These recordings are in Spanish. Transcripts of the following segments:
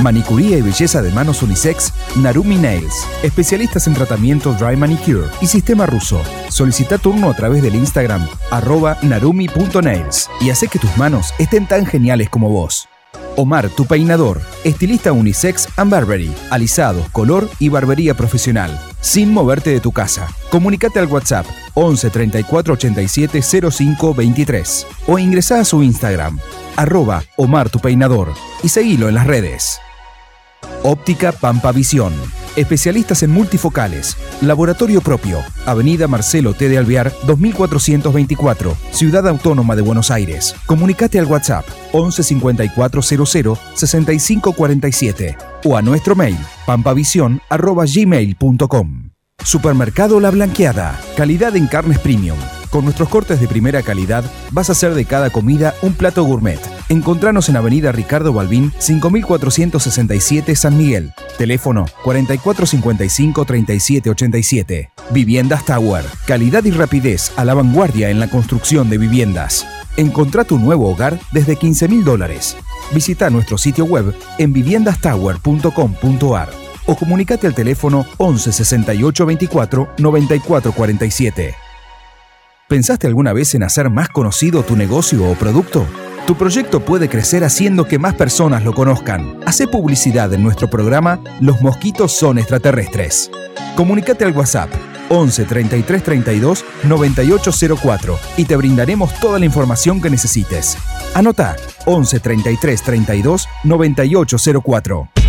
Manicuría y belleza de manos unisex, Narumi Nails. Especialistas en tratamiento Dry Manicure y sistema ruso. Solicita turno a través del Instagram arroba narumi.nails y hace que tus manos estén tan geniales como vos. Omar, tu peinador, estilista unisex and barbery, alisados, color y barbería profesional, sin moverte de tu casa. Comunicate al WhatsApp 11 34 87 05 23 o ingresa a su Instagram, arroba Omar tu peinador y seguilo en las redes. Óptica Pampa Visión. Especialistas en multifocales. Laboratorio propio. Avenida Marcelo T. de Alvear, 2424. Ciudad Autónoma de Buenos Aires. Comunicate al WhatsApp 11 5400 6547 o a nuestro mail pampavision.gmail.com. Supermercado La Blanqueada. Calidad en carnes premium. Con nuestros cortes de primera calidad vas a hacer de cada comida un plato gourmet. Encontranos en Avenida Ricardo Balbín, 5467 San Miguel. Teléfono 4455-3787. Viviendas Tower. Calidad y rapidez a la vanguardia en la construcción de viviendas. Encontrá tu nuevo hogar desde 15 mil dólares. Visita nuestro sitio web en viviendastower.com.ar o comunicate al teléfono 11 68 24 94 47. ¿Pensaste alguna vez en hacer más conocido tu negocio o producto? Tu proyecto puede crecer haciendo que más personas lo conozcan. Hace publicidad en nuestro programa Los mosquitos son extraterrestres. Comunicate al WhatsApp 11 33 32 9804 y te brindaremos toda la información que necesites. Anota 11 33 32 9804.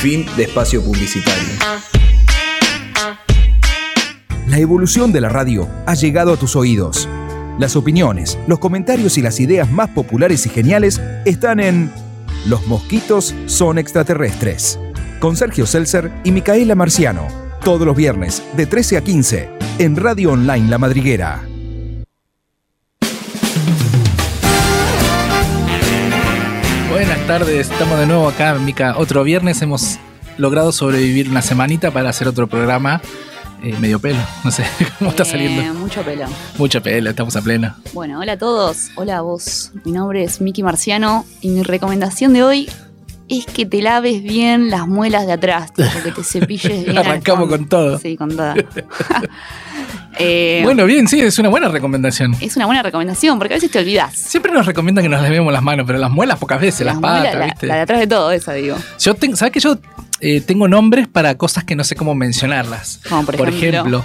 Fin de espacio publicitario. La evolución de la radio ha llegado a tus oídos. Las opiniones, los comentarios y las ideas más populares y geniales están en Los mosquitos son extraterrestres. Con Sergio Seltzer y Micaela Marciano. Todos los viernes, de 13 a 15, en Radio Online La Madriguera. Buenas tardes, estamos de nuevo acá, Mica. Otro viernes hemos logrado sobrevivir una semanita para hacer otro programa. Eh, medio pelo, no sé cómo está Eh, saliendo. mucho pelo. Mucho pelo, estamos a pleno. Bueno, hola a todos. Hola a vos. Mi nombre es Miki Marciano y mi recomendación de hoy es que te laves bien las muelas de atrás, que te cepilles bien. Arrancamos con todo. Sí, con toda. Eh, Bueno, bien, sí, es una buena recomendación. es una buena recomendación porque a veces te olvidas. Siempre nos recomiendan que nos lavemos las manos, pero las muelas pocas veces, las, muelas, patas, la, ¿viste? la de atrás de todo, esa digo. Yo tengo, ¿sabes que yo eh, tengo nombres para cosas que no sé cómo mencionarlas? Como por, ejemplo,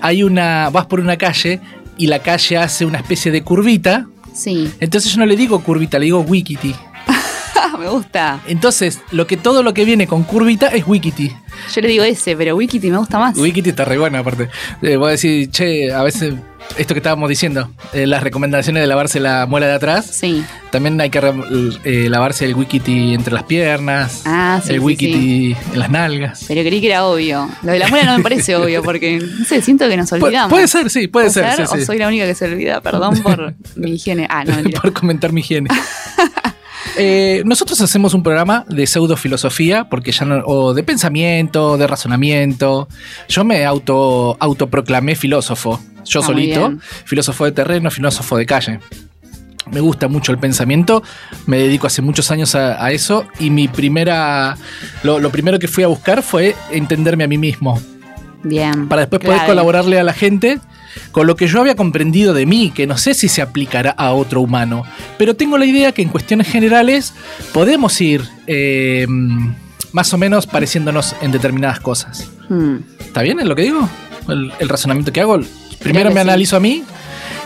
hay una, vas por una calle y la calle hace una especie de curvita, Sí, entonces yo no le digo curvita, le digo wikiti. me gusta. Entonces, lo que todo lo que viene con curvita es wikiti. Yo le digo ese, pero Wikiti me gusta más. Wikiti está re buena aparte. Eh, voy a decir, che, a veces esto que estábamos diciendo, eh, las recomendaciones de lavarse la muela de atrás, Sí. también hay que eh, lavarse el wikiti entre las piernas, Ah, sí, el sí, wikiti en las nalgas. Pero creí que era obvio. Lo de la muela no me parece obvio porque, no sé, siento que nos Pu- olvidamos. puede ser, sí, puede ser. sí, ¿O soy la única que se olvida? Perdón por mi higiene. Ah, no, por comentar mi higiene. Eh, nosotros hacemos un programa de pseudofilosofía, porque ya no, o de pensamiento, de razonamiento. Yo me auto autoproclamé filósofo, yo Ah, solito, filósofo de terreno, filósofo de calle. Me gusta mucho el pensamiento, me dedico hace muchos años a, a eso y mi primera, lo, lo primero que fui a buscar fue entenderme a mí mismo, Bien. para después poder colaborarle a la gente con lo que yo había comprendido de mí, que no sé si se aplicará a otro humano, pero tengo la idea que en cuestiones generales podemos ir eh, más o menos pareciéndonos en determinadas cosas. Hmm. ¿Está bien es lo que digo? El, el razonamiento que hago. Primero me sí. analizo a mí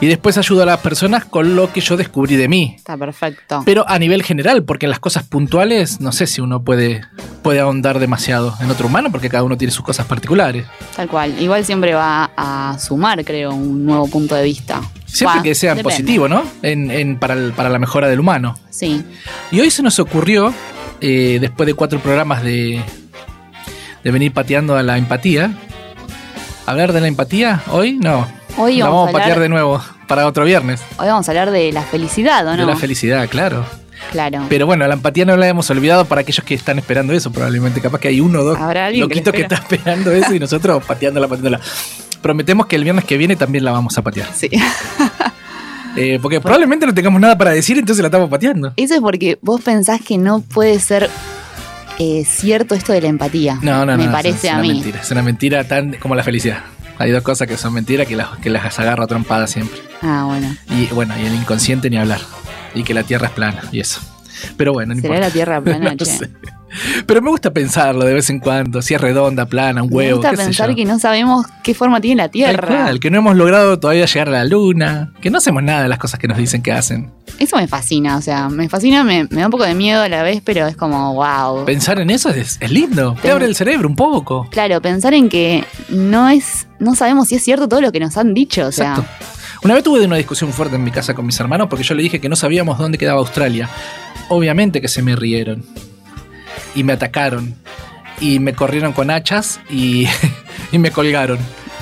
y después ayudo a las personas con lo que yo descubrí de mí. Está perfecto. Pero a nivel general, porque en las cosas puntuales no sé si uno puede, puede ahondar demasiado en otro humano, porque cada uno tiene sus cosas particulares. Tal cual. Igual siempre va a sumar, creo, un nuevo punto de vista. Siempre Va, que sea depende. positivo, ¿no? En, en- para, el- para la mejora del humano. Sí. Y hoy se nos ocurrió, eh, después de cuatro programas de, de venir pateando a la empatía, hablar de la empatía hoy, no. Hoy la vamos, vamos a patear de nuevo para otro viernes. hoy vamos a hablar de la felicidad, ¿o no? De la felicidad, claro. Claro. Pero bueno, la empatía no la hemos olvidado para aquellos que están esperando eso, probablemente. Capaz que hay uno o dos que loquitos que, espera. está esperando eso y nosotros pateándola, pateándola. prometemos que el viernes que viene también la vamos a patear. Sí. Eh, porque probablemente no tengamos nada para decir, entonces la estamos pateando. Eso es porque vos pensás que no puede ser eh, cierto esto de la empatía. No, no, no. Me es- parece es a mí. mentira. Es una mentira tan como la felicidad. Hay dos cosas que son mentiras que las, que las agarro a trompadas siempre. Ah, bueno. Y bueno, y el inconsciente ni hablar. Y que la tierra es plana y eso. Pero bueno, no ¿Será importa. la tierra plana, No che? sé. Pero me gusta pensarlo de vez en cuando. Si es redonda, plana, un Me huevo. gusta qué sé pensar yo. que no sabemos qué forma tiene la Tierra. cual, que no hemos logrado todavía llegar a la luna, que no hacemos nada de las cosas que nos dicen que hacen. Eso me fascina, o sea, me fascina, me, me da un poco de miedo a la vez, pero es como, wow. Pensar en eso es, es lindo, te abre el cerebro un poco. Claro, pensar en que no es, no sabemos si es cierto todo lo que nos han dicho, o sea, Exacto. Una vez tuve una discusión fuerte en mi casa con mis hermanos porque yo le dije que no sabíamos dónde quedaba Australia. Obviamente que se me rieron y me atacaron y me corrieron con hachas y, y me colgaron.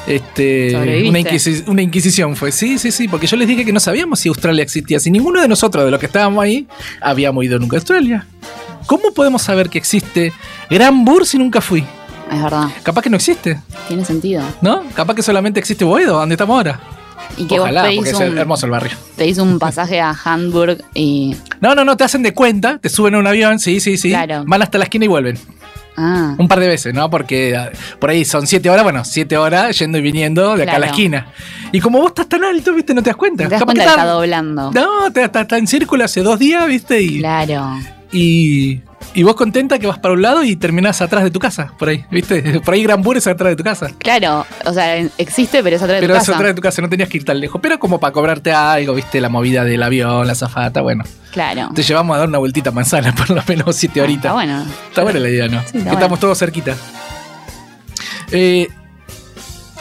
Este, ¿Sobreviviste? una, inquisi- una inquisición fue, sí, sí, sí, porque yo les dije que no sabíamos si Australia existía, si ninguno de nosotros, de los que estábamos ahí, habíamos ido nunca a Australia. ¿Cómo podemos saber que existe Gran Bur si nunca fui? es verdad, Capaz que no existe, tiene sentido. ¿no? Capaz que solamente existe Boedo, donde estamos ahora. Y que Ojalá, vos porque es hermoso el barrio. pedís un pasaje a Hamburg y. No, no, no, te hacen de cuenta, te suben a un avión, sí, sí, sí. Claro. Van hasta la esquina y vuelven. Ah, Un par de veces, ¿no? Porque ah, por ahí son siete horas, bueno, siete horas yendo y viniendo de acá a la esquina. Y como vos estás tan alto, ¿viste? No te das cuenta. te das cuenta que está está- doblando. No, está, está en círculo hace dos días, ¿viste? Y, Claro. y, y vos contenta que vas para un lado y terminás atrás de tu casa, por ahí, ¿viste? Por ahí Gran Bur es atrás de tu casa. Claro, o sea, existe, pero es atrás de Pero tu es casa. atrás de tu casa, no tenías que ir tan lejos. Pero como para cobrarte algo, ¿viste? La movida del avión, la zafata, bueno. Claro. Te llevamos a dar una vueltita a manzana, por lo menos siete Ah, horitas. Está bueno. Está buena la idea, ¿no? Sí, que está estamos todos cerquita. Eh,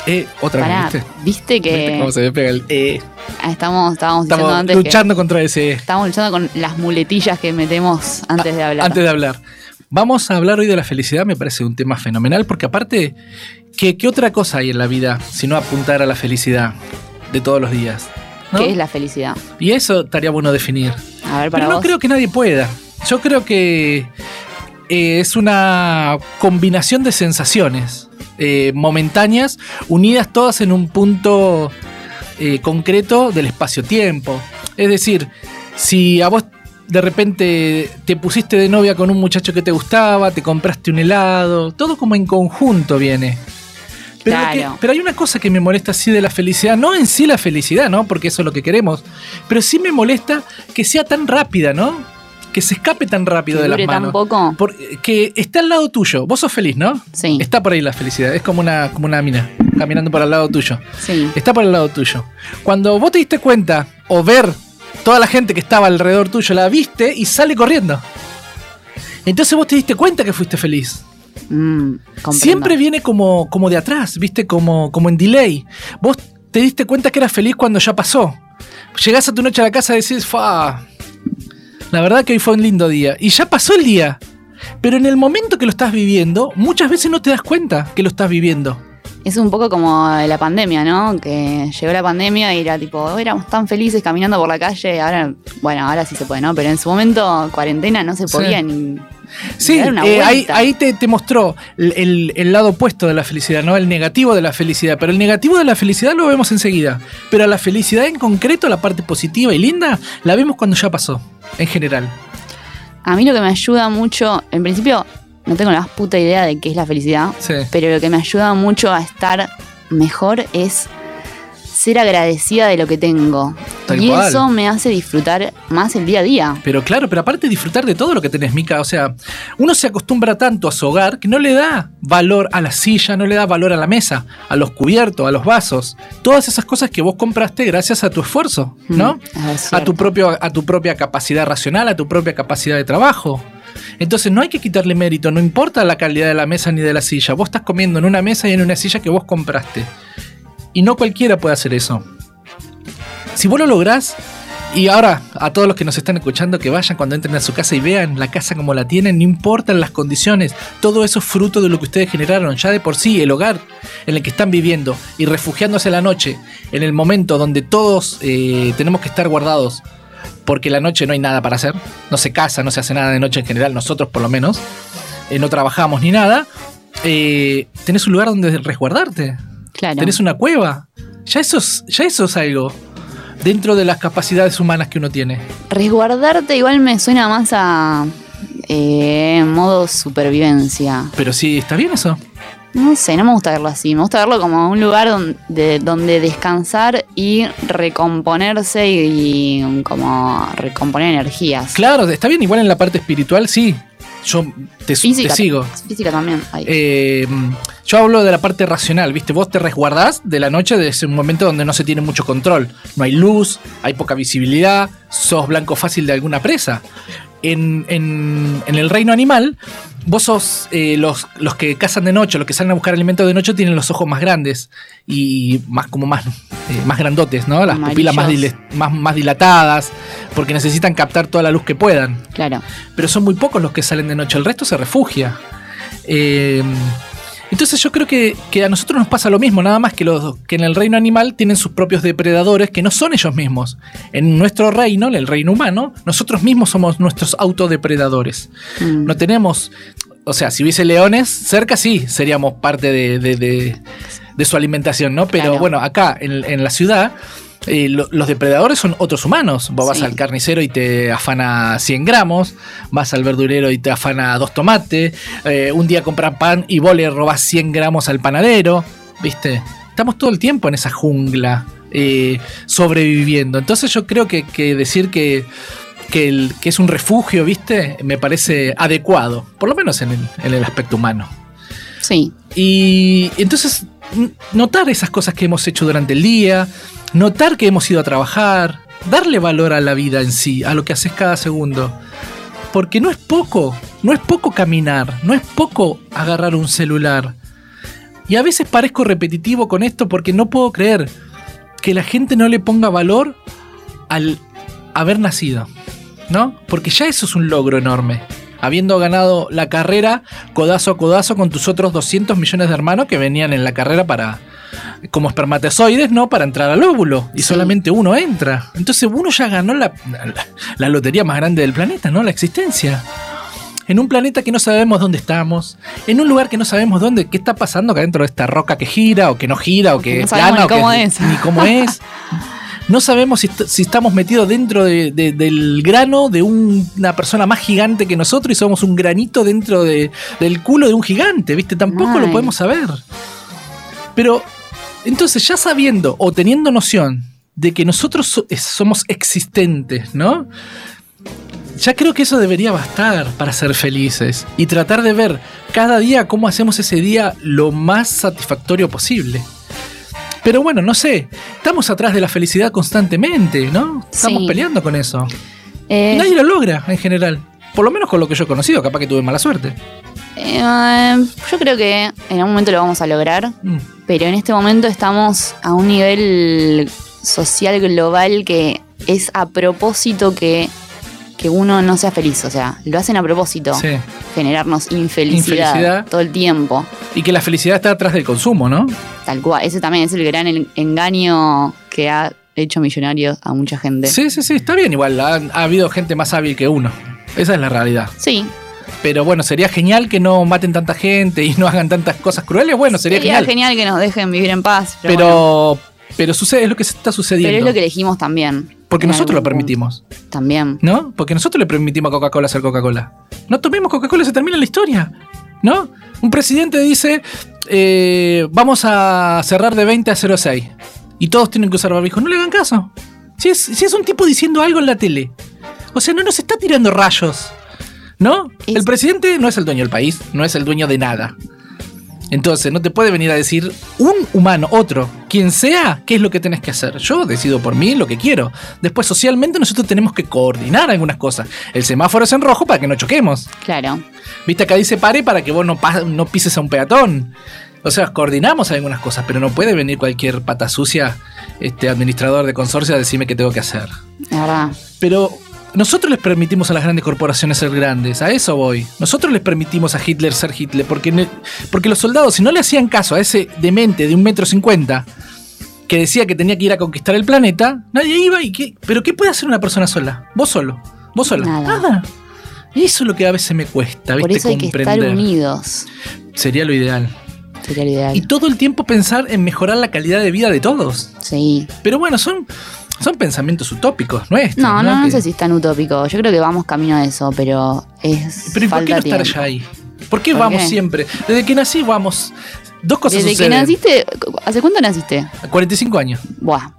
eh, otra Pará, vez, ¿viste? viste ¿Viste que cómo se me pega el eh? ah, estamos, estábamos Estamos antes que luchando contra ese estamos luchando con las muletillas que metemos antes de hablar. antes de hablar. Vamos a hablar hoy de la felicidad, me parece un tema fenomenal, porque aparte, ¿qué, qué otra cosa hay en la vida sino apuntar a la felicidad de todos los días? ¿no? ¿Qué es la felicidad? Y eso estaría bueno definir. A ver, para Pero no vos. creo que nadie pueda. Yo creo que eh, es una combinación de sensaciones eh, momentáneas unidas todas en un punto eh, concreto del espacio-tiempo. Es decir, si a vos de repente te pusiste de novia con un muchacho que te gustaba, te compraste un helado, todo como en conjunto viene. Pero, que- Claro. pero hay una cosa que me molesta así de la felicidad, no en sí la felicidad, ¿no? Porque eso es lo que queremos, pero sí me molesta que sea tan rápida, ¿no? Que se escape tan rápido Que de las dure manos. poco. Por- que está al lado tuyo. Vos sos feliz, ¿no? Sí. Está por ahí la felicidad. Es como una, como una mina caminando por al lado tuyo. Sí. Está por el lado tuyo. Cuando vos te diste cuenta o ver toda la gente que estaba alrededor tuyo, la viste y sale corriendo. Entonces vos te diste cuenta que fuiste feliz. Mm. Siempre viene como, como de atrás, viste, como, como en delay. Vos te diste cuenta que eras feliz cuando ya pasó. Llegás a tu noche a la casa y decís, fa. La verdad que hoy fue un lindo día. Y ya pasó el día. Pero en el momento que lo estás viviendo, muchas veces no te das cuenta que lo estás viviendo. Es un poco como la pandemia, ¿no? Que llegó la pandemia y era tipo, "Oh, éramos tan felices caminando por la calle, ahora, bueno, ahora sí se puede, ¿no? Pero en su momento, cuarentena, no se Sí. podía ni... Sí, dar una eh, ahí, te, te mostró el, el- el lado opuesto de la felicidad, ¿no? El negativo de la felicidad. Pero el negativo de la felicidad lo vemos enseguida. Pero la felicidad en concreto, la parte positiva y linda, la vemos cuando ya pasó, en general. A mí lo que me ayuda mucho, en principio, no tengo la más puta idea de qué es la felicidad, Sí. pero lo que me ayuda mucho a estar mejor es ser agradecida de lo que tengo. Tal y cual. eso me hace disfrutar más el día a día. Pero claro, pero aparte disfrutar de todo lo que tenés, Mica. O sea, uno se acostumbra tanto a su hogar que no le da valor a la silla, no le da valor a la mesa, a los cubiertos, a los vasos. Todas esas cosas que vos compraste gracias a tu esfuerzo, ¿no? Mm, es a tu, propio, a tu propia capacidad racional, a tu propia capacidad de trabajo. Entonces no hay que quitarle mérito, no importa la calidad de la mesa ni de la silla. Vos estás comiendo en una mesa y en una silla que vos compraste. Y no cualquiera puede hacer eso. Si vos lo lográs, y ahora a todos los que nos están escuchando que vayan cuando entren a su casa y vean la casa como la tienen, no importan las condiciones, todo eso es fruto de lo que ustedes generaron, ya de por sí, el hogar en el que están viviendo y refugiándose la noche, en el momento donde todos eh, tenemos que estar guardados, porque la noche no hay nada para hacer, no se casa, no se hace nada de noche en general, nosotros por lo menos, eh, no trabajamos ni nada, eh, tenés un lugar donde resguardarte. Claro. tenés una cueva. Ya eso es, ya eso es algo dentro de las capacidades humanas que uno tiene. Resguardarte igual me suena más a eh, modo supervivencia. Pero sí, ¿está bien eso? No sé, no me gusta verlo así. Me gusta verlo como un lugar donde, donde descansar y recomponerse y, y como recomponer energías. Claro, está bien, igual en la parte espiritual, sí. Yo te, Física, te sigo. Física también. Eh, yo hablo de la parte racional, ¿viste? Vos te resguardás de la noche de ese momento donde no se tiene mucho control. No hay luz, hay poca visibilidad, sos blanco fácil de alguna presa. En, en- en el reino animal, vos sos eh, los, los que cazan de noche, los que salen a buscar alimento de noche, tienen los ojos más grandes y más como más, eh, más grandotes, ¿no? Las pupilas más, más, más dilatadas, porque necesitan captar toda la luz que puedan claro. pero son muy pocos los que salen de noche, el resto se refugia. Eh, entonces yo creo que, que a nosotros nos pasa lo mismo, nada más que, los, que en el reino animal tienen sus propios depredadores que no son ellos mismos. En nuestro reino, en el reino humano, nosotros mismos somos nuestros autodepredadores. Mm. No tenemos, o sea, si hubiese leones cerca, sí, seríamos parte de, de- de- de su alimentación, ¿no? Pero Claro. bueno, acá en, en la ciudad, eh, lo- los depredadores son otros humanos. Vos vas al carnicero y te afana 100 gramos, vas al verdurero y te afana dos tomates, eh, un día compras pan y vos le robás 100 gramos al panadero, ¿viste? Estamos todo el tiempo en esa jungla. eh, sobreviviendo. Entonces yo creo que, que decir que, que, el- que es un refugio, ¿viste? Me parece adecuado, por lo menos en el, en el aspecto humano. Sí. Y entonces notar esas cosas que hemos hecho durante el día, notar que hemos ido a trabajar, darle valor a la vida en sí, a lo que haces cada segundo. Porque no es poco, no es poco caminar, no es poco agarrar un celular. Y a veces parezco repetitivo con esto porque no puedo creer que la gente no le ponga valor al haber nacido, ¿no? Porque ya eso es un logro enorme. Habiendo ganado la carrera codazo a codazo con tus otros 200 millones de hermanos que venían en la carrera para como espermatozoides, ¿no? Para entrar al óvulo. Y Sí. solamente uno entra. Entonces uno ya ganó la, la- la lotería más grande del planeta, ¿no? La existencia. En un planeta que no sabemos dónde estamos, en un lugar que no sabemos dónde, qué está pasando acá dentro de esta roca que gira o que no gira o que No es plana que cómo es. ni cómo es. No sabemos si, si estamos metidos dentro de- de- del grano de un- una persona más gigante que nosotros y somos un granito dentro de- del culo de un gigante, ¿viste? Tampoco lo podemos saber. Pero, entonces, ya sabiendo o teniendo noción de que nosotros so- somos existentes, ¿no? Ya creo que eso debería bastar para ser felices y tratar de ver cada día cómo hacemos ese día lo más satisfactorio posible. Pero bueno, no sé, estamos atrás de la felicidad constantemente, ¿no? Estamos Sí. peleando con eso. Eh, nadie lo logra en general. Por lo menos con lo que yo he conocido, capaz que tuve mala suerte. eh, yo creo que en algún momento lo vamos a lograr, Mm. pero en este momento estamos a un nivel social global que es a propósito que, que uno no sea feliz. O sea, lo hacen a propósito. Sí. Generarnos infelicidad, Infelicidad. todo el tiempo. Y que la felicidad está atrás del consumo, ¿no? Tal cual. Ese también es el gran en- engaño que ha hecho millonarios a mucha gente. Sí, sí, sí, está bien igual. Ha, ha habido gente más hábil que uno. Esa es la realidad. Sí, Pero bueno, sería genial que no maten tanta gente y no hagan tantas cosas crueles. Bueno, sería, sería genial. genial que nos dejen vivir en paz. Pero, Pero, bueno, pero, sucede, es lo que está sucediendo. pero es lo que elegimos también. Porque nosotros lo punto. permitimos, También. ¿no? Porque nosotros le permitimos a Coca-Cola hacer Coca-Cola. No tomemos Coca-Cola, se termina la historia, ¿no? Un presidente dice, eh, vamos a cerrar de 20 a 06 y todos tienen que usar barbijo. No le hagan caso. Si es, si es un tipo diciendo algo en la tele. O sea, no nos está tirando rayos. ¿No? El presidente no es el dueño del país, no es el dueño de nada. Entonces, no te puede venir a decir un humano, otro, quien sea, qué es lo que tenés que hacer. Yo decido por mí lo que quiero. Después, socialmente, nosotros tenemos que coordinar algunas cosas. El semáforo es en rojo para que no choquemos. Claro. Viste, acá dice pare para que vos no, no pises a un peatón. O sea, coordinamos algunas cosas, pero no puede venir cualquier pata sucia, este administrador de consorcio, a decirme qué tengo que hacer. La verdad. Pero nosotros les permitimos a las grandes corporaciones ser grandes, a eso voy. Nosotros les permitimos a Hitler ser Hitler, porque, ne- porque los soldados, si no le hacían caso a ese demente de un metro cincuenta que decía que tenía que ir a conquistar el planeta, nadie iba y qué. ¿Pero qué puede hacer una persona sola? Vos solo. Vos sola. Nada. Eso es lo que a veces me cuesta, ¿viste? Por eso hay que estar Comprender. unidos. Sería lo ideal. Sería lo ideal. y todo el tiempo pensar en mejorar la calidad de vida de todos. Sí. Pero bueno, son, son pensamientos utópicos nuestros. No, no, no Que- sé si es tan utópico. Yo creo que vamos camino a eso, pero es. Pero ¿y por qué no estar ya ahí? ¿Por qué ¿Por vamos qué? siempre? Desde que nací vamos. Dos cosas Desde que naciste. ¿Hace cuánto naciste? A 45 años. Buah.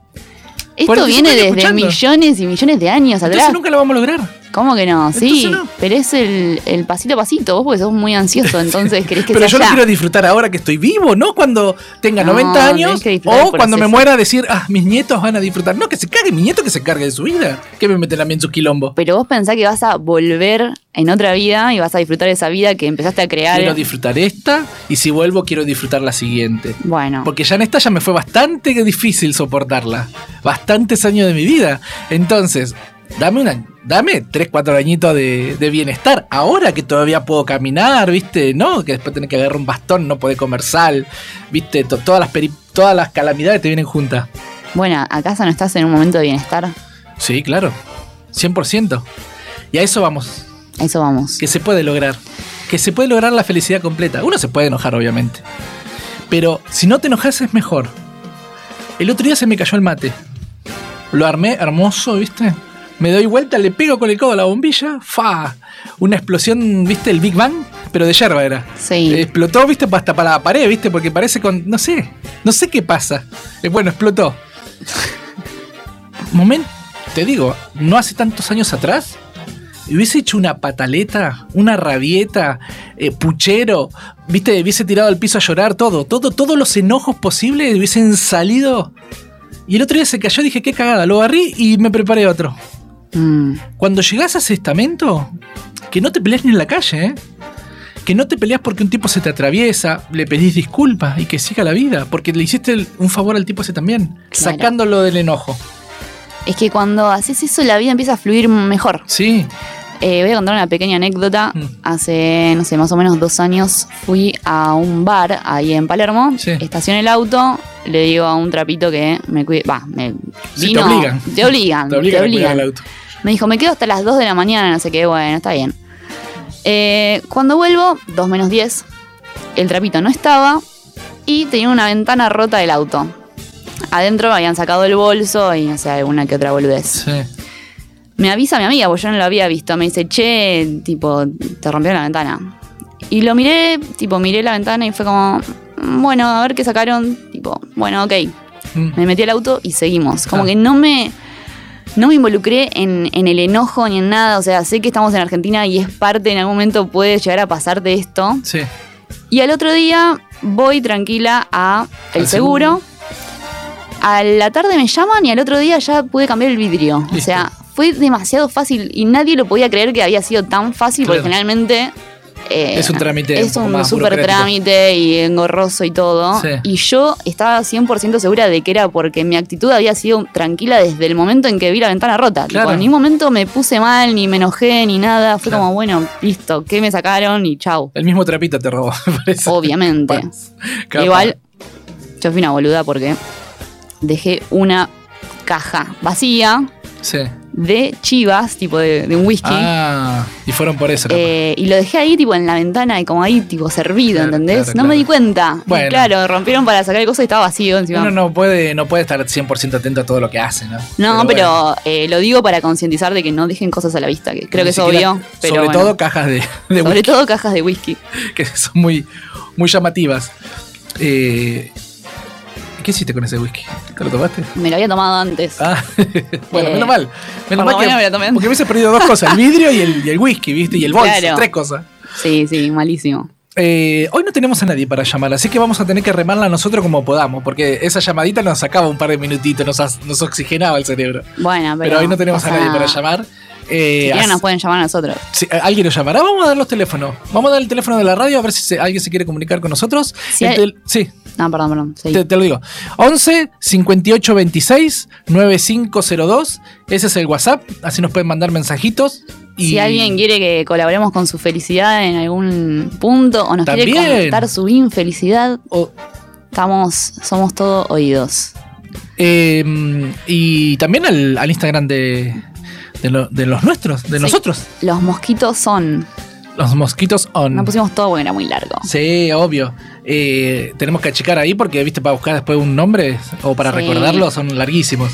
Esto 45 viene desde escuchando. millones y millones de años Entonces atrás. nunca lo vamos a lograr. ¿Cómo que no? Sí, no. pero es el, el pasito a pasito. Vos porque sos muy ansioso, entonces querés que Pero sea yo lo ya. quiero disfrutar ahora que estoy vivo, no cuando tenga No, 90 tenés años o cuando me muera decir, ah, mis nietos van a disfrutar. No, que se cague, mi nieto que se cargue de su vida. Que me meten a mí en su quilombo. Pero vos pensás que vas a volver en otra vida y vas a disfrutar esa vida que empezaste a crear. Quiero disfrutar esta y si vuelvo quiero disfrutar la siguiente. Bueno, Porque ya en esta ya me fue bastante difícil soportarla. Bastantes años de mi vida. Entonces, dame una, dame 3, 4 añitos de, de bienestar. Ahora que todavía puedo caminar, ¿viste? No, que después tenés que agarrar un bastón, no poder comer sal, ¿viste? To- todas, las peri- todas las calamidades te vienen juntas. bueno, ¿acaso no estás en un momento de bienestar? Sí, claro. 100%. Y a eso vamos. A Eso vamos. Que se puede lograr. Que se puede lograr la felicidad completa. Uno se puede enojar, obviamente. Pero si no te enojas es mejor. El otro día se me cayó el mate. Lo armé hermoso, ¿viste? Me doy vuelta, le pego con el codo a la bombilla. ¡Fa! Una explosión, ¿viste? El Big Bang, pero de yerba era. Sí. Explotó, ¿viste? Hasta para la pared, ¿viste? Porque parece con. No sé. No sé qué pasa. Eh, bueno, explotó. Momento. Te digo, no hace tantos años atrás. Hubiese hecho una pataleta, una rabieta, eh, puchero, viste, hubiese tirado al piso a llorar, todo, todo, todos los enojos posibles hubiesen salido. Y el otro día se cayó, dije, qué cagada, lo barrí y me preparé otro. Mm, Cuando llegás a ese estamento, que no te peleas ni en la calle, ¿eh? Que no te peleas porque un tipo se te atraviesa, le pedís disculpas y que siga la vida, porque le hiciste un favor al tipo ese también, Claro. sacándolo del enojo. Es que cuando haces eso, la vida empieza a fluir mejor. Sí, Eh, voy a contar una pequeña anécdota. Mm. Hace, no sé, más o menos dos años fui a un bar ahí en Palermo. Sí. Estacioné el auto, le digo a un trapito que me cuide. Va, me Sí, te vino- obligan. Te obligan. te obligan a cuidar obligan. el auto. Me dijo, me quedo hasta las 2 de la mañana, no sé qué, bueno, está bien. Eh, cuando vuelvo, 2 menos 10, el trapito no estaba y tenía una ventana rota del auto. Adentro habían sacado el bolso y no sé, alguna que otra boludez. Sí. Me avisa mi amiga, porque yo no lo había visto. Me dice, che, tipo, te rompieron la ventana. Y lo miré, tipo, miré la ventana y fue como, "Mm, bueno, a ver qué sacaron. Tipo, bueno, ok. Mm. Me metí al auto y seguimos. Como Ah. que no me. No me involucré en, en el enojo ni en nada. O sea, sé que estamos en Argentina y es parte, en algún momento puede llegar a pasarte esto. Sí. Y al otro día voy tranquila a el Al seguro. A la tarde me llaman y al otro día ya pude cambiar el vidrio. O sea, fue demasiado fácil y nadie lo podía creer que había sido tan fácil porque generalmente... eh, Es un trámite un Es un más súper trámite y engorroso y todo. Sí. Y yo estaba 100% segura de que era porque mi actitud había sido tranquila desde el momento en que vi la ventana rota. Tipo, Claro. en ningún momento me puse mal, ni me enojé, ni nada. Fue Claro. como, bueno, listo, ¿qué me sacaron? Y chau. El mismo trapito te robó, me parece. Obviamente. Igual, yo fui una boluda porque dejé una caja vacía Sí. De chivas, tipo de, de un whisky. Ah, y fueron por eso. eh, y lo dejé ahí, tipo, en la ventana y como ahí, tipo, servido, Claro, ¿entendés? claro, no me di cuenta. Y Bueno. claro, rompieron para sacar el coso y estaba vacío encima. Uno no puede, no puede estar 100% atento a todo lo que hace, ¿no? No, pero, eh, lo digo para concientizar de que no dejen cosas a la vista, que creo Ni que es obvio. Pero sobre bueno. todo cajas de, de sobre whisky, todo cajas de whisky. que son muy, muy llamativas. Eh, ¿Qué hiciste con ese whisky? ¿Te lo tomaste? Me lo había tomado antes. Ah, bueno, Eh, menos mal. por Menos mal que, me lo tomé. porque hubiese perdido dos cosas, el vidrio y el, y el whisky, ¿viste? Y el bolso, Claro. tres cosas. Sí, sí, malísimo. Eh, hoy no tenemos a nadie para llamar, así que vamos a tener que remarla nosotros como podamos, porque esa llamadita nos sacaba un par de minutitos, nos, nos oxigenaba el cerebro. Bueno, pero. Pero, hoy no tenemos a nadie para llamar. Eh, Si nos pueden llamar a nosotros. si alguien nos llamará, vamos a dar los teléfonos. Vamos a dar el teléfono de la radio a ver si se- alguien se quiere comunicar con nosotros. Si El hay- tel- sí, No, perdón, perdón. sí. te, te lo digo. 11 58 26 9502. Ese es el WhatsApp. Así nos pueden mandar mensajitos. Y Si alguien quiere que colaboremos con su felicidad en algún punto o nos quiere contar su infelicidad, o- estamos, somos todos oídos. eh, y también al, al Instagram de, de, lo- de los nuestros, de Sí. nosotros. Los mosquitos son. Los mosquitos on. No pusimos todo porque era muy largo. Sí, obvio. Eh, tenemos que achicar ahí porque, viste, para buscar después un nombre o para Sí. recordarlo son larguísimos.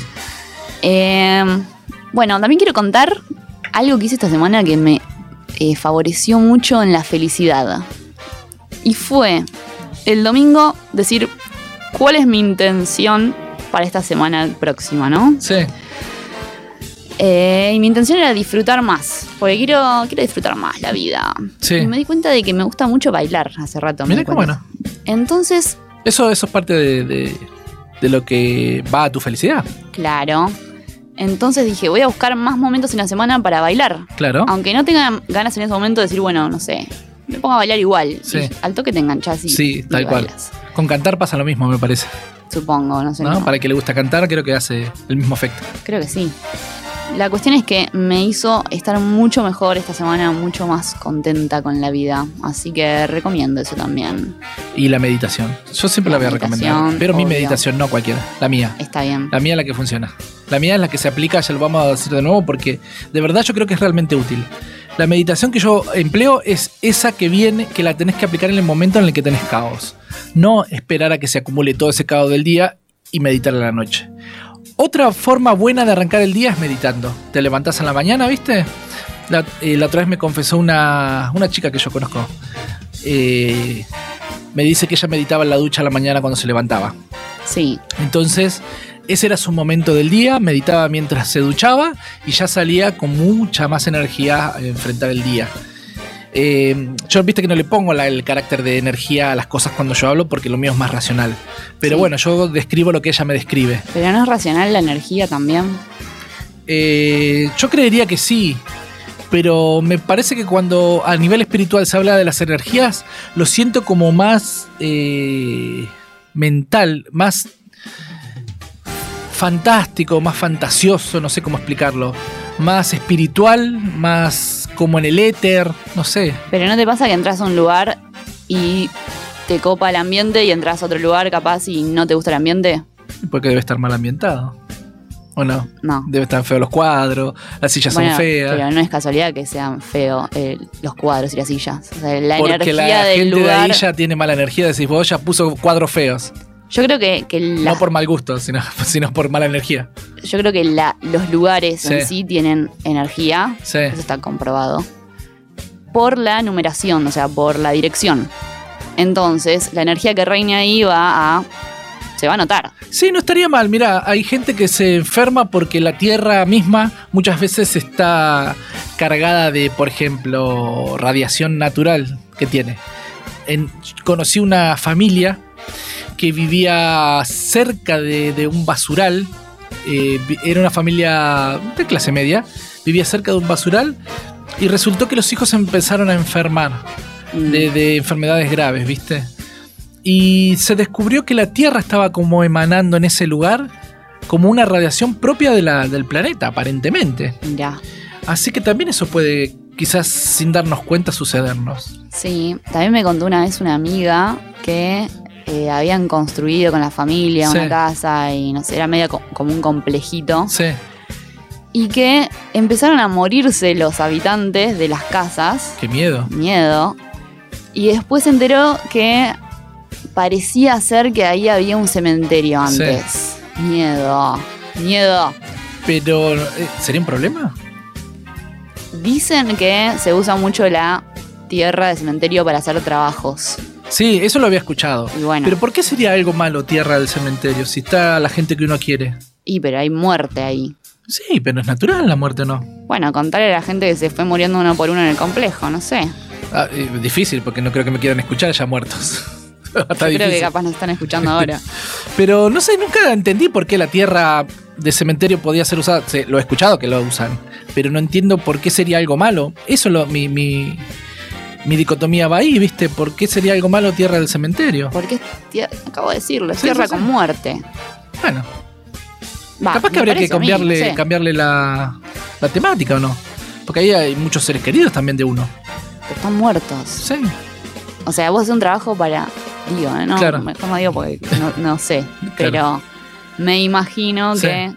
Eh, bueno, también quiero contar algo que hice esta semana que me eh, favoreció mucho en la felicidad. Y fue el domingo decir cuál es mi intención para esta semana próxima, ¿no? Sí. Eh, y mi intención era disfrutar más, porque quiero, quiero disfrutar más la vida. Sí. Y me di cuenta de que me gusta mucho bailar hace rato. Mira qué bueno. Entonces, Eso, eso es parte de, de- de lo que va a tu felicidad. claro. Entonces dije, voy a buscar más momentos en la semana para bailar. Claro. Aunque no tenga ganas en ese momento de decir, bueno, no sé, me pongo a bailar igual. Sí. Y al toque te enganchas y, Sí, y tal cual. Con cantar pasa lo mismo, me parece. Supongo, no sé. ¿no? no. Para el que le gusta cantar, creo que hace el mismo efecto. Creo que sí. La cuestión es que me hizo estar mucho mejor esta semana, mucho más contenta con la vida. Así que recomiendo eso también. Y la meditación. Yo siempre la, La voy a recomendar. Pero mi meditación, no cualquiera. La mía. Está bien. La mía es la que funciona. La mía es la que se aplica, ya lo vamos a decir de nuevo, porque de verdad yo creo que es realmente útil. La meditación que yo empleo es esa que viene, que la tenés que aplicar en el momento en el que tenés caos. No esperar a que se acumule todo ese caos del día y meditar a la noche. Otra forma buena de arrancar el día es meditando. Te levantás a la mañana, ¿viste? La, eh, la otra vez me confesó una, una chica que yo conozco. Eh, me dice que ella meditaba en la ducha a la mañana cuando se levantaba. Sí. Entonces, ese era su momento del día, meditaba mientras se duchaba y ya salía con mucha más energía a enfrentar el día. Eh, yo viste que no le pongo la- el carácter de energía a las cosas cuando yo hablo porque lo mío es más racional. Pero Sí. bueno, yo describo lo que ella me describe. Pero no es racional la energía también. Eh, yo creería que sí. Pero me parece que cuando a nivel espiritual se habla de las energías, lo siento como más eh, mental, más fantástico, más fantasioso, no sé cómo explicarlo. Más espiritual, más como en el éter, no sé. Pero ¿no te pasa que entras a un lugar y te copa el ambiente y entras a otro lugar capaz y no te gusta el ambiente? Porque debe estar mal ambientado. ¿O no? No. Debe estar feos los cuadros, las sillas Bueno, son feas. pero no es casualidad que sean feos eh, los cuadros y las sillas. O sea, la porque energía la del gente de ahí ya tiene mala energía, decís vos ya puso cuadros feos. Yo creo que, que la- No por mal gusto, sino, sino por mala energía. yo creo que la- los lugares en Sí. tienen energía. Sí. Eso está comprobado. Por la numeración, o sea, por la dirección. Entonces, la energía que reine ahí va a. se va a notar. Sí, no estaría mal. Mira, hay gente que se enferma porque la tierra misma muchas veces está cargada de, por ejemplo, radiación natural que tiene. En- conocí una familia que vivía cerca de, de un basural. eh, era una familia de clase media. Vivía cerca de un basural y resultó que los hijos empezaron a enfermar Mm. de, de enfermedades graves, ¿viste? Y se descubrió que la Tierra estaba como emanando en ese lugar como una radiación propia de la- del planeta, aparentemente. Mirá. Así que también eso puede, quizás sin darnos cuenta, sucedernos. Sí, también me contó una vez una amiga que eh, habían construido con la familia Sí. una casa y no sé, era medio co- como un complejito. Sí, Y que empezaron a morirse los habitantes de las casas. qué miedo. Miedo. Y después se enteró que parecía ser que ahí había un cementerio Sí. antes. Miedo. Miedo. Pero, eh, ¿sería un problema? Dicen que se usa mucho la tierra de cementerio para hacer trabajos. Sí, eso lo había escuchado. Y bueno. Pero ¿por qué sería algo malo Tierra del cementerio si está la gente que uno quiere? Y pero hay muerte ahí. Sí, pero es natural la muerte, ¿no? Bueno, contarle a la gente que se fue muriendo uno por uno en el complejo, no sé. Ah, eh, difícil, porque no creo que me quieran escuchar ya muertos. Está Yo creo que difícil. capaz nos están escuchando ahora. Pero no sé, nunca entendí por qué la tierra de cementerio podía ser usada. Sí, lo he escuchado que lo usan, pero no entiendo por qué sería algo malo. Eso es lo, mi, mi, mi dicotomía va ahí, ¿viste? ¿Por qué sería algo malo tierra del cementerio? Porque acabo de decirlo, es Sí, tierra sí, sí. con muerte. Bueno, Va, capaz que habría que mí, cambiarle, cambiarle la, la temática o no. Porque ahí hay muchos seres queridos también de uno. Pero están muertos. Sí, O sea, vos haces un trabajo para. Digo, no, Claro. mejor no digo porque no, no sé. Pero me imagino que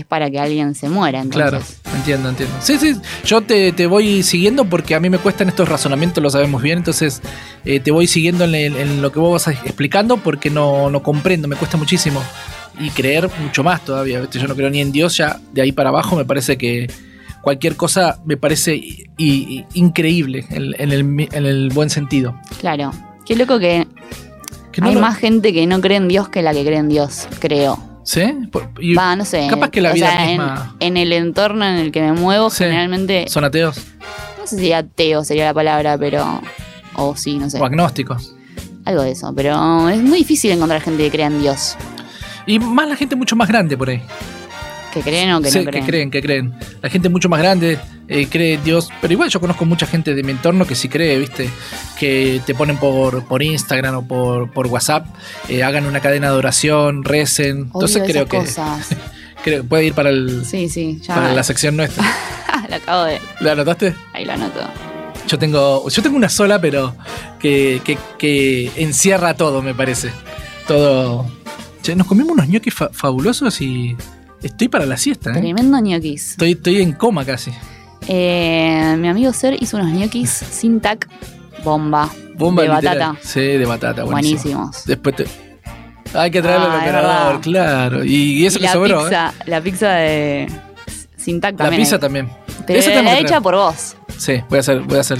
es para que alguien se muera. Claro, Entonces, entiendo, entiendo. Sí, sí, yo te, te voy siguiendo porque a mí me cuestan estos razonamientos, lo sabemos bien, entonces eh, te voy siguiendo en, el- en lo que vos vas explicando porque no, no comprendo, me cuesta muchísimo. Y creer mucho más todavía, ¿viste? yo no creo ni en Dios, ya de ahí para abajo me parece que cualquier cosa me parece i- i- increíble en, en el, en el buen sentido. claro. Qué loco que, Que no hay lo- más gente que no cree en Dios que la que cree en Dios, creo. ¿Sí? Y Va, no sé. capaz que la o vida sea, misma- En, el entorno en el que me muevo, Sí. generalmente. ¿Son ateos No sé si ateo sería la palabra, pero. O sí, no sé. o agnósticos? Algo de eso. Pero es muy difícil encontrar gente que crea en Dios. Y más la gente mucho más grande por ahí. Que creen o que Sí, no creen. que creen, que creen. La gente mucho más grande eh, cree en Dios. Pero igual yo conozco mucha gente de mi entorno que sí cree, ¿viste? Que te ponen por, por Instagram o por, por WhatsApp, eh, hagan una cadena de oración, recen. Entonces Odio creo que, cosas. creo que puede ir para, el, Sí, sí, ya. para la sección nuestra. lo acabo de. ¿La anotaste? Ahí lo anoto. Yo tengo, yo tengo una sola, pero que, que, que encierra todo, me parece. Todo. Che, nos comimos unos ñoquis fa- fabulosos y estoy para la siesta, ¿eh? Tremendo ñoquis. Estoy, estoy en coma casi. Eh, mi amigo Ser hizo unos ñoquis sin tac, bomba. Bomba de literal. batata. Sí, de batata, buenísimo. Buenísimos. Después te. Hay que traerlo Ah, al operador, claro. Y, y eso Y que la sobró, ¿eh? pizza, la pizza de sin tac La también. pizza hay. también. Pero Esa la hecha por vos. Sí, voy a hacer, voy a hacer.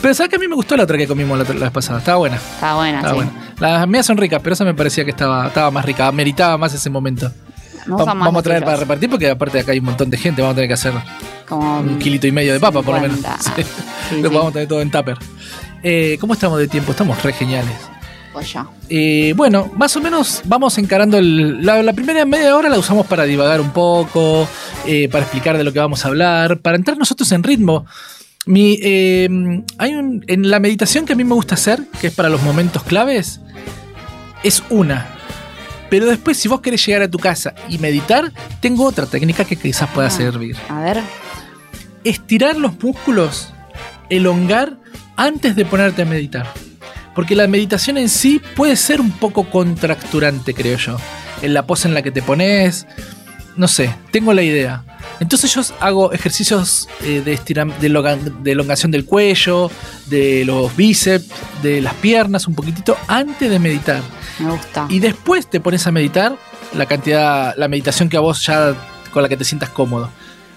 Pero sabes que a mí me gustó la otra que comimos la, la vez pasada. Estaba buena. Está buena, Estaba sí. buena. Las mías son ricas, pero esa me parecía que estaba, estaba más rica. Meritaba más ese momento. Va- vamos a traer para repartir porque aparte de acá hay un montón de gente. Vamos a tener que hacer Como un kilito y medio de papa, por lo menos. 50. Sí. Sí, Lo vamos a tener todo en tupper. Eh, ¿Cómo estamos de tiempo? Estamos re geniales. Pues ya. Eh, bueno, más o menos vamos encarando el- la, la primera media hora la usamos para divagar un poco, eh, para explicar de lo que vamos a hablar, para entrar nosotros en ritmo. Mi, eh, hay un, en la meditación que a mí me gusta hacer, que es para los momentos claves, es una. Pero después, si vos querés llegar a tu casa y meditar, tengo otra técnica que quizás pueda Ah. servir. A ver. Estirar los músculos, elongar antes de ponerte a meditar. Porque la meditación en sí puede ser un poco contracturante, creo yo. En la pose en la que te pones. No sé, tengo la idea. Entonces yo hago ejercicios eh, de, estiram- de, de elongación del cuello, de los bíceps, de las piernas, un poquitito antes de meditar. Me gusta. Y después te pones a meditar la cantidad, la meditación que a vos ya con la que te sientas cómodo.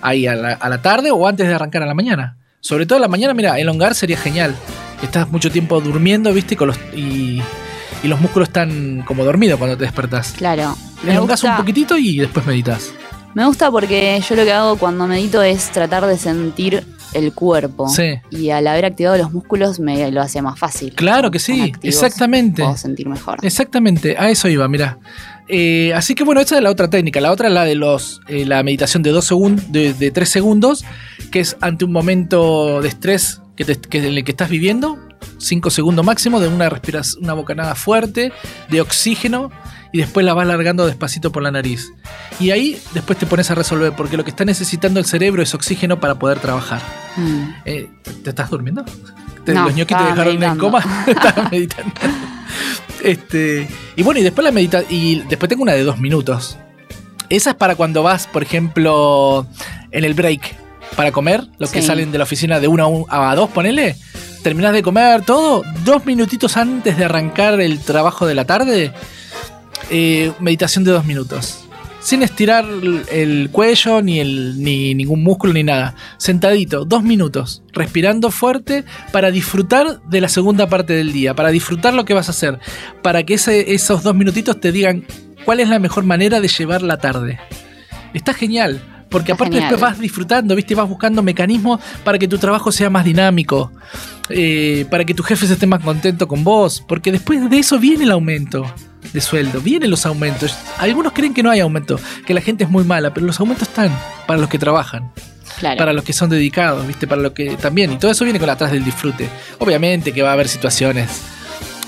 Ahí a la, a la tarde o antes de arrancar a la mañana. Sobre todo a la mañana, mira, elongar sería genial. Estás mucho tiempo durmiendo, viste, con los, y, y los músculos están como dormidos cuando te despertás. Claro. Elongás un poquitito y después meditas. me gusta porque yo lo que hago cuando medito es tratar de sentir el cuerpo. Sí. Y al haber activado los músculos me lo hace más fácil. Claro que sí, activos exactamente. Puedo sentir mejor. Exactamente, a eso iba, mira. Eh, así que bueno, esa es la otra técnica. La otra es la de los eh, la meditación de dos segundos, de, de tres segundos, que es ante un momento de estrés que, te- que en el que estás viviendo, cinco segundos máximo, de una una bocanada fuerte, de oxígeno, y después la vas largando despacito por la nariz. Y ahí después te pones a resolver, porque lo que está necesitando el cerebro es oxígeno para poder trabajar. Mm. Eh, ¿Te estás durmiendo? ¿Te- No, ¿Los ñoquis te dejaron en meditando. coma? Estabas meditando. Este, y bueno, y después la medita y después tengo una de dos minutos. Esa es para cuando vas, por ejemplo, en el break para comer, los que salen de la oficina de una a un- a dos, ponele. Terminás de comer todo, dos minutitos antes de arrancar el trabajo de la tarde, eh, meditación de dos minutos. Sin estirar el- el cuello, ni, el, ni ningún músculo, ni nada. Sentadito, dos minutos, respirando fuerte para disfrutar de la segunda parte del día, para disfrutar lo que vas a hacer, para que ese- esos dos minutitos te digan cuál es la mejor manera de llevar la tarde. Está genial, porque Está aparte genial. después vas disfrutando, ¿viste? Vas buscando mecanismos para que tu trabajo sea más dinámico, eh, para que tu jefe esté más contento con vos, porque después de eso viene el aumento de sueldo, vienen los aumentos. Algunos creen que no hay aumento, que la gente es muy mala, pero los aumentos están para los que trabajan, Claro. para los que son dedicados, ¿viste? Para los que también, y todo eso viene con atrás del disfrute. Obviamente que va a haber situaciones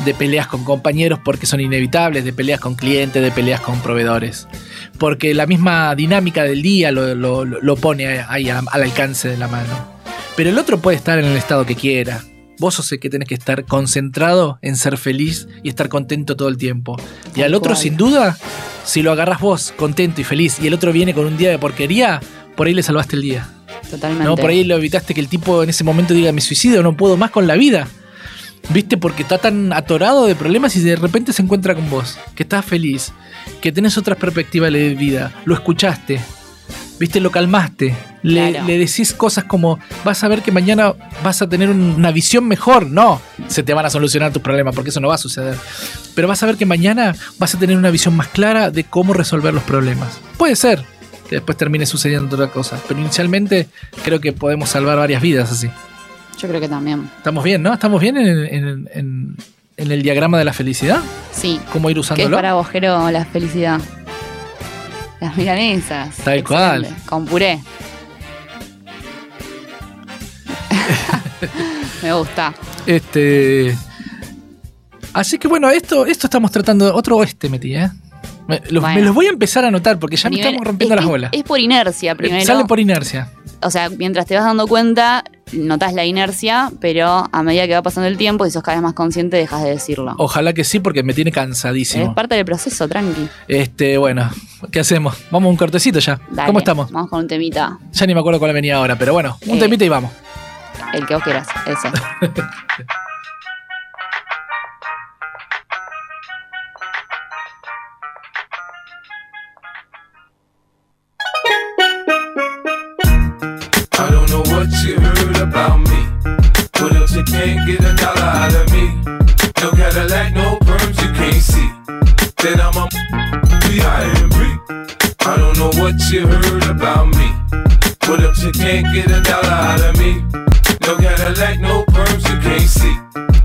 de peleas con compañeros porque son inevitables, de peleas con clientes, de peleas con proveedores. Porque la misma dinámica del día lo, lo- lo pone ahí al alcance de la mano. Pero el otro puede estar en el estado que quiera. Vos sos el que tenés que estar concentrado en ser feliz y estar contento todo el tiempo. Y al otro, cual. sin duda, si lo agarras vos contento y feliz y el otro viene con un día de porquería, por ahí le salvaste el día. Totalmente. ¿no? Por ahí lo evitaste que el tipo en ese momento diga, me suicido, no puedo más con la vida. ¿Viste? Porque está tan atorado de problemas y de repente se encuentra con vos, que estás feliz, que tenés otras perspectivas de vida, lo escuchaste, ¿viste? Lo calmaste, le, Claro. le decís cosas como, vas a ver que mañana vas a tener un- una visión mejor. No, se te van a solucionar tus problemas, porque eso no va a suceder. Pero vas a ver que mañana vas a tener una visión más clara de cómo resolver los problemas. Puede ser que después termine sucediendo otra cosa, pero inicialmente creo que podemos salvar varias vidas así. Yo creo que también. Estamos bien, ¿no? Estamos bien en, en- en- en el diagrama de la felicidad. Sí. ¿Cómo ir ¿Qué es usándolo? para vos, Jero, la felicidad? Las milanesas. Tal cual. Con puré. Me gusta. Este. Así que bueno, esto, esto estamos tratando. Otro oeste metí, ¿eh? Me, los, Bueno. me los voy a empezar a anotar porque ya me Nivel- estamos rompiendo es, las bolas. Es por inercia Eh, primero. Sale por inercia. O sea, mientras te vas dando cuenta, notas la inercia, pero a medida que va pasando el tiempo y sos cada vez más consciente, dejas de decirlo. Ojalá que sí, porque me tiene es cansadísimo. parte del proceso, tranqui. Este, bueno, ¿qué hacemos? Vamos a un cortecito ya. Dale, ¿Cómo estamos? Vamos con un temita. Ya ni me acuerdo cuál venía ahora, pero bueno, un Eh. temita y vamos. El que vos quieras, ese. you heard about me. But if you can't get a dollar out of me, no Cadillac, no perms you can't see.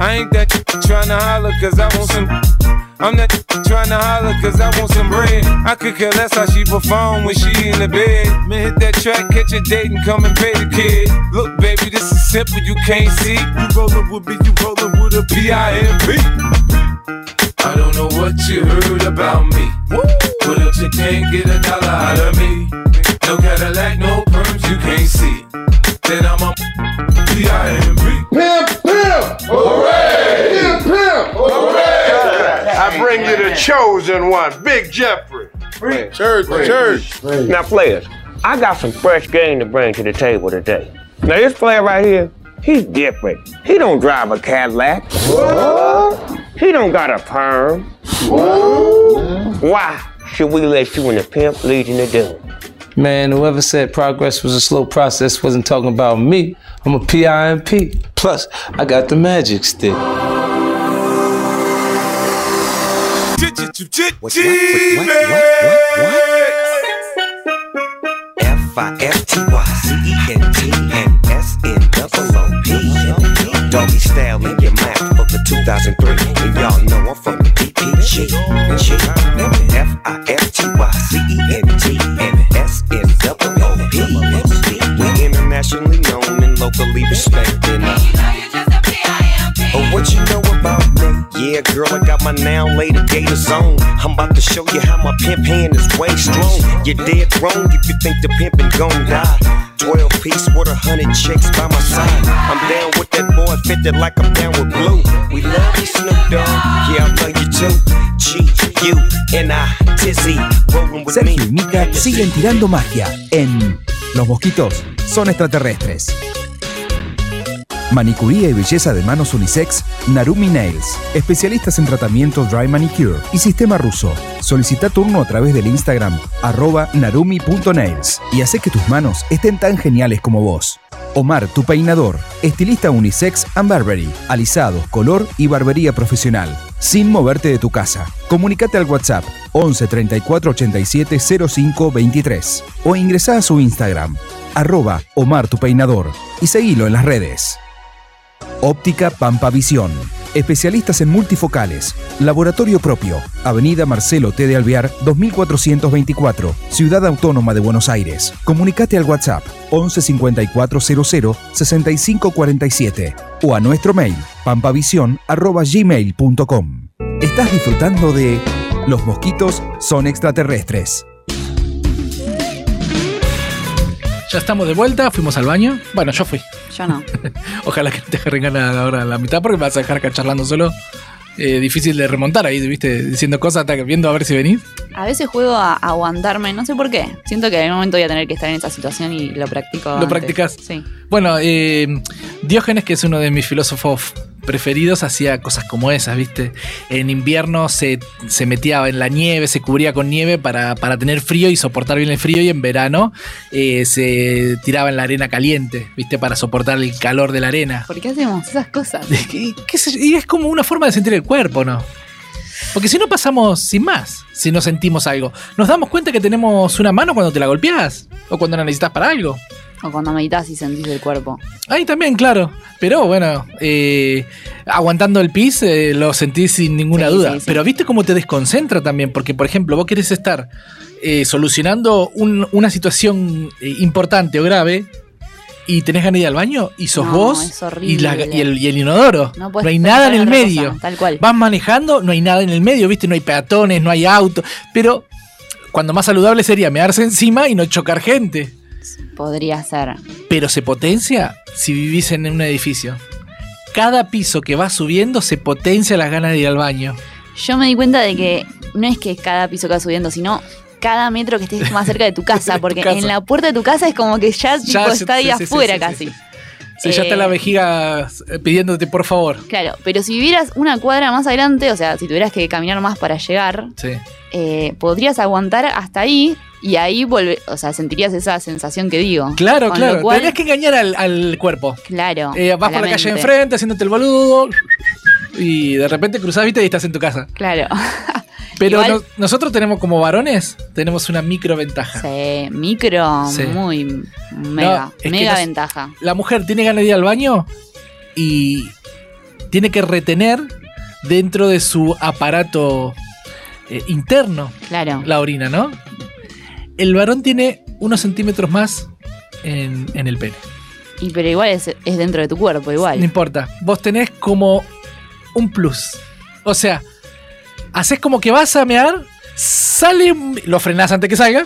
I ain't that trying to holler cause I want some. I'm not trying to holler cause I want some bread. I could care less how she perform when she in the bed. Man, hit that track, catch a date and come and pay the kid. Look, baby, this is simple, you can't see. You rollin' with me, you rollin' with a P-I-M-P. I don't know what you heard about me. But if you can't get a dollar out of me, no Cadillac, no perms, you can't see. Then I'm a P-I-M-P. Pimp, pimp! Hooray! Pimp, pimp! Hooray! I bring you the chosen one, Big Jeffrey. Church, church. Now, players, I got some fresh game to bring to the table today. Now, this player right here, he's different. He don't drive a Cadillac. He don't got a perm. Why should we let you in the pimp legion of doom? Man, whoever said progress was a slow process wasn't talking about me. I'm a PIMP. Plus, I got the magic stick. F-I-F-T-Y-C-E-N-T-N-S-N-O-O-P Doggy style in your mouth for the 2003 And y'all know I'm from the DPG And shit F-I-F-T-Y-C-E-N-T-N-S-N-O-O-P We internationally known and locally respected. Oh, what you know about? Yeah, girl, I got my now later gators on. I'm about to show you how my pimp hand is way strong. You're dead wrong if you think the pimpin' gon' die. 12 piece with a hundred chicks by my side. I'm down with that boy, fitted like I'm down with blue. We love you, Snoop Dogg. Yeah, I love you too. G, U, N, I, Tizzy. Rollin' with me. Sergio y Mika siguen tirando magia en Los mosquitos son extraterrestres. Manicuría y belleza de manos unisex, Narumi Nails. Especialistas en tratamiento dry manicure y sistema ruso. Solicita turno a través del Instagram arroba narumi.nails y hace que tus manos estén tan geniales como vos. Omar, tu peinador. Estilista unisex and barbery. Alisados, color y barbería profesional. Sin moverte de tu casa. Comunicate al WhatsApp 11 34 87 05 23 o ingresa a su Instagram arroba Omar tu peinador y seguilo en las redes. Óptica Pampa Visión. Especialistas en multifocales. Laboratorio propio. Avenida Marcelo T. de Alvear, 2424, Ciudad Autónoma de Buenos Aires. Comunicate al WhatsApp 11 5400 6547 o a nuestro mail pampavision.gmail.com. Estás disfrutando de Los mosquitos son extraterrestres. Ya estamos de vuelta, fuimos al baño. Bueno, yo fui. Yo no. Ojalá que no te deje ganar ahora la mitad porque me vas a dejar acá charlando solo. Eh, difícil de remontar ahí, viste, diciendo cosas, hasta que viendo a ver si venís. A veces juego a aguantarme, no sé por qué. Siento que en algún momento voy a tener que estar en esa situación y lo practico. ¿Lo antes. practicas? Sí. Bueno, eh, Diógenes, que es uno de mis filósofos preferidos, hacía cosas como esas, ¿viste? En invierno se, se metía en la nieve, se cubría con nieve para, para tener frío y soportar bien el frío, y en verano eh, se tiraba en la arena caliente, ¿viste? Para soportar el calor de la arena. ¿Por qué hacemos esas cosas? ¿Qué- qué sé yo? y es como una forma de sentir el cuerpo, ¿no? Porque si no pasamos sin más, si no sentimos algo. Nos damos cuenta que tenemos una mano cuando te la golpeas o cuando la necesitas para algo. O cuando meditas y sentís el cuerpo. Ahí también, claro. Pero bueno, eh, aguantando el pis eh, lo sentís sin ninguna Sí, duda. sí, sí. Pero viste cómo te desconcentra también, porque por ejemplo, vos querés estar eh, solucionando un- una situación eh, importante o grave y tenés ganas de ir al baño y sos No, vos y, la- y el, y el inodoro. No No, hay nada en el cosa, medio. tal cual. Vas manejando, no hay nada en el medio, viste, no hay peatones, no hay autos. Pero cuando más saludable sería mearse encima y no chocar gente. Podría ser. Pero se potencia si vivís en un edificio. Cada piso que vas subiendo se potencia las ganas de ir al baño. Yo me di cuenta de que no es que cada piso que vas subiendo, sino cada metro que estés más cerca de tu casa. Porque casa. en la puerta de tu casa es como que ya, tipo, se- está ahí sí, afuera sí, sí, casi. Está Eh, la vejiga eh, pidiéndote por favor. Claro, pero si vivieras una cuadra más adelante, o sea, si tuvieras que caminar más para llegar, Sí. eh, podrías aguantar hasta ahí y ahí volver, o sea, sentirías esa sensación que digo. Claro, Con claro. cual- Tenés que engañar al, al cuerpo. Claro. Eh, vas por la calle mente. enfrente haciéndote el boludo. Y de repente cruzás, viste, y estás en tu casa. Claro. Pero Igual- no- nosotros tenemos como varones, tenemos una micro ventaja. Sí, micro, Sí. muy mega, mega nos- ventaja. La mujer tiene ganas de ir al baño y tiene que retener dentro de su aparato eh, interno Claro. la orina, ¿no? El varón tiene unos centímetros más en, en el pene. Y pero igual es, es dentro de tu cuerpo, No igual. importa. Vos tenés como un plus. O sea, haces como que vas a mear, sale, lo frenás antes que salga.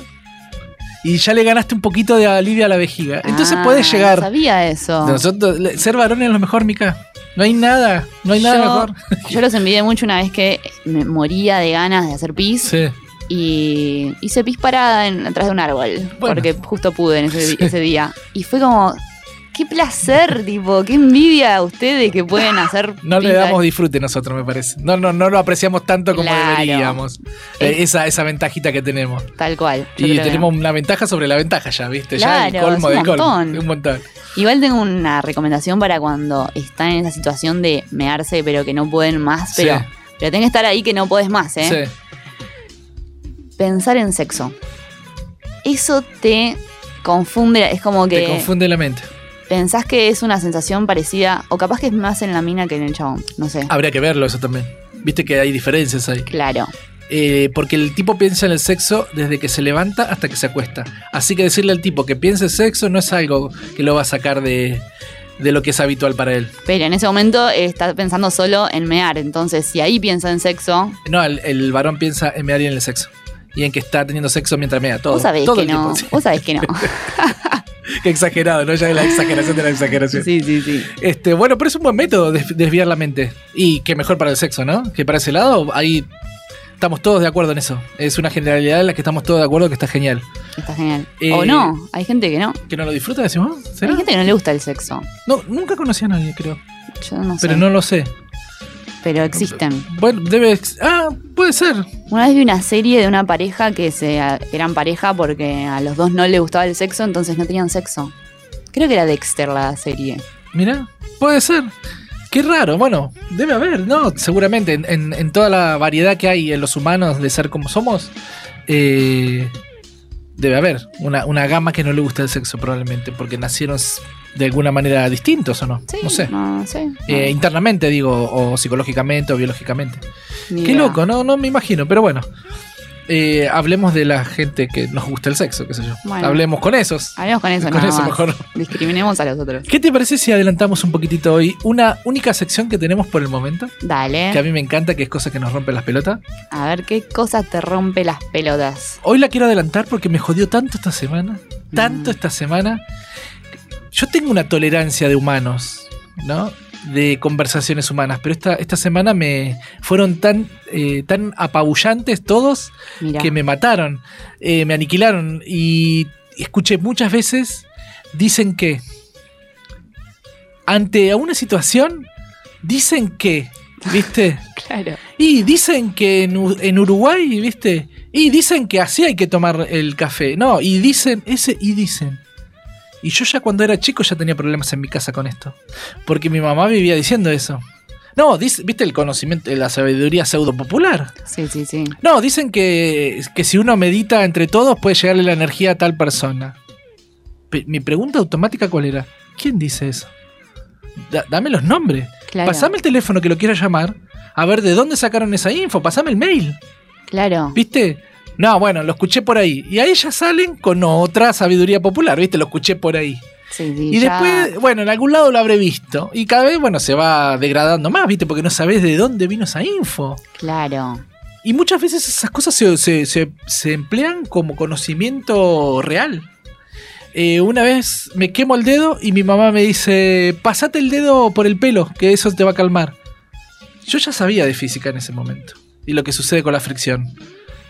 Y ya le ganaste un poquito de alivio a la vejiga. Entonces Ah, puedes llegar. No sabía eso. Nosotros, ser varón es lo mejor, Mica. No hay nada, no hay nada mejor. yo los envidié mucho una vez que me moría de ganas de hacer pis. Sí. Y hice pis parada en, atrás de un árbol. Bueno. Porque justo pude en ese, ese día. Y fue como. Qué placer, tipo, qué envidia a ustedes que pueden hacer. No le damos disfrute nosotros, me parece. No, no, no lo apreciamos tanto como Claro. deberíamos. Eh, esa, esa ventajita que tenemos. Tal cual. Y tenemos una ventaja sobre la ventaja ya, ¿viste? ya el Claro, colmo del un colmo. Un montón. Igual tengo una recomendación para cuando están en esa situación de mearse, pero que no pueden más, pero, Sí. pero tenés que estar ahí que no podés más, ¿eh? Sí. Pensar en sexo. Eso te confunde, es como que Te confunde la mente. Pensás que es una sensación parecida, o capaz que es más en la mina que en el chabón, no sé. Habría que verlo eso también. Viste que hay diferencias ahí. Claro. Eh, porque el tipo piensa en el sexo desde que se levanta hasta que se acuesta. Así que decirle al tipo que piense en sexo no es algo que lo va a sacar de, de lo que es habitual para él. Pero en ese momento está pensando solo en mear, entonces si ahí piensa en sexo, No, el, el varón piensa en mear y en el sexo. Y en que está teniendo sexo mientras mea. Todo, vos sabés todo que no, tiempo, sí. vos sabés que no. Qué exagerado, ¿no? Ya es la exageración de la exageración. sí, sí, sí. Este, bueno, pero es un buen método de desviar la mente. Y que mejor para el sexo, ¿no? Que para ese lado, ahí estamos todos de acuerdo en eso. Es una generalidad en la que estamos todos de acuerdo que está genial. Está genial. Eh, o no, hay gente que no. ¿Que no lo disfruta, decimos? ¿Será? Hay gente que no le gusta el sexo. No, nunca conocí a nadie, creo. Yo no sé. Pero no lo sé. Pero existen. Bueno, debe. Ah, puede ser. Una vez vi una serie de una pareja que se eran pareja porque a los dos no les gustaba el sexo, entonces no tenían sexo. Creo que era Dexter la serie. Mira, puede ser. Qué raro. Bueno, debe haber, ¿no? Seguramente en, en- toda la variedad que hay en los humanos de ser como somos, eh, debe haber una, una gama que no le gusta el sexo probablemente, porque nacieron de alguna manera distintos o no. Sí, no sé. No. Eh, internamente digo, o psicológicamente o biológicamente. Qué loco, no, no me imagino, pero bueno. Eh, hablemos de la gente que nos gusta el sexo, qué sé yo. Bueno. Hablemos con esos. Hablemos con eso, Con nada eso más. mejor. Discriminemos a los otros. ¿Qué te parece si adelantamos un poquitito hoy una única sección que tenemos por el momento? Dale. Que a mí me encanta, que es cosa que nos rompe las pelotas. A ver qué cosa te rompe las pelotas. Hoy la quiero adelantar porque me jodió tanto esta semana. Tanto Mm. esta semana. Yo tengo una tolerancia de humanos, ¿no? De conversaciones humanas, pero esta, esta semana me fueron tan, eh, tan apabullantes todos que me mataron, eh, me aniquilaron. Y escuché muchas veces, dicen que ante una situación, dicen que, ¿viste? Claro. Y dicen que en, en Uruguay, ¿viste? Y dicen que así hay que tomar el café. No, y dicen, ese y dicen. Y yo ya cuando era chico ya tenía problemas en mi casa con esto. Porque mi mamá vivía diciendo eso. No, dice, ¿viste el conocimiento, la sabiduría pseudo popular? Sí, sí, sí. No, dicen que, que si uno medita entre todos puede llegarle la energía a tal persona. Pe- mi pregunta automática cuál era? ¿Quién dice eso? Da- dame los nombres. Claro. Pasame el teléfono que lo quiero llamar. A ver de dónde sacaron esa info. Pasame el mail. Claro. ¿Viste? No, bueno, lo escuché por ahí. Y ahí ya salen con otra sabiduría popular, ¿viste? Lo escuché por ahí. Sí, sí, Y ya- después, bueno, en algún lado lo habré visto. Y cada vez, bueno, se va degradando más, ¿viste? Porque no sabés de dónde vino esa info. Claro. Y muchas veces esas cosas se, se- se- se emplean como conocimiento real. Eh, una vez me quemo el dedo y mi mamá me dice, pasate el dedo por el pelo, que eso te va a calmar. Yo ya sabía de física en ese momento y lo que sucede con la fricción.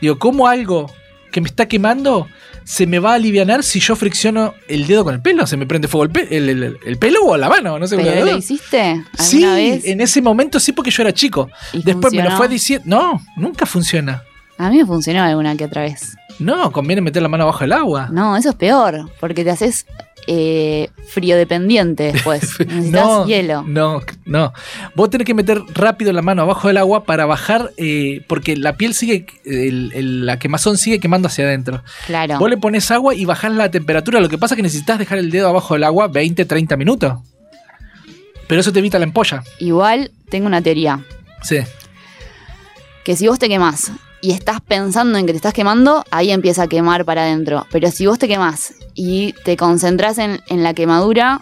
Digo, ¿cómo algo que me está quemando se me va a aliviar si yo fricciono el dedo con el pelo? ¿Se me prende fuego el, pe- el- el- el pelo o la mano? No sé ¿Pero lo hiciste alguna Sí, vez? en ese momento sí, porque yo era chico. ¿Y Después me lo fue diciendo. No, nunca funciona. A mí me funcionó alguna que otra vez. No, conviene meter la mano abajo del agua. No, eso es peor, porque te haces eh, frío dependiente después. Necesitas no, hielo. No, no. Vos tenés que meter rápido la mano abajo del agua para bajar, eh, porque la piel sigue, el- el- la quemazón sigue quemando hacia adentro. Claro. Vos le pones agua y bajás la temperatura. Lo que pasa es que necesitas dejar el dedo abajo del agua 20, 30 minutos. Pero eso te evita la empolla. Igual tengo una teoría. Sí. Que si vos te quemás y estás pensando en que te estás quemando, ahí empieza a quemar para adentro. Pero si vos te quemás y te concentras en, en la quemadura,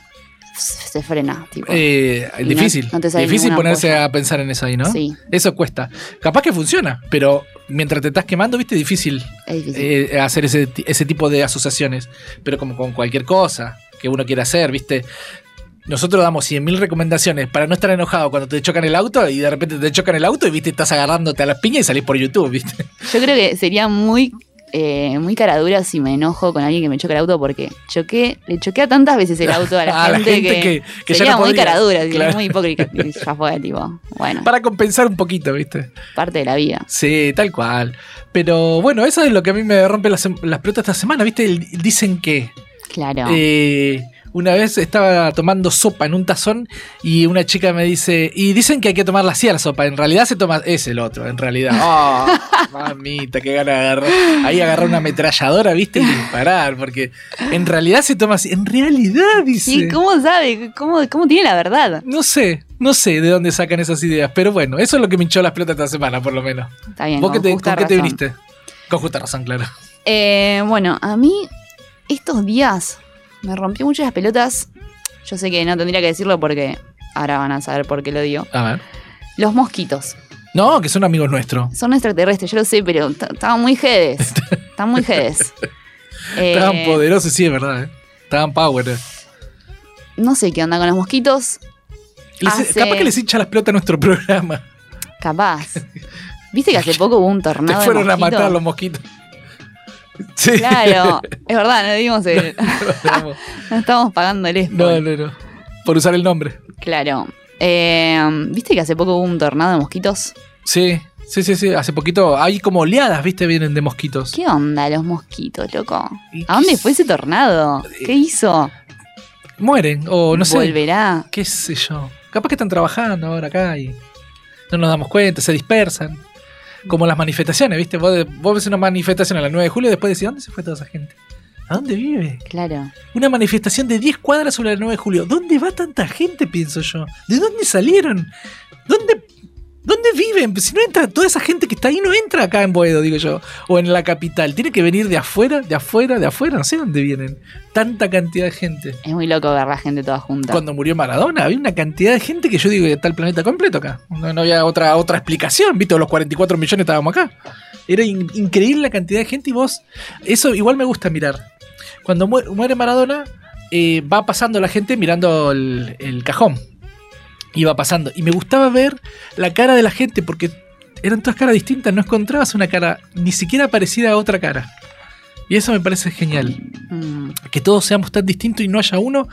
se frena. Tipo. Eh, no- difícil. no difícil ponerse a pensar en eso ahí, ¿no? Sí. Eso cuesta. Capaz que funciona, pero mientras te estás quemando, viste, difícil, Es difícil. eh, hacer ese, ese tipo de asociaciones. Pero como con cualquier cosa que uno quiera hacer, viste. Nosotros damos 100.000 recomendaciones para no estar enojado cuando te chocan el auto y de repente te chocan el auto y viste, estás agarrándote a las piñas y salís por YouTube, viste. Yo creo que sería muy, eh, muy cara dura si me enojo con alguien que me choca el auto porque choqué, le choqué a tantas veces el auto a la, A la gente, gente que, que- sería no muy cara dura, Claro. muy hipócrita. Y ya fue, tipo, bueno, Para compensar un poquito, viste. parte de la vida. Sí, tal cual. Pero bueno, eso es lo que a mí me rompe las, las pelotas esta semana, viste. El- dicen que Claro. Eh, una vez estaba tomando sopa en un tazón y una chica me dice, y dicen que hay que tomarla así a la sopa, en realidad se toma, es el otro, en realidad. Oh, mamita, qué gana de agarrar. Ahí agarrar una ametralladora, viste, y disparar, porque en realidad se toma así, en realidad dice. Sí, ¿cómo sabe? ¿Cómo, ¿Cómo tiene la verdad? No sé, no sé de dónde sacan esas ideas, pero bueno, eso es lo que me hinchó las pelotas esta semana, por lo menos. Está bien, ¿Vos con qué te, justa con qué te viniste? Con justa razón, claro. Eh, bueno, a mí estos días me rompió mucho las pelotas. Yo sé que no tendría que decirlo porque ahora van a saber por qué lo digo. A ver. Los mosquitos. No, que son amigos nuestros. Son extraterrestres, yo lo sé, pero estaban muy jedes. Estaban muy jedes. Eh, Estaban poderosos, sí, es verdad. ¿eh? Estaban power. no sé qué onda con los mosquitos. Les- Hace- Capaz que les hincha las pelotas a nuestro programa. Capaz. ¿Viste que hace poco hubo un Te tornado? de fueron a matar los mosquitos. Sí. Claro, es verdad, no dimos el. no estamos pagándoles. No, no, no. Por usar el nombre. Claro. Eh, ¿Viste que hace poco hubo un tornado de mosquitos? Sí, sí, sí, sí. Hace poquito hay como oleadas, viste, vienen de mosquitos. ¿Qué onda los mosquitos, loco? ¿Y ¿A dónde fue ese tornado? ¿Qué hizo? Mueren, o no sé. ¿Volverá? ¿Qué sé yo? Capaz que están trabajando ahora acá y no nos damos cuenta, se dispersan. Como las manifestaciones, ¿viste? Vos, vos ves una manifestación a las 9 de julio y después decís, ¿dónde se fue toda esa gente? ¿A dónde vive? Claro. Una manifestación de 10 cuadras sobre el 9 de julio. ¿Dónde va tanta gente, pienso yo? ¿De dónde salieron? ¿Dónde, ¿Dónde viven? Si no entra, toda esa gente que está ahí no entra acá en Boedo, digo yo. O en la capital. Tiene que venir de afuera, de afuera, de afuera. No sé dónde vienen. Tanta cantidad de gente. Es muy loco ver la gente toda junta. Cuando murió Maradona, había una cantidad de gente que yo digo que está el planeta completo acá. No, no había otra, otra explicación, ¿viste? Los 44 millones estábamos acá. Era in- increíble la cantidad de gente y vos. Eso igual me gusta mirar. Cuando mu- muere Maradona, eh, va pasando la gente mirando el, el cajón. Iba pasando. Y me gustaba ver la cara de la gente porque eran todas caras distintas. No encontrabas una cara ni siquiera parecida a otra cara. Y eso me parece genial. Mm, Que todos seamos tan distintos y no haya uno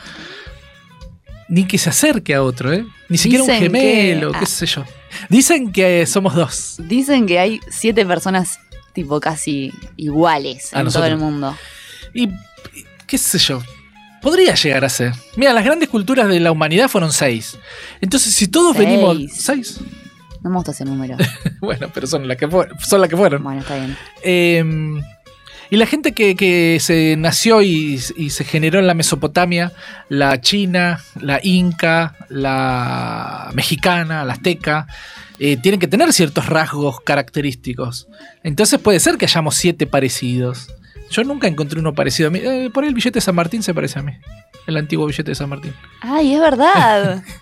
ni que se acerque a otro, ¿eh? Ni siquiera un gemelo, que- qué sé yo. Dicen que somos dos. Dicen que hay siete personas tipo casi iguales A en todo el mundo. Y y qué sé yo. Podría llegar a ser. Mira, las grandes culturas de la humanidad fueron seis. Entonces, si todos Seis. venimos. ¿Seis? No me gusta ese número. Bueno, pero son las que, son las que fueron. bueno, está bien. Eh, y la gente que, que se nació y, y se generó en la Mesopotamia, la china, la inca, la mexicana, la azteca, eh, tienen que tener ciertos rasgos característicos. Entonces puede ser que hayamos siete parecidos. Yo nunca encontré uno parecido a mí. Eh, por ahí el billete de San Martín se parece a mí. El antiguo billete de San Martín. Ay, es verdad.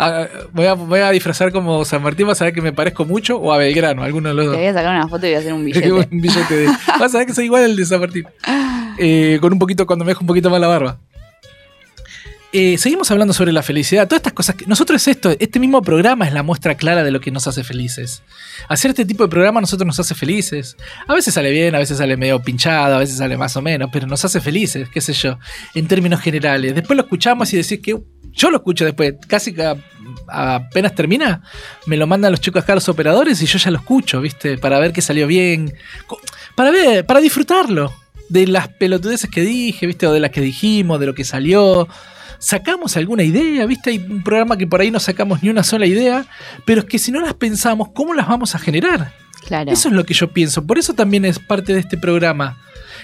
Ah, voy, a, voy a disfrazar como San Martín, vas a ver que me parezco mucho o a Belgrano, alguno de los Te dos. voy a sacar una foto y voy a hacer un billete. un billete de. Vas a ver que soy igual al de San Martín. Eh, con un poquito, cuando me dejo un poquito más la barba. Eh, seguimos hablando sobre la felicidad. Todas estas cosas que. Nosotros esto, este mismo programa es la muestra clara de lo que nos hace felices. Hacer este tipo de programa a nosotros nos hace felices. A veces sale bien, a veces sale medio pinchado, a veces sale más o menos, pero nos hace felices, qué sé yo, en términos generales. Después lo escuchamos y decís que. Yo lo escucho después, casi que a- apenas termina, me lo mandan los chicos acá los operadores y yo ya lo escucho, ¿viste? Para ver que salió bien. Para ver, para disfrutarlo. De las pelotudeces que dije, ¿viste? O de las que dijimos, de lo que salió. Sacamos alguna idea, ¿viste? Hay un programa que por ahí no sacamos ni una sola idea, pero es que si no las pensamos, ¿cómo las vamos a generar? Claro. Eso es lo que yo pienso. Por eso también es parte de este programa.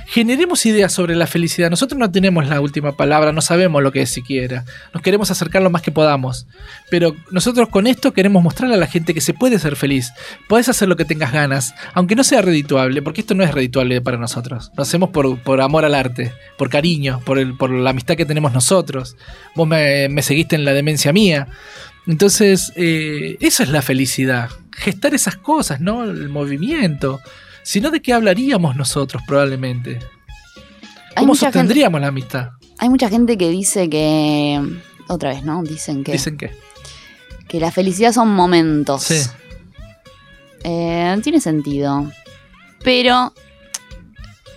Generemos ideas sobre la felicidad. Nosotros no tenemos la última palabra, no sabemos lo que es siquiera. Nos queremos acercar lo más que podamos. Pero nosotros con esto queremos mostrarle a la gente que se puede ser feliz. Puedes hacer lo que tengas ganas, aunque no sea redituable, porque esto no es redituable para nosotros. Lo hacemos por, por amor al arte, por cariño, por, el, por la amistad que tenemos nosotros. Vos me, seguiste en la demencia mía. Entonces, eh, eso es la felicidad. Gestar esas cosas, ¿no? El movimiento. Si no, ¿de qué hablaríamos nosotros probablemente? ¿Cómo gente, sostendríamos la amistad? hay mucha gente que dice que. Otra vez, ¿no? Dicen que, Dicen que. que la felicidad son momentos. Sí. Eh, tiene sentido. Pero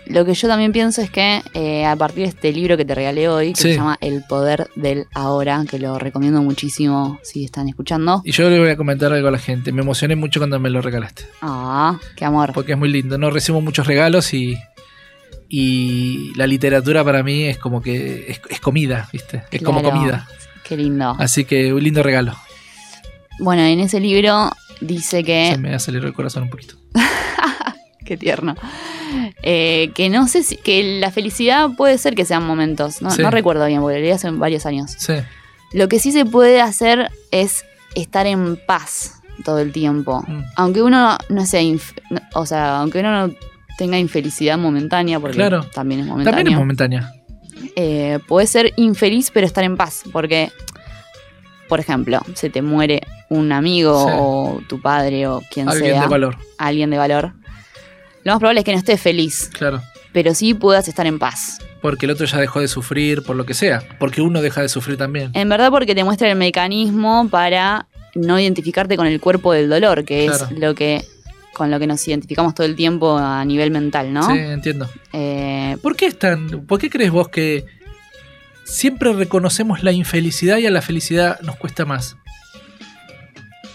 lo que yo también pienso es que eh, a partir de este libro que te regalé hoy, que Sí. se llama El poder del ahora, que lo recomiendo muchísimo si están escuchando. Y yo le voy a comentar algo a la gente. Me emocioné mucho cuando me lo regalaste. Ah, qué amor. Porque es muy lindo. No recibo muchos regalos y. Y la literatura para mí es como que. Es, es comida, ¿viste? Es como comida. Qué lindo. Así que un lindo regalo. Bueno, en ese libro dice que. Se me aceleró el corazón un poquito. Qué tierno. Eh, que no sé si. Que la felicidad puede ser que sean momentos. No, Sí. no recuerdo bien, porque lo leí hace varios años. Sí. Lo que sí se puede hacer es estar en paz todo el tiempo. Mm. Aunque uno no sea. no- o sea, aunque uno no tenga infelicidad momentánea, porque Claro. también es momentáneo. También es momentánea. eh, puede ser infeliz pero estar en paz, porque, por ejemplo, se te muere un amigo Sí. o tu padre o quien Alguien sea, de valor. alguien de valor, lo más probable es que no estés feliz, Claro. pero sí puedas estar en paz. Porque el otro ya dejó de sufrir, por lo que sea. Porque uno deja de sufrir también. En verdad porque te muestra el mecanismo para no identificarte con el cuerpo del dolor, que Claro. es lo que con lo que nos identificamos todo el tiempo a nivel mental, ¿no? Sí, entiendo. Eh, ¿Por qué es tan.? ¿Por qué crees vos que siempre reconocemos la infelicidad y a la felicidad nos cuesta más?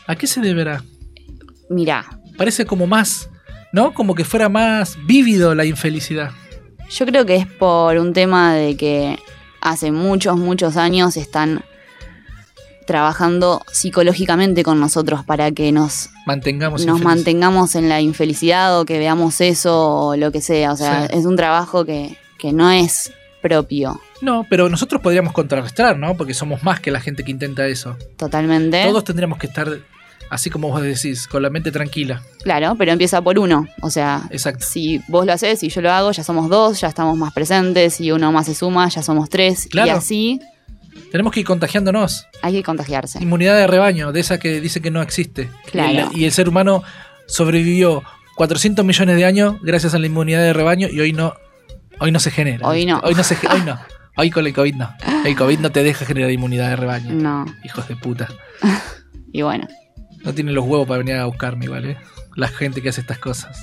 ¿A qué se deberá? mira, Parece como más. ¿No? Como que fuera más vívido la infelicidad. Yo creo que es por un tema de que hace muchos, muchos años están trabajando psicológicamente con nosotros para que nos, Mantengamos nos mantengamos en la infelicidad o que veamos eso o lo que sea. O sea, Sí. es un trabajo que, que no es propio No, pero nosotros podríamos contrarrestar, ¿no? Porque somos más que la gente que intenta eso. totalmente. Todos tendríamos que estar, así como vos decís, con la mente tranquila. Claro, pero empieza por uno. O sea, Exacto. si vos lo haces y yo lo hago, ya somos dos, ya estamos más presentes. Si uno más se suma, ya somos tres. Y Claro. así Tenemos que ir contagiándonos. hay que contagiarse. Inmunidad de rebaño, de esa que dice que no existe. Claro. Y el, y el ser humano sobrevivió 400 millones de años gracias a la inmunidad de rebaño y hoy no, hoy no se genera. Hoy no. Hoy no se ge- hoy no. Hoy con el COVID no. El COVID no te deja generar inmunidad de rebaño. No. Hijos de puta. Y bueno, No tienen los huevos para venir a buscarme igual, ¿eh? La gente que hace estas cosas.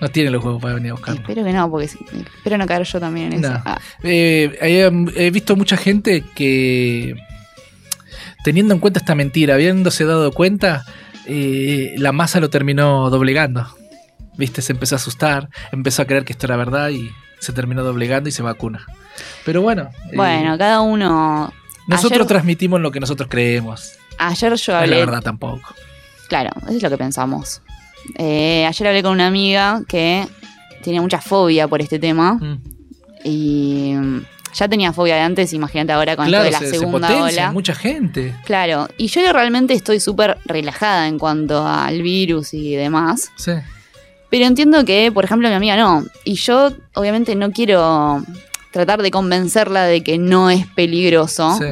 No tienen los huevos para venir a buscarme. espero que no, porque espero no caer yo también en eso. Ah, Eh, he, he visto mucha gente que, teniendo en cuenta esta mentira, habiéndose dado cuenta, eh, la masa lo terminó doblegando. ¿Viste? Se empezó a asustar, empezó a creer que esto era verdad y se terminó doblegando y se vacuna. Pero bueno, eh, bueno, cada uno. nosotros ayer, transmitimos lo que nosotros creemos. Ayer yo No es la hablé. verdad tampoco. Claro, eso es lo que pensamos. Eh, ayer hablé con una amiga que tiene mucha fobia por este tema. Mm. Y mm, ya tenía fobia de antes, imagínate ahora con Claro, esto de la se, se segunda potencia ola. mucha gente. Claro, y yo realmente estoy súper relajada en cuanto al virus y demás. Sí. Pero entiendo que, por ejemplo, mi amiga no. Y yo, obviamente, no quiero tratar de convencerla de que no es peligroso. sí.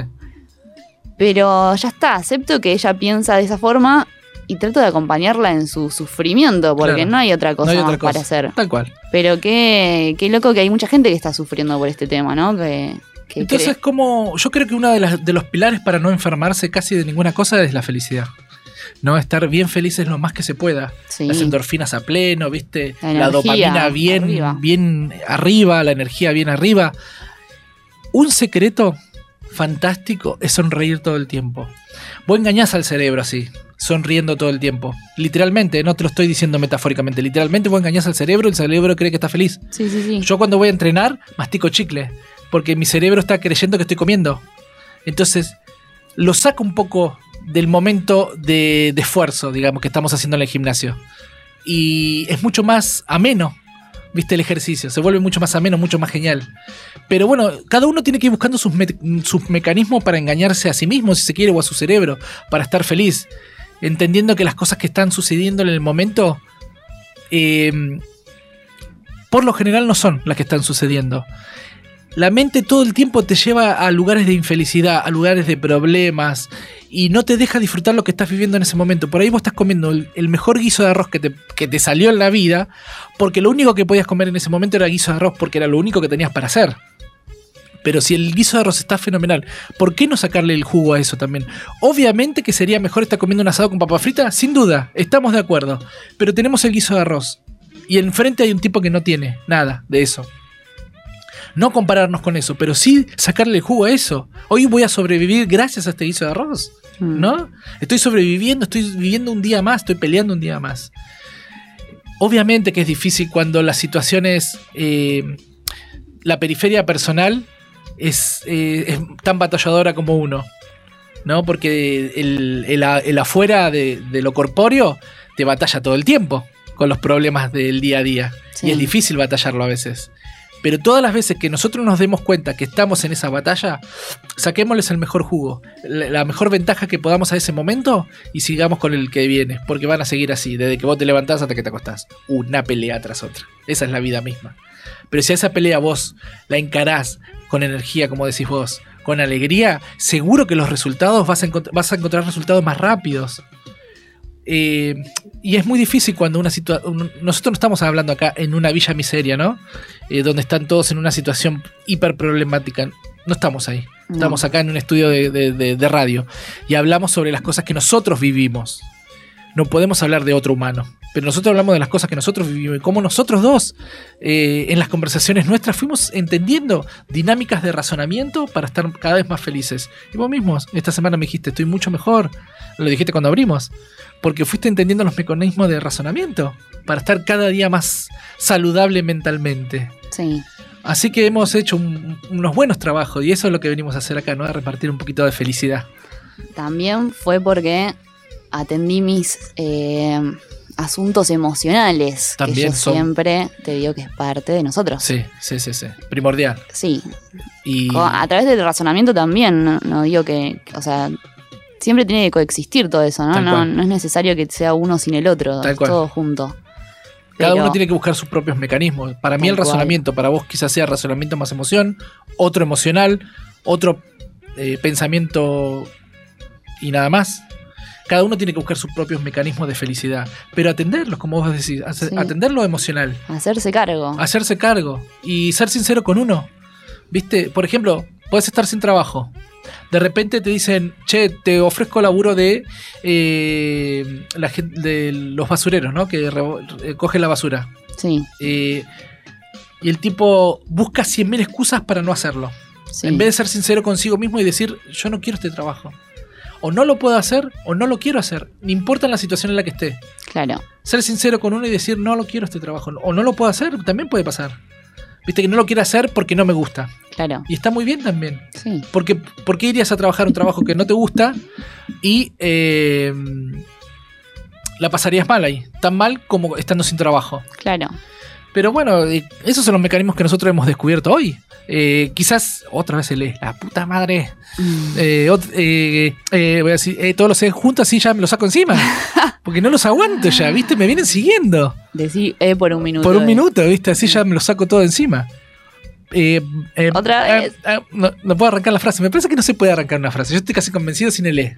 Pero ya está, acepto que ella piensa de esa forma y trato de acompañarla en su sufrimiento, porque Claro. no hay otra cosa no hay más otra cosa. para hacer. Tal cual. Pero qué, qué loco que hay mucha gente que está sufriendo por este tema, ¿no? Que, que Entonces, cree- como yo creo que uno de, las- de los pilares para no enfermarse casi de ninguna cosa es la felicidad. No estar bien felices lo más que se pueda. Sí. Las endorfinas a pleno, ¿viste? La La, dopamina bien arriba. bien arriba, la energía bien arriba. Un secreto fantástico es sonreír todo el tiempo. Vos engañás al cerebro así, sonriendo todo el tiempo. Literalmente, no te lo estoy diciendo metafóricamente. Literalmente vos engañás al cerebro y el cerebro cree que está feliz. Sí, sí, sí. Yo cuando voy a entrenar, mastico chicle, porque mi cerebro está creyendo que estoy comiendo. Entonces, lo saco un poco del momento de, de esfuerzo, digamos, que estamos haciendo en el gimnasio. Y es mucho más ameno, viste, el ejercicio. Se vuelve mucho más ameno, mucho más genial. Pero bueno, cada uno tiene que ir buscando sus, sus mecanismos para engañarse a sí mismo, si se quiere, o a su cerebro, para estar feliz. Entendiendo que las cosas que están sucediendo en el momento eh, por lo general no son las que están sucediendo. La mente todo el tiempo te lleva a lugares de infelicidad, a lugares de problemas, y no te deja disfrutar lo que estás viviendo en ese momento. Por ahí vos estás comiendo el, mejor guiso de arroz que te, que te salió en la vida, porque lo único que podías comer en ese momento era guiso de arroz, porque era lo único que tenías para hacer. Pero si el guiso de arroz está fenomenal, ¿por qué no sacarle el jugo a eso también? Obviamente que sería mejor estar comiendo un asado con papa frita, sin duda, estamos de acuerdo. Pero tenemos el guiso de arroz. Y enfrente hay un tipo que no tiene nada de eso. No compararnos con eso, pero sí sacarle el jugo a eso. Hoy voy a sobrevivir gracias a este guiso de arroz. Mm. ¿No? Estoy sobreviviendo, estoy viviendo un día más, estoy peleando un día más. Obviamente que es difícil cuando la situación es. eh, la periferia personal es, eh, es tan batalladora como uno. ¿No? Porque el, el afuera de, de lo corpóreo te batalla todo el tiempo con los problemas del día a día. Sí. Y es difícil batallarlo a veces. Pero todas las veces que nosotros nos demos cuenta que estamos en esa batalla, saquémosles el mejor jugo, la, mejor ventaja que podamos a ese momento y sigamos con el que viene, porque van a seguir así, desde que vos te levantás hasta que te acostás. Una pelea tras otra. Esa es la vida misma. Pero si a esa pelea vos la encarás con energía, como decís vos, con alegría, seguro que los resultados vas a, vas a encontrar resultados más rápidos. Eh, y es muy difícil cuando una situación. Nosotros no estamos hablando acá en una villa miseria, ¿no? Eh, donde están todos en una situación hiper problemática. No estamos ahí. No. Estamos acá en un estudio de, de- de- de radio y hablamos sobre las cosas que nosotros vivimos. No podemos hablar de otro humano, pero nosotros hablamos de las cosas que nosotros vivimos y cómo nosotros dos, eh, en las conversaciones nuestras, fuimos entendiendo dinámicas de razonamiento para estar cada vez más felices. Y vos mismos, esta semana me dijiste, estoy mucho mejor. Lo dijiste cuando abrimos, porque fuiste entendiendo los mecanismos de razonamiento para estar cada día más saludable mentalmente. Sí. Así que hemos hecho un- unos buenos trabajos y eso es lo que venimos a hacer acá, ¿no? A repartir un poquito de felicidad. También fue porque atendí mis eh, asuntos emocionales. También que yo son- siempre te digo que es parte de nosotros. Sí, sí, sí, sí. Primordial. Sí. Y A través del razonamiento también, no, no digo que, o sea, siempre tiene que coexistir todo eso, ¿no? No, no es necesario que sea uno sin el otro, Tal cual. todo junto. cada Pero- uno tiene que buscar sus propios mecanismos. Para mí el cual. razonamiento, para vos quizás sea razonamiento más emoción, otro emocional, otro eh, pensamiento y nada más. Cada uno tiene que buscar sus propios mecanismos de felicidad, pero atenderlos, como vos decís, hace- Sí. atender lo emocional. Hacerse cargo. hacerse cargo y ser sincero con uno. ¿Viste? Por ejemplo, puedes estar sin trabajo. De repente te dicen, che, te ofrezco laburo de, eh, la gen- de los basureros, ¿no? Que cogen la basura. Sí, Eh, y el tipo busca 100.000 excusas para no hacerlo. sí. En vez de ser sincero consigo mismo y decir, yo no quiero este trabajo. O no lo puedo hacer o no lo quiero hacer. No importa la situación en la que esté Claro. ser sincero con uno y decir no lo quiero este trabajo o no lo puedo hacer, también puede pasar. Viste que no lo quiero hacer porque no me gusta. Claro. Y está muy bien también. Sí. Porque, ¿Por qué irías a trabajar un trabajo que no te gusta y eh, la pasarías mal ahí? Tan mal como estando sin trabajo. Claro. Pero bueno, eh, esos son los mecanismos que nosotros hemos descubierto hoy. Eh, quizás otra vez se lee, la puta madre. Ot- eh, voy a decir, eh, todos los sé juntos así ya me los saco encima. Porque no los aguanto ya, ¿viste? Me vienen siguiendo. Eh por un minuto. Por un minuto, ¿viste? Así ya me lo saco todo encima. Otra vez. no, no puedo arrancar la frase. Me parece que no se puede arrancar una frase. Yo estoy casi convencido sin el E.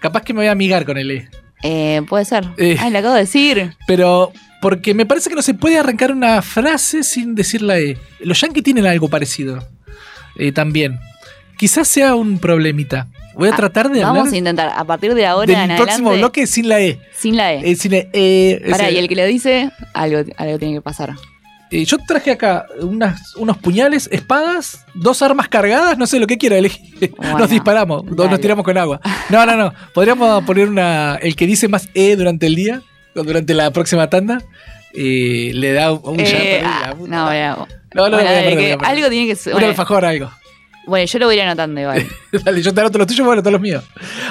Capaz que me voy a amigar con el E. Eh, puede ser. Ay, le acabo de decir. Pero porque me parece que no se puede arrancar una frase sin decir la E. Los yankees tienen algo parecido. eh, también. Quizás sea un problemita. Voy a Ah, tratar de Vamos hablar a intentar, a partir de ahora del en próximo adelante, bloque sin la E. sin la E. Eh, sin la E. Pará, ese- y el que lo dice, algo, algo tiene que pasar. Eh, yo traje acá unas, unos puñales, espadas, dos armas cargadas, no sé lo que quiera elegir. Bueno, nos disparamos, dos nos dale. tiramos con agua. No, no, no. Podríamos poner una. El que dice más E durante el día, durante la próxima tanda, eh, le da un ya Eh, ah, no, No, no, bueno, que perder. algo tiene que ser. Un alfajor, algo. bueno, yo lo voy a ir anotando igual. Dale, yo te anoto los tuyos, bueno, todos los míos.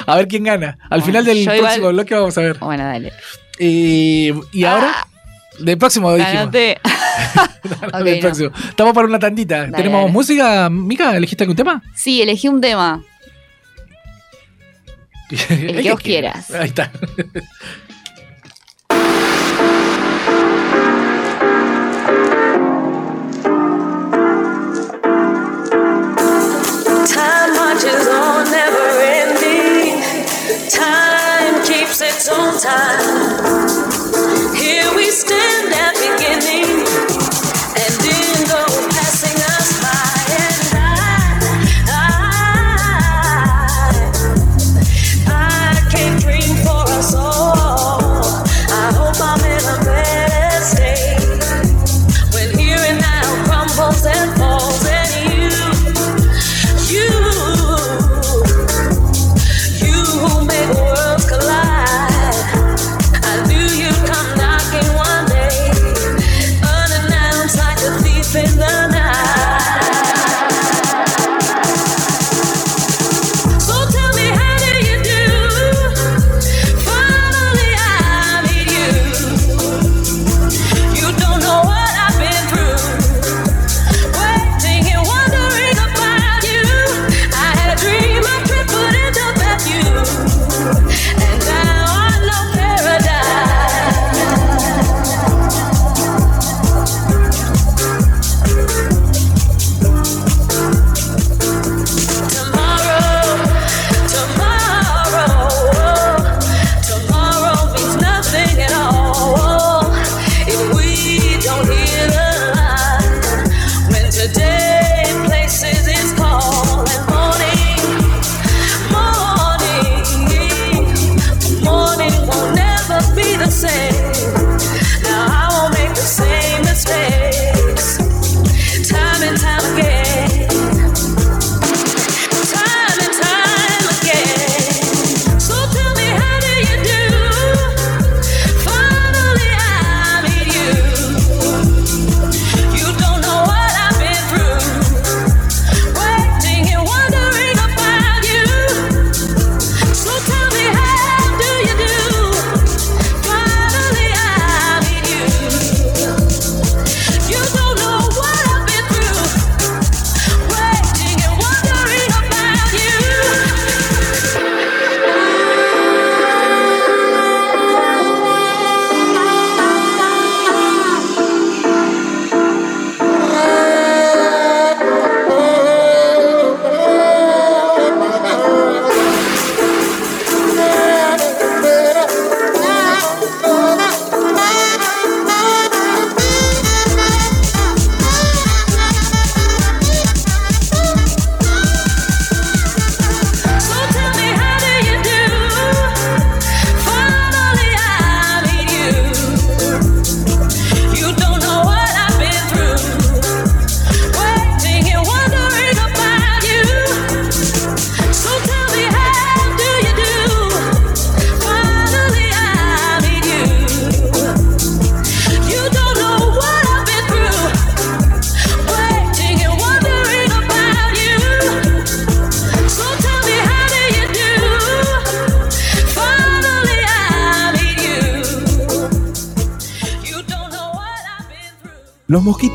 A ver quién gana. Al Bueno, final del igual- próximo bloque vamos a ver. bueno, dale. Eh, y ahora, del próximo dijimos. Anoté. No, Ok, del no. próximo. Estamos para una tandita. Dale, ¿Tenemos dale. música? Mica, ¿elegiste algún tema? Sí, elegí un tema. El que vos quieras. Ahí está. Time. Here we stand at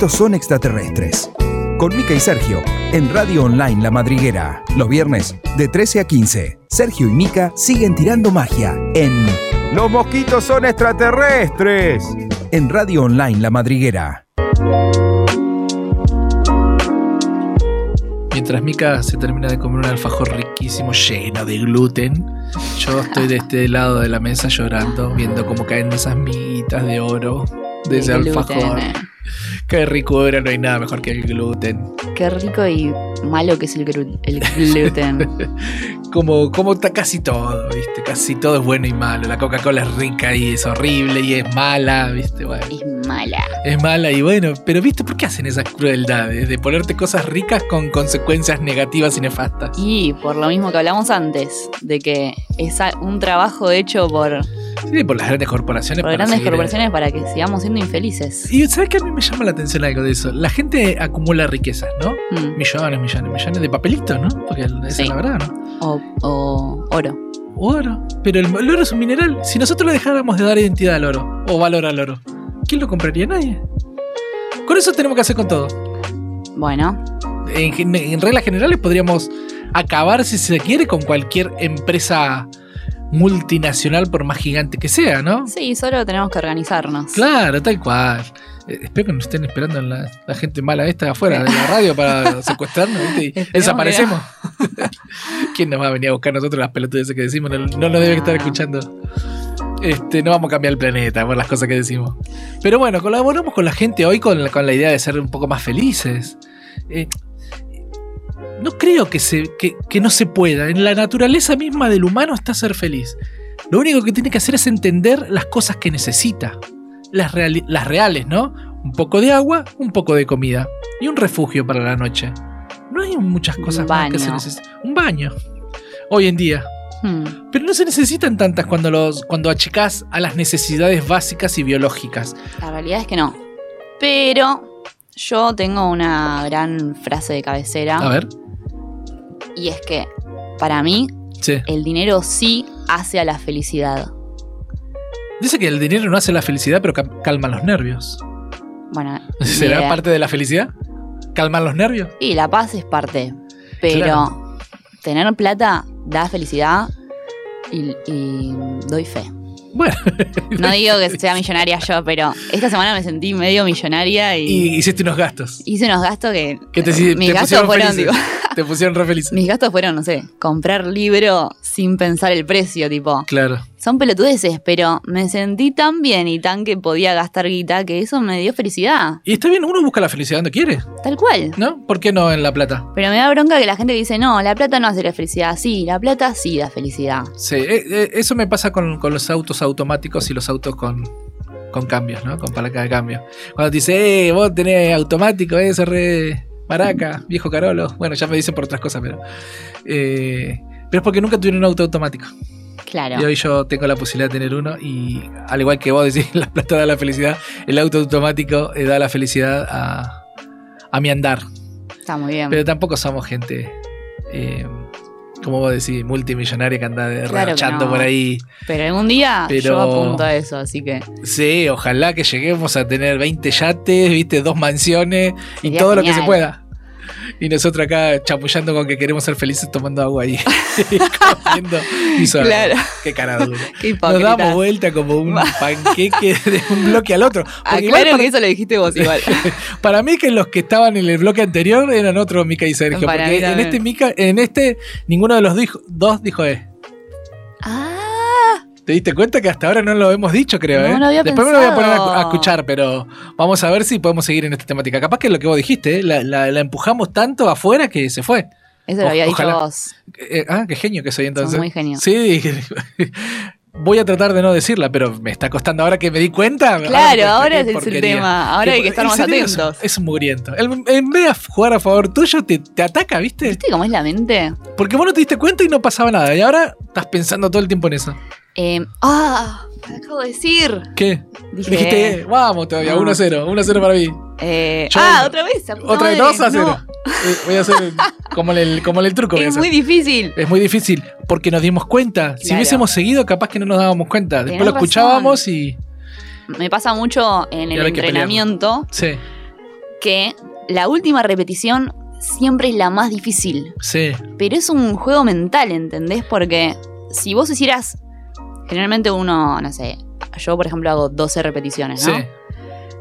Son extraterrestres. Con Mica y Sergio, en Radio Online La Madriguera. Los viernes, de 13 a 15. Sergio y Mica siguen tirando magia en Los mosquitos son extraterrestres. En Radio Online La Madriguera. Mientras Mika se termina de comer un alfajor riquísimo lleno de gluten, yo estoy de este lado de la mesa llorando, viendo cómo caen esas miguitas de oro de ese gluten, alfajor. eh. Qué rico era, no hay nada mejor que el gluten. Qué rico y malo que es el, gluten. Como, como está casi todo, ¿viste? Casi todo es bueno y malo. La Coca-Cola es rica y es horrible y es mala, ¿viste? Bueno, es mala. es mala y bueno, pero ¿viste por qué hacen esas crueldades? De ponerte cosas ricas con consecuencias negativas y nefastas. Y por lo mismo que hablamos antes, de que es un trabajo hecho por, Sí, por las grandes corporaciones. por para grandes seguir- corporaciones para que sigamos siendo infelices. Y sabes que a mí me llama la atención algo de eso. La gente acumula riquezas, ¿no? Mm. Millones, millones, millones de papelitos, ¿no? Porque esa Sí. es la verdad, ¿no? O, o oro. Oro. Pero el, el oro es un mineral. Si nosotros le dejáramos de dar identidad al oro o valor al oro, ¿quién lo compraría? Nadie. Con eso tenemos que hacer con todo. Bueno, En, en reglas generales podríamos acabar, si se quiere, con cualquier empresa multinacional, por más gigante que sea, ¿no? sí, solo tenemos que organizarnos. Claro, tal cual. Eh, espero que nos estén esperando la, la gente mala esta afuera de la radio para secuestrarnos ¿viste? y desaparecemos. ¿Quién nos va a venir a buscar nosotros las pelotudes que decimos? No, no nos debe estar No. escuchando. Este, no vamos a cambiar el planeta por las cosas que decimos. Pero bueno, colaboramos con la gente hoy con la, con la idea de ser un poco más felices. Eh, no creo que, se, que, que no se pueda. En la naturaleza misma del humano está ser feliz. Lo único que tiene que hacer es entender las cosas que necesita. Las, reali- las reales, ¿no? Un poco de agua, un poco de comida. Y un refugio para la noche. No hay muchas cosas más que se necesitan. Un baño. Hoy en día. Hmm. Pero no se necesitan tantas cuando, los, cuando achicás a las necesidades básicas y biológicas. La realidad es que no. Pero yo tengo una gran frase de cabecera. A ver. Y es que, para mí, Sí. el dinero sí hace a la felicidad. Dice que el dinero no hace la felicidad, pero ca- calma los nervios. Bueno, ¿Será idea. parte de la felicidad? ¿Calman los nervios? Y la paz es parte. Pero Claro. tener plata da felicidad y, y doy fe. Bueno, No digo que sea millonaria yo, pero esta semana me sentí medio millonaria y, y hiciste unos gastos. hice unos gastos que. Que te, mis te gastos fueron, felices. Te pusieron re felices. mis gastos fueron, no sé, comprar libro sin pensar el precio, tipo. Claro. Son pelotudeces, pero me sentí tan bien y tan que podía gastar guita que eso me dio felicidad. Y está bien, uno busca la felicidad donde quiere, Tal cual. ¿no? ¿Por qué no en La Plata? Pero me da bronca que la gente dice, no, la plata no hace la felicidad. Sí, la plata sí da felicidad. Sí, eh, eh, eso me pasa con, con los autos automáticos y los autos con, con cambios, ¿no? Con palanca de cambio. Cuando te dice, eh, vos tenés automático, eso re maraca, viejo carolo. Bueno, ya me dicen por otras cosas, pero. eh, pero es porque nunca tuvieron un auto automático. Claro. Y hoy yo tengo la posibilidad de tener uno y al igual que vos decís, la plata da la felicidad, el auto automático eh, da la felicidad a, a mi andar. Está muy bien. Pero tampoco somos gente, eh, como vos decís, multimillonaria que anda Claro que rachando no. por ahí. Pero algún día Pero- yo apunto a eso, así que. Sí, ojalá que lleguemos a tener 20 yates, viste, dos mansiones y todo lo que se pueda. Y nosotros acá chamullando con que queremos ser felices tomando agua ahí. comiendo Claro. Qué cara dura. Qué Nos damos vuelta como un panqueque de un bloque al otro. Porque igual Aclaro para, que eso lo dijiste vos igual. para mí que los que estaban en el bloque anterior eran otros Mica y Sergio. Para porque mí en este Mica, en este, ninguno de los dijo- dos dijo eh. ah, ¿Te diste cuenta que hasta ahora no lo hemos dicho, creo? No eh? lo había Después me lo voy a poner a, escuchar, pero vamos a ver si podemos seguir en esta temática. Capaz que es lo que vos dijiste, ¿eh? la, la- la empujamos tanto afuera que se fue. Eso lo O- había ojalá. dicho vos. Eh, ah, qué genio que soy entonces. muy genio. Sí, voy a tratar de no decirla, pero me está costando ahora que me di cuenta. Claro, ahora es el tema. Ahora hay que estar más cerebro es- atentos. Es, mugriento. El- en vez de jugar a favor tuyo, te, te ataca, ¿viste? ¿Viste cómo es la mente? Porque vos no te diste cuenta y no pasaba nada. Y ahora estás pensando todo el tiempo en eso. Eh, ah, me acabo de decir. ¿Qué? Dije, Dijiste, eh, vamos todavía, No. 1 a 0, 1 a 0 para mí. eh, Yo- ah, otra vez. Otra vez, madre. 2 a 0. No, voy a hacer como el, como el truco. es muy difícil. Es muy difícil porque nos dimos cuenta. Si hubiésemos seguido, capaz que no nos dábamos cuenta. Después Tenés lo escuchábamos y. Me pasa mucho en el que entrenamiento Sí. que la última repetición siempre es la más difícil. Sí. Pero es un juego mental, ¿entendés? Porque si vos hicieras. Generalmente uno, no sé. Yo, por ejemplo, hago 12 repeticiones, ¿no? Sí.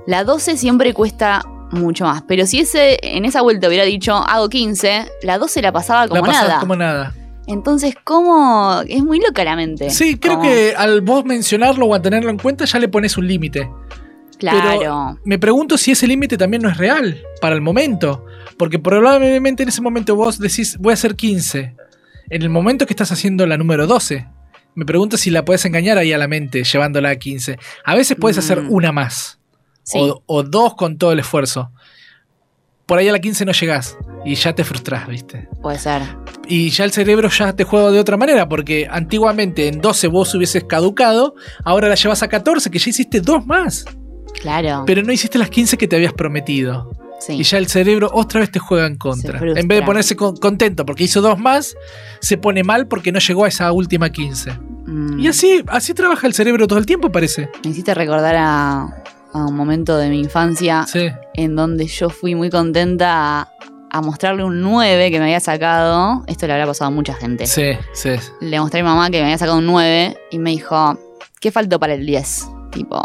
La 12 siempre cuesta mucho más. Pero si ese en esa vuelta hubiera dicho hago 15, la 12 la pasaba como la nada. como nada. Entonces, ¿cómo? Es muy loca la mente. Sí, creo que al vos mencionarlo o a tenerlo en cuenta ya le pones un límite. Claro. Pero me pregunto si ese límite también no es real para el momento. Porque probablemente en ese momento vos decís, voy a hacer 15. En el momento que estás haciendo la número 12. Me pregunto si la puedes engañar ahí a la mente llevándola a 15. A veces puedes hacer Mm. una más. Sí. O, o dos con todo el esfuerzo. Por ahí a la 15 no llegás. Y ya te frustras, ¿viste? Puede ser. Y ya el cerebro ya te juega de otra manera, porque antiguamente en 12 vos hubieses caducado, ahora la llevas a 14, que ya hiciste dos más. Claro. Pero no hiciste las 15 que te habías prometido. Sí. Y ya el cerebro otra vez te juega en contra. En vez de ponerse con- contento porque hizo dos más, se pone mal porque no llegó a esa última 15. Mm. Y así, así trabaja el cerebro todo el tiempo, parece. Me hiciste recordar a, a un momento de mi infancia Sí. en donde yo fui muy contenta a, a mostrarle un 9 que me había sacado. Esto le habrá pasado a mucha gente. Sí, sí. Le mostré a mi mamá que me había sacado un 9 y me dijo, ¿qué faltó para el 10? Tipo,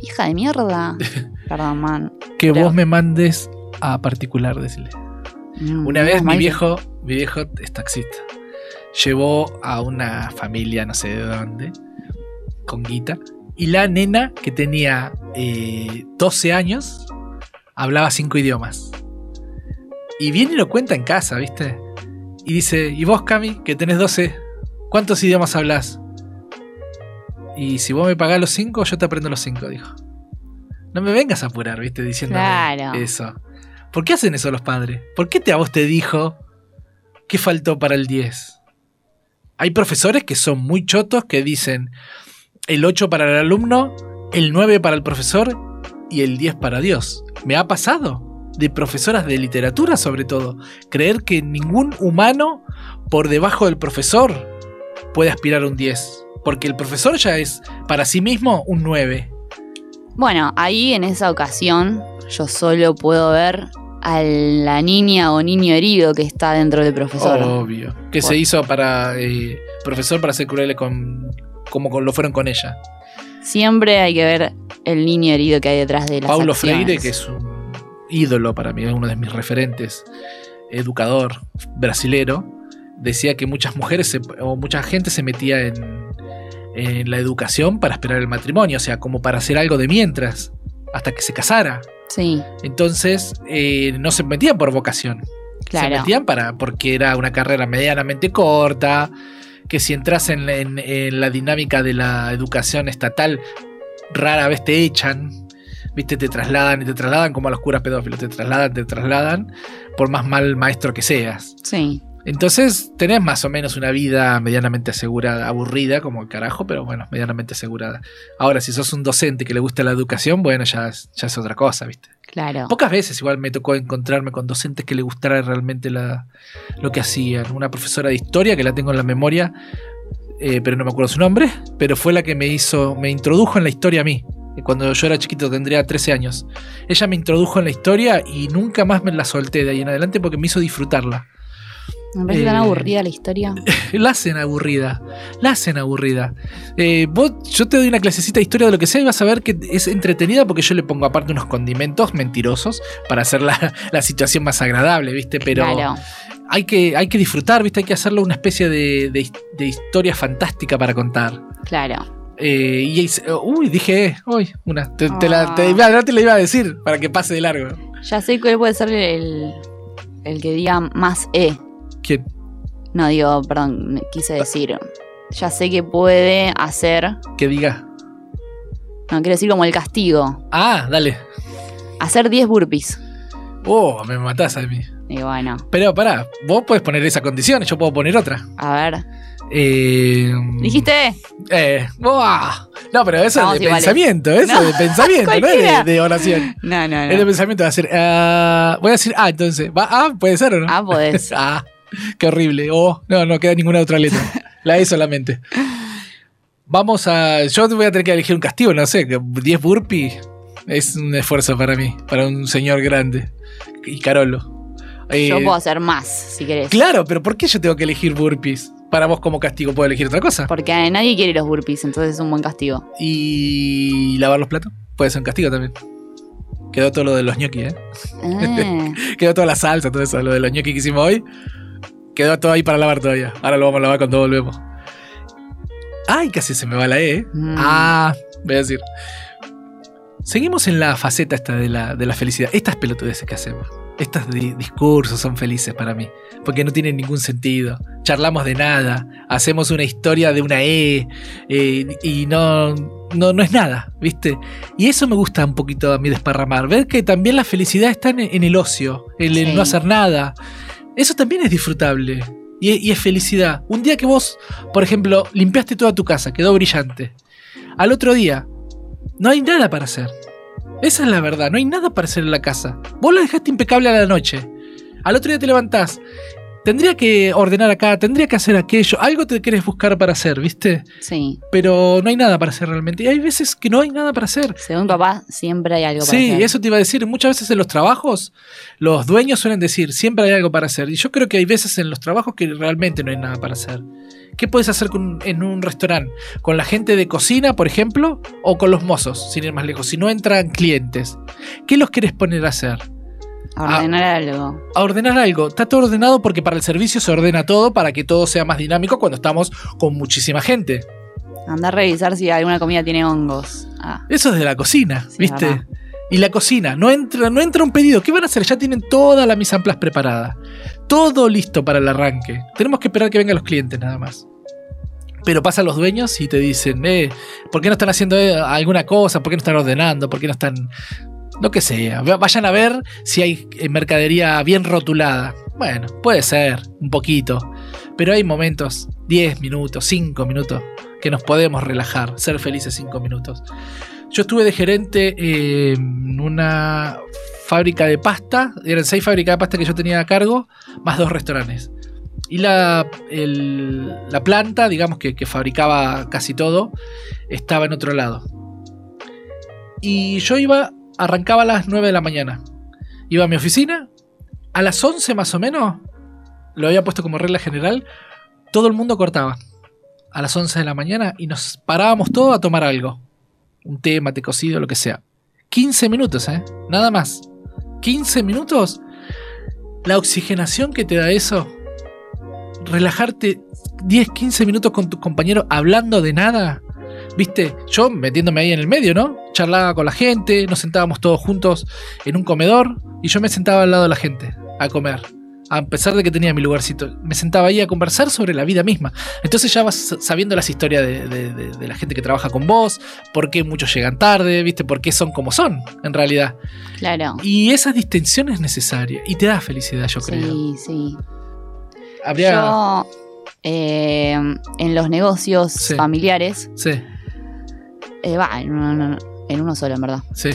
hija de mierda. Perdón, man. Que Pero- vos me mandes a particular, decirle. Mm, Una vez mi que- viejo, mi viejo es taxista. Llevó a una familia, no sé de dónde, con guita. Y la nena, que tenía eh, 12 años, hablaba cinco idiomas. Y viene y lo cuenta en casa, ¿viste? Y dice, ¿y vos, Cami, que tenés 12, cuántos idiomas hablas? Y si vos me pagás los cinco, yo te aprendo los cinco, dijo. No me vengas a apurar, ¿viste? Diciendo Claro. eso. ¿Por qué hacen eso los padres? ¿Por qué te, a vos te dijo qué faltó para el 10? Hay profesores que son muy chotos que dicen el 8 para el alumno, el 9 para el profesor y el 10 para Dios. Me ha pasado de profesoras de literatura sobre todo, creer que ningún humano por debajo del profesor puede aspirar a un 10, porque el profesor ya es para sí mismo un 9. Bueno, ahí en esa ocasión yo solo puedo ver a la niña o niño herido que está dentro del profesor. Obvio. Que se hizo para eh, profesor para ser crueles con como lo fueron con ella. Siempre hay que ver el niño herido que hay detrás de las Paulo acciones. Freire, que es un ídolo para mí, es uno de mis referentes, educador brasilero, decía que muchas mujeres se- o mucha gente se metía en, en la educación para esperar el matrimonio, o sea, como para hacer algo de mientras, hasta que se casara. Sí, Entonces, eh, no se metían por vocación. Se claro. metían para, porque era una carrera medianamente corta, que si entras en, la dinámica de la educación estatal, rara vez te echan, viste, te trasladan y te trasladan como a los curas pedófilos, te trasladan, te trasladan, por más mal maestro que seas. Sí, Entonces tenés más o menos una vida medianamente asegurada, aburrida como el carajo, pero bueno, medianamente asegurada. Ahora, si sos un docente que le gusta la educación, bueno, ya, es- ya es otra cosa, ¿viste? claro. Pocas veces igual me tocó encontrarme con docentes que le gustara realmente la, lo que hacían. Una profesora de historia que la tengo en la memoria, eh, pero no me acuerdo su nombre, pero fue la que me hizo, me introdujo en la historia a mí. Cuando yo era chiquito, tendría 13 años. Ella me introdujo en la historia y nunca más me la solté de ahí en adelante porque me hizo disfrutarla. Me parece tan eh, aburrida la historia. La hacen aburrida. La hacen aburrida. Eh, vos, yo te doy una clasecita de historia de lo que sea y vas a ver que es entretenida porque yo le pongo aparte unos condimentos mentirosos para hacer la, la situación más agradable, ¿viste? Pero claro. hay, que, hay que disfrutar, ¿viste? Hay que hacerlo una especie de, de- de historia fantástica para contar. Claro. Eh, y, uy, dije, uy, una. Te, te la, Ah. te- no te la iba a decir para que pase de largo. Ya sé cuál puede ser el, el que diga más E. No, digo, perdón, me quise decir. Ya sé que puede hacer. Que diga. No, quiero decir como el castigo. Ah, dale. Hacer 10 burpees. Oh, me matás a mí. Y bueno, Pero pará, vos podés poner esa condición, yo puedo poner otra. a ver. Eh, ¿Dijiste? Eh, ¡buah! No, pero eso Estamos es de iguales. pensamiento, eso No, es de pensamiento, no es de, de oración. No, no, Es de no. pensamiento, va a ser. ah, voy a decir ah, entonces. ¿Va? Ah, puede ser o no? Ah, podés. ah, qué horrible. Oh, no, no queda ninguna otra letra. La E solamente. Vamos a. Yo voy a tener que elegir un castigo, no sé, que 10 burpees. Es un esfuerzo para mí, para un señor grande. Y Carolo. Eh, Yo puedo hacer más, si querés. Claro, pero ¿por qué yo tengo que elegir burpees? Para vos como castigo puedo elegir otra cosa. Porque nadie quiere los burpees, entonces es un buen castigo. Y lavar los platos. Puede ser un castigo también. Quedó todo lo de los gnocchi, ¿eh? Ah, Quedó toda la salsa, todo eso, lo de los gnocchi que hicimos hoy. Quedó todo ahí para lavar todavía. Ahora lo vamos a lavar cuando volvemos. Ay, casi se me va la E. ¿eh? Mm. Ah, voy a decir. Seguimos en la faceta esta de la, de la felicidad. Estas pelotudeces que hacemos. Estos di- discursos son felices para mí. Porque no tienen ningún sentido. Charlamos de nada. Hacemos una historia de una E. eh, y no, no, no es nada, ¿viste? Y eso me gusta un poquito a mí desparramar. Ver que también la felicidad está en, en el ocio. En el Sí. no hacer nada. Eso también es disfrutable. Y, es felicidad. Un día que vos, por ejemplo, limpiaste toda tu casa, quedó brillante. Al otro día, no hay nada para hacer. Esa es la verdad, no hay nada para hacer en la casa. Vos la dejaste impecable a la noche. Al otro día te levantás. Tendría que ordenar acá, tendría que hacer aquello. Algo te querés buscar para hacer, ¿viste? sí. Pero no hay nada para hacer realmente. Y hay veces que no hay nada para hacer. Según papá, siempre hay algo para Sí, hacer. eso te iba a decir. Muchas veces en los trabajos, los dueños suelen decir, siempre hay algo para hacer. Y yo creo que hay veces en los trabajos que realmente no hay nada para hacer. ¿Qué puedes hacer con- en un restaurante? ¿Con la gente de cocina, por ejemplo? ¿O con los mozos, sin ir más lejos? Si no entran clientes, ¿qué los querés poner a hacer? Ordenar algo. A ordenar algo. Está todo ordenado porque para el servicio se ordena todo para que todo sea más dinámico cuando estamos con muchísima gente. Andar a revisar si alguna comida tiene hongos. Ah, Eso es de la cocina, Sí, ¿viste? verdad. Y la cocina, no entra, no entra un pedido. ¿Qué van a hacer? Ya tienen toda la mise en preparada. Todo listo para el arranque. Tenemos que esperar que vengan los clientes nada más. Pero pasan los dueños y te dicen, eh, ¿por qué no están haciendo eh, alguna cosa? ¿Por qué no están ordenando? ¿Por qué no están...? Lo que sea. Va- Vayan a ver si hay eh, mercadería bien rotulada. Bueno, puede ser, un poquito. Pero hay momentos, 10 minutos, 5 minutos, que nos podemos relajar, ser felices 5 minutos. Yo estuve de gerente eh, en una fábrica de pasta. Eran seis fábricas de pasta que yo tenía a cargo, más dos restaurantes. Y la, la planta, digamos que, que fabricaba casi todo, estaba en otro lado. Y yo iba, arrancaba a las 9 de la mañana. Iba a mi oficina, a las 11 más o menos, lo había puesto como regla general, todo el mundo cortaba. A las 11 de la mañana y nos parábamos todos a tomar algo un té, mate cocido, lo que sea. 15 minutos, ¿eh? Nada más. 15 minutos. La oxigenación que te da eso. Relajarte 10, 15 minutos con tu compañero hablando de nada. ¿Viste? Yo metiéndome ahí en el medio, ¿no? Charlaba con la gente, nos sentábamos todos juntos en un comedor y yo me sentaba al lado de la gente a comer. A pesar de que tenía mi lugarcito, me sentaba ahí a conversar sobre la vida misma. Entonces ya vas sabiendo las historias de, de- de- de la gente que trabaja con vos, por qué muchos llegan tarde, ¿viste? Por qué son como son, en realidad. claro. Y esa distinción es necesaria y te da felicidad, yo creo. Sí, sí. Habría. Yo, eh, en los negocios Sí. familiares, Sí, eh, va, en uno, no, en uno solo, en verdad. sí,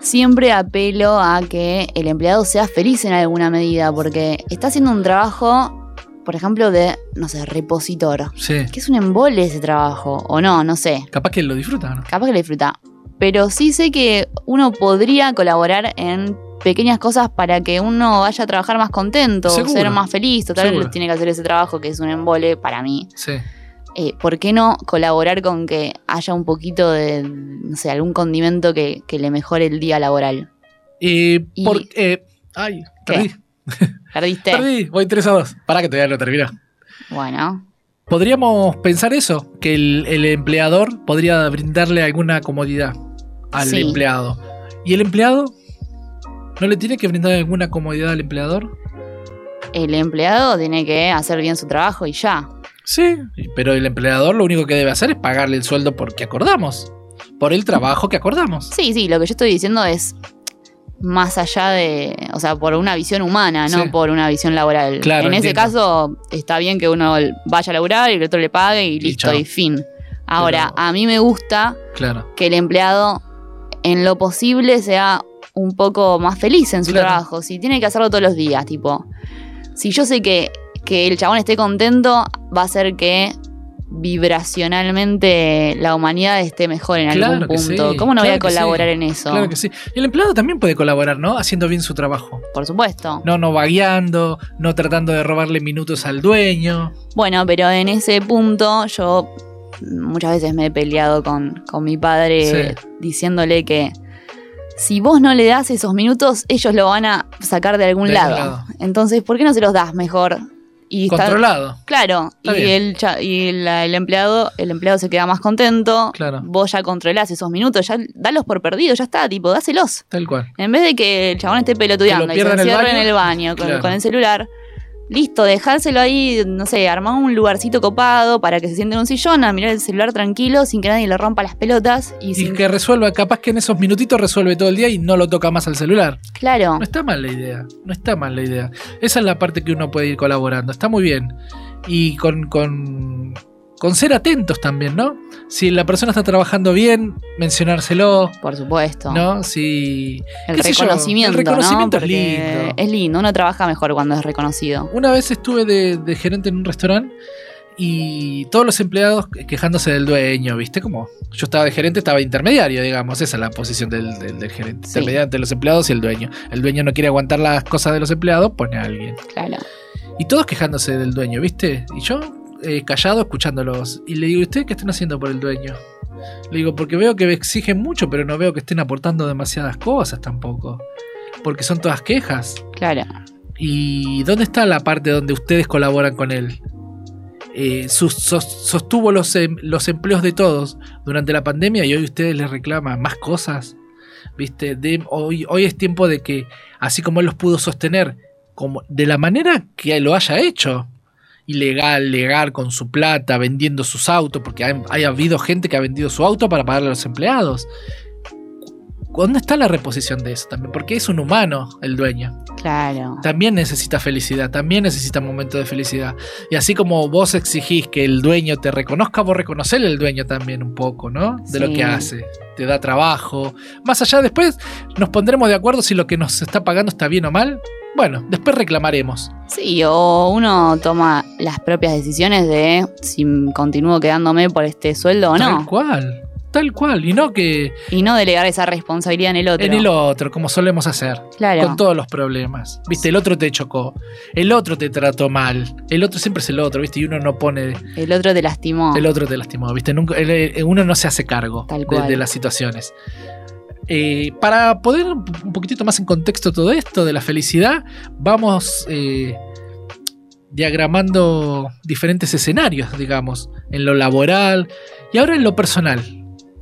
Siempre apelo a que el empleado sea feliz en alguna medida, porque está haciendo un trabajo, por ejemplo, de, no sé, repositor. sí. Que es un embole ese trabajo, o no, no sé. Capaz que lo disfruta, ¿no? Capaz que lo disfruta. Pero sí sé que uno podría colaborar en pequeñas cosas para que uno vaya a trabajar más contento, Seguro. ser más feliz. Total, Seguro. tiene que hacer ese trabajo que es un embole para mí. Sí. Eh, ¿Por qué no colaborar con que haya un poquito de, no sé, algún condimento que, que le mejore el día laboral? Y Y- por. eh, ay, perdí. ¿Perdiste? Perdí, voy 3 a 2. Pará que todavía no terminó. Bueno, Podríamos pensar eso, que el, el empleador podría brindarle alguna comodidad al Sí. empleado. ¿Y el empleado? ¿No le tiene que brindar alguna comodidad al empleador? el empleado tiene que hacer bien su trabajo y ya. Sí, pero el empleador lo único que debe hacer es pagarle el sueldo porque acordamos. Por el trabajo que acordamos. Sí, sí, lo que yo estoy diciendo es más allá de, o sea, por una visión humana, no Sí. por una visión laboral. Claro, en ese entiendo. caso está bien que uno vaya a laburar y el otro le pague y listo, chao. y, fin. Ahora, Pero- a mí me gusta Claro. que el empleado en lo posible sea un poco más feliz en su Claro. trabajo. Si tiene que hacerlo todos los días, tipo, si yo sé que, que el chabón esté contento, va a hacer que vibracionalmente la humanidad esté mejor en Claro algún punto. sí, ¿Cómo no voy a sí, colaborar en eso? Claro que sí. Y el empleado también puede colaborar, ¿no? Haciendo bien su trabajo. Por supuesto. No, no vagueando, no tratando de robarle minutos al dueño. Bueno, pero en ese punto yo muchas veces me he peleado con, con mi padre Sí. diciéndole que si vos no le das esos minutos, ellos lo van a sacar de algún De algún lado. lado. Entonces, ¿por qué no se los das mejor? Y está- Controlado. Claro, Está y, el, y la- el empleado el empleado se queda más contento. Claro. Vos ya controlás esos minutos, ya dalos por perdidos, ya está, tipo, dáselos. Tal cual. En vez de que el chabón esté pelotudeando y se pierda en el encierre en baño. el baño con, Claro. con el celular, listo, dejárselo ahí, no sé, armar un lugarcito copado para que se siente en un sillón a mirar el celular tranquilo sin que nadie le rompa las pelotas y, Y sin que resuelva, capaz que en esos minutitos resuelve todo el día y no lo toca más al celular. Claro, No está mal la idea, no está mal la idea. Esa es la parte que uno puede ir colaborando, está muy bien. Y con, con, con ser atentos también, ¿no? Si la persona está trabajando bien, mencionárselo, por supuesto. ¿no? Si... El yo, reconocimiento, el reconocimiento ¿no? es lindo. Es lindo, uno trabaja mejor cuando es reconocido. Una vez estuve de, de gerente en un restaurante y todos los empleados quejándose del dueño, ¿viste? Como yo estaba de gerente, estaba de intermediario, digamos. Esa es la posición del, del- del gerente. Sí. Intermediario entre los empleados y el dueño. El dueño no quiere aguantar las cosas de los empleados, pone a alguien. Claro. Y todos quejándose del dueño, ¿viste? Y yo eh, callado escuchándolos. Y le digo, ¿y ustedes qué están haciendo por el dueño? Le digo, porque veo que exigen mucho, pero no veo que estén aportando demasiadas cosas tampoco. Porque son todas quejas. Claro. ¿Y dónde está la parte donde ustedes colaboran con él? Eh, sus- sos- sostuvo los, em- los empleos de todos durante la pandemia y hoy ustedes les reclaman más cosas. ¿Viste? De- hoy, hoy es tiempo de que, así como él los pudo sostener, como, de la manera que lo haya hecho, ilegal, legal, con su plata, vendiendo sus autos, porque hay, hay habido gente que ha vendido su auto para pagarle a los empleados. ¿Dónde está la reposición de eso también? Porque es un humano el dueño Claro. también necesita felicidad, también necesita momentos de felicidad. Y así como vos exigís que el dueño te reconozca, vos reconocerle al dueño también un poco, ¿no? De lo que hace. Te da trabajo. Más allá, después nos pondremos de acuerdo si lo que nos está pagando está bien o mal. Bueno, después reclamaremos. Sí, o uno toma las propias decisiones de si continúo quedándome por este sueldo o Tal no. cual, tal cual. Y no que Y no delegar esa responsabilidad en el otro. en el otro, como solemos hacer. Claro. Con todos los problemas. Viste, el otro te chocó. El otro te trató mal. El otro siempre es el otro, viste, y uno no pone. El otro te lastimó. El otro te lastimó, ¿viste? Nunca, el- el- uno no se hace cargo Tal de las situaciones. Eh, para poder un poquitito más en contexto todo esto de la felicidad, vamos eh, diagramando diferentes escenarios, digamos, en lo laboral y ahora en lo personal,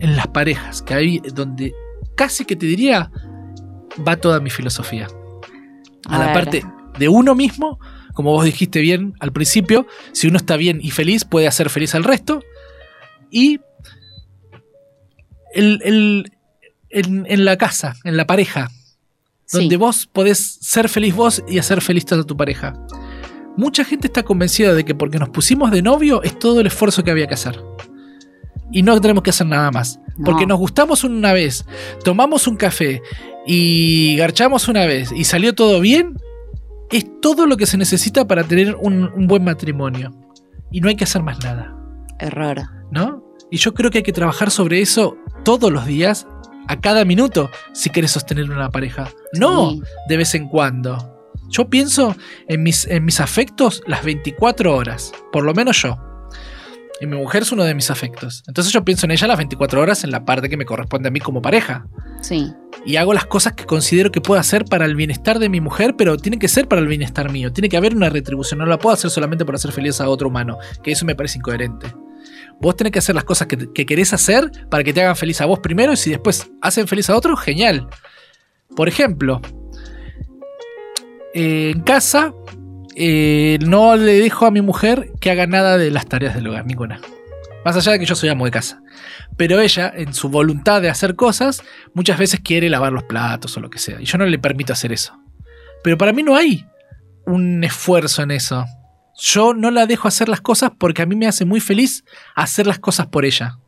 en las parejas, que hay donde casi que te diría va toda mi filosofía. A, A la ver. parte de uno mismo, como vos dijiste bien al principio, si uno está bien y feliz, puede hacer feliz al resto. Y el- el- en, en la casa, en la pareja, Sí. donde vos podés ser feliz vos y hacer feliz a tu pareja. Mucha gente está convencida de que porque nos pusimos de novio es todo el esfuerzo que había que hacer. Y no tenemos que hacer nada más. No. Porque nos gustamos una vez, tomamos un café y garchamos una vez y salió todo bien, es todo lo que se necesita para tener un, un buen matrimonio. Y no hay que hacer más nada. Error. ¿no? Y yo creo que hay que trabajar sobre eso todos los días, a cada minuto, si quieres sostener una pareja. No Sí. de vez en cuando. Yo pienso en mis, en mis afectos las 24 horas, por lo menos yo. Y mi mujer es uno de mis afectos. Entonces yo pienso en ella las 24 horas en la parte que me corresponde a mí como pareja. Sí. Y hago las cosas que considero que puedo hacer para el bienestar de mi mujer, pero tiene que ser para el bienestar mío. Tiene que haber una retribución. No la puedo hacer solamente por hacer feliz a otro humano. Que eso me parece incoherente. Vos tenés que hacer las cosas que, que querés hacer para que te hagan feliz a vos primero y si después hacen feliz a otro, genial. Por ejemplo, en casa eh, no le dejo a mi mujer que haga nada de las tareas del hogar, ninguna. Más allá de que yo soy amo de casa. Pero ella, en su voluntad de hacer cosas, muchas veces quiere lavar los platos o lo que sea. Y yo no le permito hacer eso. Pero para mí no hay un esfuerzo en eso. Yo no la dejo hacer las cosas porque a mí me hace muy feliz hacer las cosas por ella.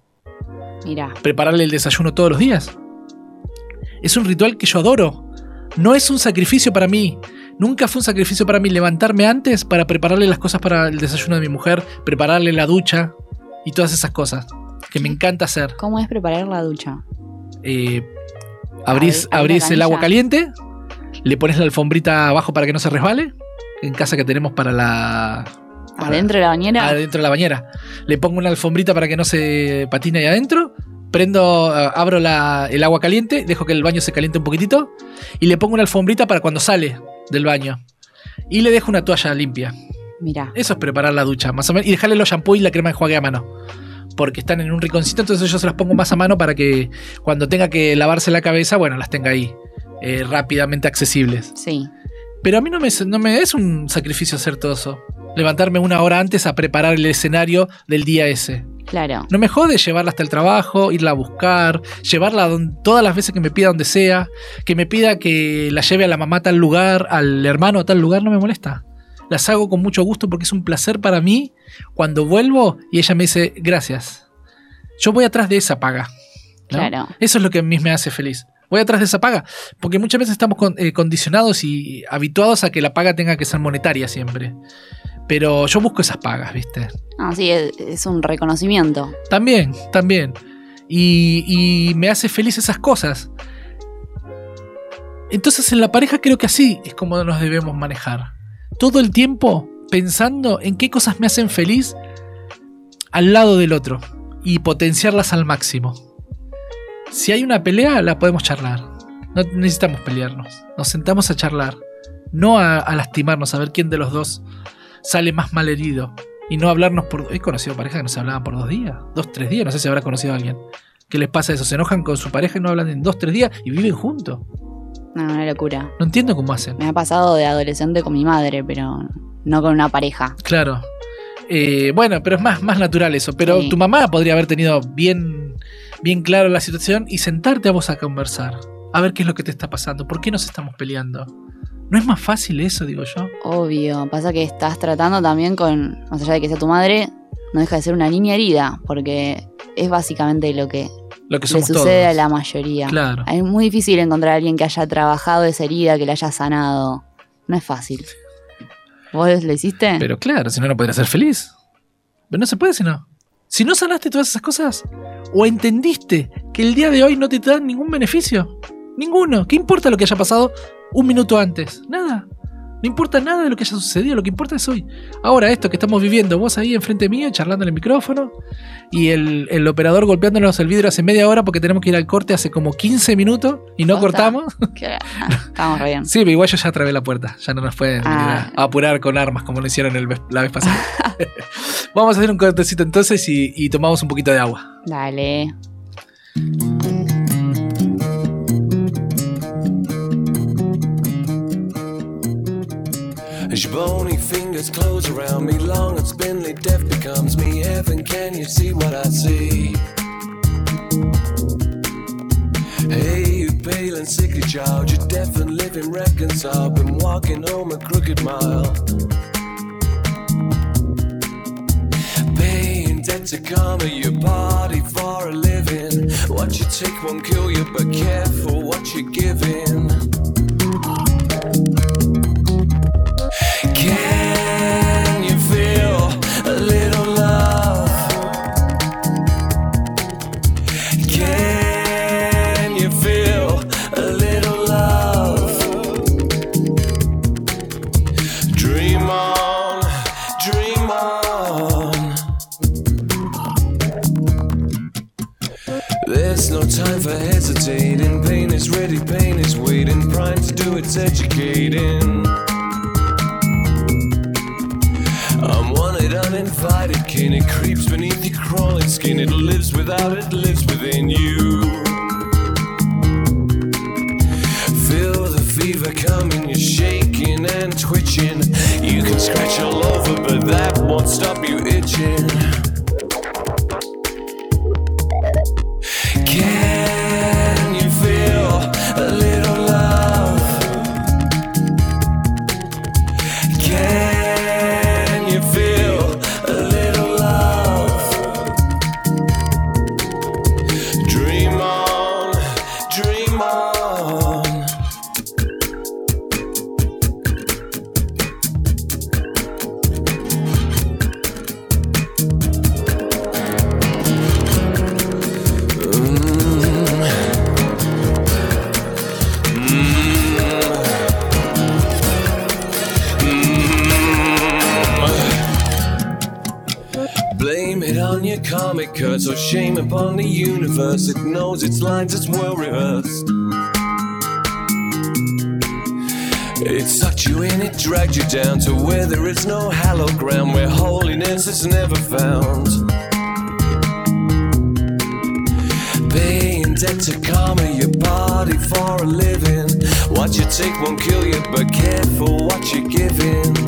Mira. Prepararle el desayuno todos los días. Es un ritual que yo adoro. No es un sacrificio para mí. Nunca fue un sacrificio para mí levantarme antes para prepararle las cosas para el desayuno de mi mujer, prepararle la ducha. y todas esas cosas que me encanta hacer. ¿Cómo es preparar la ducha? Eh, abrís, abrís el agua caliente, le pones la alfombrita abajo para que no se resbale. En casa que tenemos para la. para- ¿Adentro de la bañera? adentro de la bañera. Le pongo una alfombrita para que no se patine ahí adentro. Prendo, eh, abro la- el agua caliente, dejo que el baño se caliente un poquitito. Y le pongo una alfombrita para cuando sale del baño. Y le dejo una toalla limpia. Mira. Eso es preparar la ducha, más o menos. Y dejarle los shampoos y la crema de enjuague a mano. Porque están en un rinconcito, entonces yo se las pongo más a mano para que cuando tenga que lavarse la cabeza, bueno, las tenga ahí. eh, rápidamente accesibles. Sí. Pero a mí no me, no me es un sacrificio hacer todo eso. Levantarme una hora antes a preparar el escenario del día ese. Claro. No me jode llevarla hasta el trabajo, irla a buscar, llevarla don- todas las veces que me pida donde sea, que me pida que la lleve a la mamá a tal lugar, al hermano a tal lugar, no me molesta. Las hago con mucho gusto porque es un placer para mí cuando vuelvo y ella me dice gracias. Yo voy atrás de esa paga. ¿no? Claro. Eso es lo que a mí me hace feliz. Voy atrás de esa paga. Porque muchas veces estamos con- eh, condicionados y habituados a que la paga tenga que ser monetaria siempre. Pero yo busco esas pagas, ¿viste? Ah, sí, es, es un reconocimiento. También, también. Y, y me hace feliz esas cosas. Entonces en la pareja creo que así es como nos debemos manejar. Todo el tiempo pensando en qué cosas me hacen feliz al lado del otro y potenciarlas al máximo. Si hay una pelea, la podemos charlar. No necesitamos pelearnos. Nos sentamos a charlar. No a, a lastimarnos, a ver quién de los dos sale más mal herido. Y no hablarnos por. He conocido parejas que no se hablaban por dos días, dos, tres días. No sé si habrá conocido a alguien. ¿Qué les pasa eso? Se enojan con su pareja y no hablan en dos, tres días y viven juntos. No, una locura. No entiendo cómo hacen. Me ha pasado de adolescente con mi madre, pero no con una pareja. Claro. Eh, bueno, pero es más, más natural eso. Pero Sí. tu mamá podría haber tenido bien, bien claro la situación y sentarte a vos a conversar. A ver qué es lo que te está pasando. ¿Por qué nos estamos peleando? ¿No es más fácil eso, digo yo? Obvio. Pasa que estás tratando también con, más allá de que sea tu madre, no deja de ser una niña herida, porque es básicamente lo que Lo que le sucede todos. a la mayoría. Claro. Es muy difícil encontrar a alguien que haya trabajado esa herida, que la haya sanado. No es fácil. ¿Vos lo hiciste? Pero claro, si no, no podría ser feliz. Pero no se puede si no. Si no sanaste todas esas cosas, o entendiste que el día de hoy no te dan ningún beneficio, ninguno. ¿Qué importa lo que haya pasado un minuto antes? Nada. No importa nada de lo que haya sucedido, lo que importa es hoy. Ahora, esto que estamos viviendo, vos ahí enfrente mío, charlando en el micrófono, y el, el operador golpeándonos el vidrio hace media hora porque tenemos que ir al corte hace como 15 minutos y no cortamos. Ah, Estamos re bien. Sí, pero igual yo ya trabé la puerta. Ya no nos pueden Ah. a, apurar con armas como lo hicieron el la vez pasada. Vamos a hacer un cortecito entonces y, y tomamos un poquito de agua. Dale. Bony fingers close around me, long and spindly, death becomes me. Heaven, can you see what I see? Hey, you pale and sickly child, you're deaf and living reconciled. Been walking home a crooked mile. Paying debt to karma, your body for a living. What you take won't kill you, but careful what you're giving. Twitching. You can scratch all over, but that won't stop you itching. Dragged you down to where there is no hallowed ground, where holiness is never found. Paying debt to karma, your body for a living. What you take won't kill you, but careful what you're giving.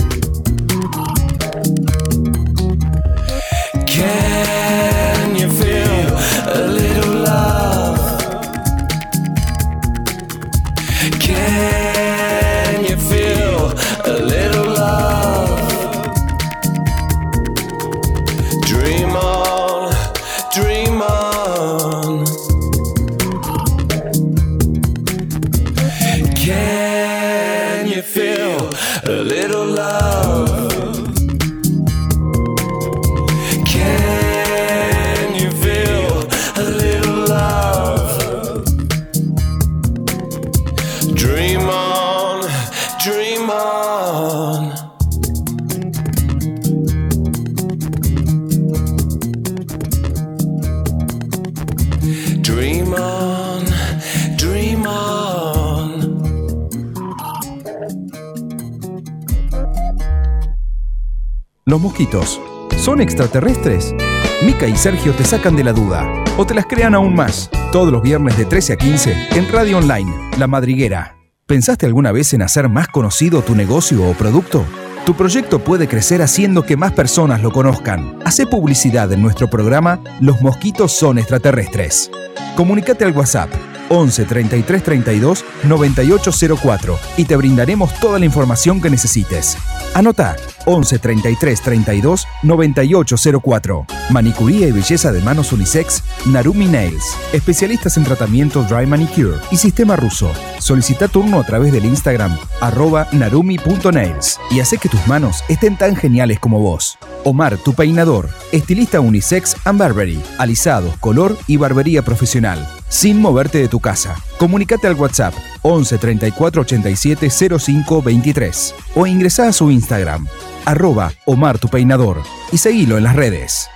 ¿Los mosquitos son extraterrestres? Mica y Sergio te sacan de la duda o te las crean aún más. Todos los viernes de 13 a 15 en Radio Online, La Madriguera. ¿Pensaste alguna vez en hacer más conocido tu negocio o producto? Tu proyecto puede crecer haciendo que más personas lo conozcan. Hace publicidad en nuestro programa Los mosquitos son extraterrestres. Comunicate al WhatsApp 11 33 32 9804 y te brindaremos toda la información que necesites. Anota 11 33 32 9804. Manicuría y belleza de manos unisex Narumi Nails. Especialistas en tratamiento Dry Manicure y sistema ruso. Solicita turno a través del Instagram arroba narumi.nails y hace que tus manos estén tan geniales como vos. Omar, tu peinador. Estilista unisex and barbery. Alisados, color y barbería profesional. Sin moverte de tu casa. Comunicate al WhatsApp 11 34 87 05 23 o ingresa a su Instagram arroba Omar y seguilo en las redes.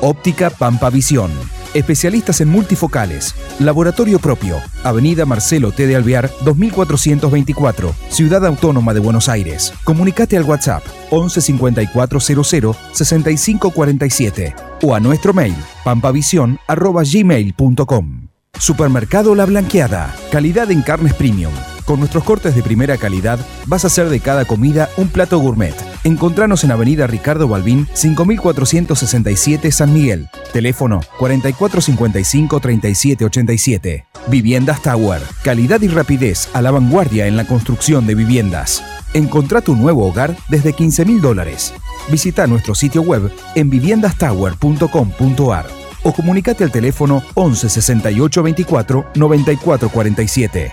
Óptica Pampa Visión. Especialistas en multifocales. Laboratorio propio. Avenida Marcelo T. de Alvear, 2424. Ciudad Autónoma de Buenos Aires. Comunicate al WhatsApp 11 54 00 65 47 o a nuestro mail pampavision.gmail.com. Supermercado La Blanqueada. Calidad en carnes premium. Con nuestros cortes de primera calidad vas a hacer de cada comida un plato gourmet. Encontranos en Avenida Ricardo Balbín, 5467 San Miguel. Teléfono 4455-3787. Viviendas Tower. Calidad y rapidez a la vanguardia en la construcción de viviendas. Encontrá tu nuevo hogar desde 15 mil dólares. Visita nuestro sitio web en viviendastower.com.ar o comunicate al teléfono 11 68 24 94 47.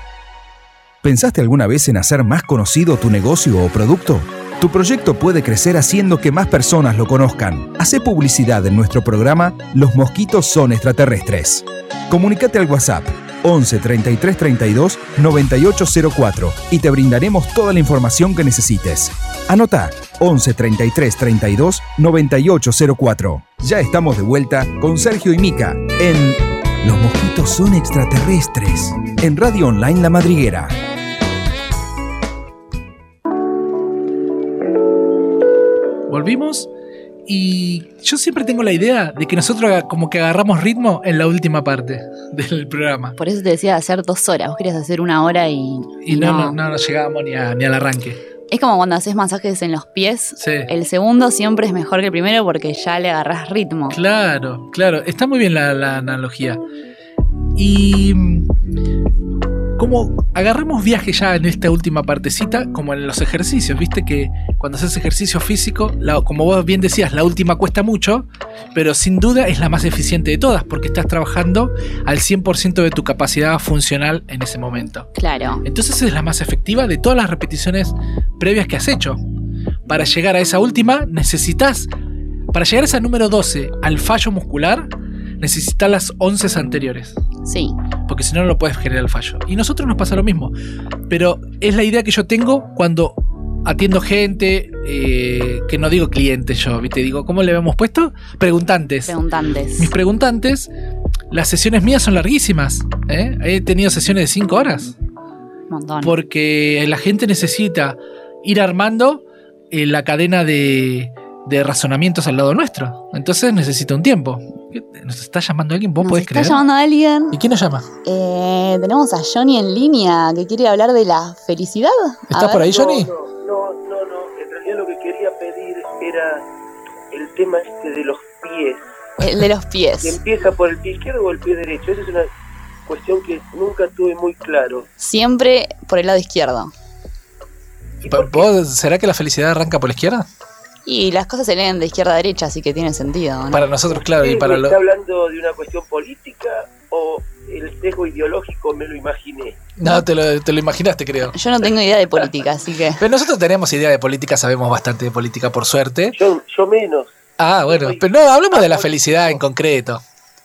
¿Pensaste alguna vez en hacer más conocido tu negocio o producto? Tu proyecto puede crecer haciendo que más personas lo conozcan. Hace publicidad en nuestro programa Los mosquitos son extraterrestres. Comunicate al WhatsApp 11 33 32 9804 y te brindaremos toda la información que necesites. Anota 11 33 32 9804. Ya estamos de vuelta con Sergio y Mica en Los mosquitos son extraterrestres en Radio Online La Madriguera. Volvimos y yo siempre tengo la idea de que nosotros como que agarramos ritmo en la última parte del programa. Por eso te decía hacer dos horas. Vos querías hacer una hora y. Y no, no, no, no llegábamos ni, a- ni al arranque. Es como cuando haces masajes en los pies. Sí. El segundo siempre es mejor que el primero porque ya le agarrás ritmo. Claro, claro. Está muy bien la, la analogía. Y como agarramos viaje ya en esta última partecita, como en los ejercicios, viste que cuando haces ejercicio físico, la- como vos bien decías, la última cuesta mucho, pero sin duda es la más eficiente de todas, porque estás trabajando al 100% de tu capacidad funcional en ese momento. Claro. Entonces es la más efectiva de todas las repeticiones previas que has hecho. Para llegar a esa última, necesitas, para llegar a esa número 12, al fallo muscular, necesitas las 11 anteriores. Sí. Porque si no, no lo puedes generar el fallo. Y nosotros nos pasa lo mismo. Pero es la idea que yo tengo cuando atiendo gente, eh, que no digo clientes yo, ¿viste? Digo, ¿cómo le habíamos puesto? Preguntantes. Preguntantes. Mis preguntantes, las sesiones mías son larguísimas. ¿eh? He tenido sesiones de 5 horas. Un montón. Porque la gente necesita ir armando eh, la cadena de, de razonamientos al lado nuestro. Entonces necesita un tiempo. ¿Nos está llamando alguien? ¿Vos Nos podés está creer? llamando alguien. ¿Y quién nos llama? Eh, tenemos a Johnny en línea que quiere hablar de la felicidad. A ¿Estás por ahí, Johnny? No, no, no. En realidad lo que quería pedir era el tema este de los pies. El de los pies. empieza por el pie izquierdo o el pie derecho. Esa es una cuestión que nunca tuve muy claro. Siempre por el lado izquierdo. ¿Vos- ¿Será que la felicidad arranca por la izquierda? Y las cosas se leen de izquierda a derecha, así que tiene sentido. ¿no? Para nosotros, claro, y ¿Usted para los... ¿Está hablando de una cuestión política o el sesgo ideológico me lo imaginé? No, te lo, te lo imaginaste, creo. Yo no tengo idea de política, así que. Pero nosotros tenemos idea de política, sabemos bastante de política, por suerte. Yo, yo menos. Ah, bueno, pero no, hablemos de la felicidad en concreto.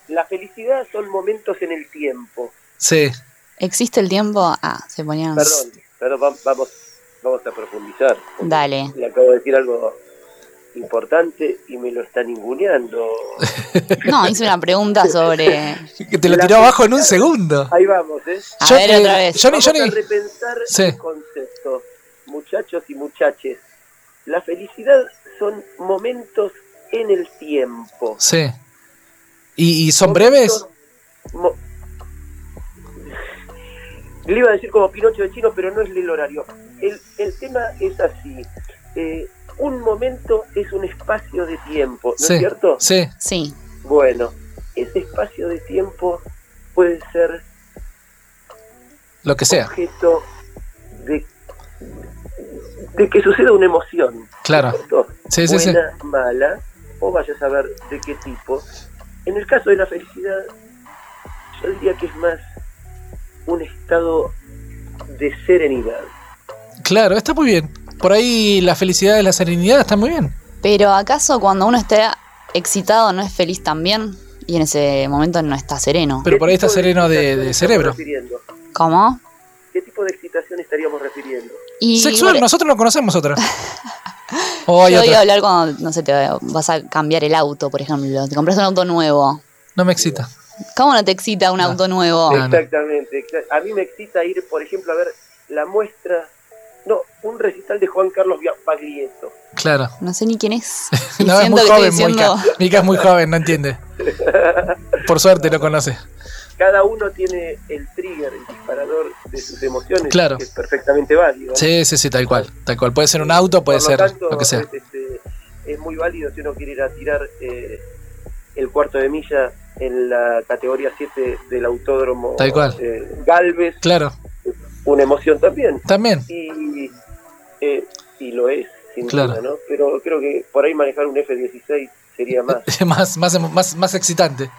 La felicidad son momentos en el tiempo. Sí. ¿Existe el tiempo? Ah, se ponían. Perdón, va- vamos, vamos a profundizar. Dale. Le acabo de decir algo importante y me lo está ninguneando. No, hice una pregunta sobre. Que te lo tiró abajo en un segundo. Ahí vamos, ¿eh? A Yo- ver, eh, otra vez. Johnny, Vamos Johnny. a repensar Sí. el concepto. Muchachos y muchaches, la felicidad son momentos en el tiempo. Sí. ¿Y, y son breves? Mo- Le iba a decir como Pinocho de chino, pero no es el horario. El, el tema es así. Eh, un momento es un espacio de tiempo, ¿no Sí. es cierto? Sí. Sí. Bueno, ese espacio de tiempo puede ser Lo que sea. objeto de, de que suceda una emoción. Claro. ¿cierto? Sí, sí, mala, o vaya a saber de qué tipo. En el caso de la felicidad, yo diría que es más un estado de serenidad. Claro, está muy bien. Por ahí la felicidad y la serenidad está muy bien. Pero ¿acaso cuando uno está excitado no es feliz también? Y en ese momento no está sereno. Pero por ahí está sereno de, de cerebro. refiriendo? ¿Cómo? ¿Qué tipo de excitación estaríamos refiriendo? Y Sexual, nosotros no conocemos otra. O hay yo voy a hablar cuando, no sé, te vas a cambiar el auto, por ejemplo. Te compras un auto nuevo. No me excita. ¿Cómo no te excita un auto nuevo? Exactamente. exa- A mí me excita ir, por ejemplo, a ver la muestra, un recital de Juan Carlos Baglietto. Claro. No sé ni quién es. No, es muy que joven, diciendo. Mica. Mica es muy joven, no entiende. Por suerte lo conoce. Cada uno tiene el trigger, el disparador de sus emociones, Claro. que es perfectamente válido. ¿no? Sí, sí, sí, tal cual. Tal cual. Puede ser un auto, puede Por lo ser tanto, lo que sea. Es, este, es muy válido si uno quiere ir a tirar eh, el cuarto de milla en la categoría 7 del autódromo Tal cual. eh, Galvez, Claro, una emoción también. también. Y, eh, y lo es, sin Claro. duda, ¿no? Pero creo que por ahí manejar un F-16 sería más más, más, más, más excitante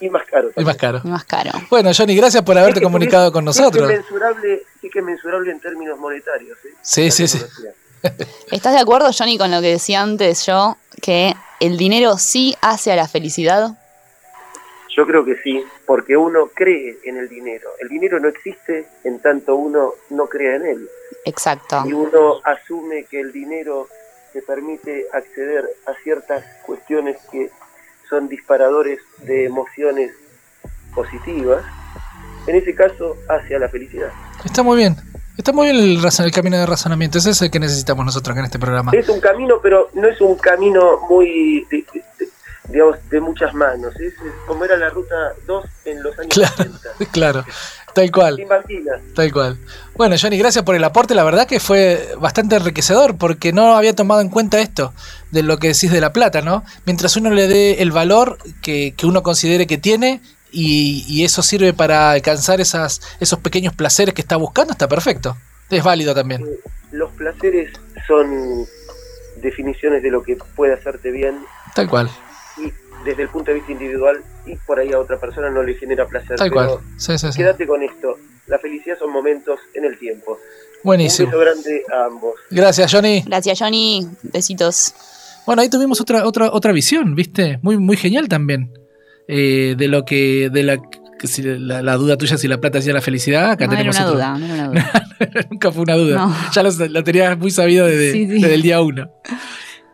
y más caro. y más caro. Más caro. Bueno, Johnny, gracias por haberte Es que comunicado con sí que nosotros. es mensurable, sí que es mensurable en términos monetarios. ¿eh? Sí, sí, sí. ¿Estás de acuerdo, Johnny, con lo que decía antes yo? Que el dinero sí hace a la felicidad. Yo creo que sí, porque uno cree en el dinero. El dinero no existe en tanto uno no crea en él. Exacto. Y uno asume que el dinero te permite acceder a ciertas cuestiones que son disparadores de emociones positivas. En ese caso, hacia la felicidad. Está muy bien. Está muy bien el, el camino de razonamiento. Ese es el que necesitamos nosotros acá en este programa. Es un camino, pero no es un camino muy, de, digamos, de muchas manos. Es como era la ruta 2 en los años Claro, 80. claro. Tal cual. Sin banquinas. Tal cual. Bueno, Johnny, gracias por el aporte. La verdad que fue bastante enriquecedor porque no había tomado en cuenta esto de lo que decís de la plata, ¿no? Mientras uno le dé el valor que, que uno considere que tiene y, y eso sirve para alcanzar esas, esos pequeños placeres que está buscando, está perfecto. Es válido también. Los placeres son definiciones de lo que puede hacerte bien Tal cual. Desde el punto de vista individual y por ahí a otra persona no le genera placer. Tal cual. Sí, sí, sí. Quédate con esto. La felicidad son momentos en el tiempo. Buenísimo. Un beso grande a ambos. Gracias, Johnny. Gracias, Johnny. Besitos. Bueno, ahí tuvimos otra, otra, otra visión, ¿viste? Muy, muy genial también. eh, de lo que. de la si la, la duda tuya si la plata hacía la felicidad, acá No era tenemos una otro. duda, no era una duda. Nunca fue una duda. No. Ya lo, lo tenías muy sabido desde, Sí, sí. desde el día uno.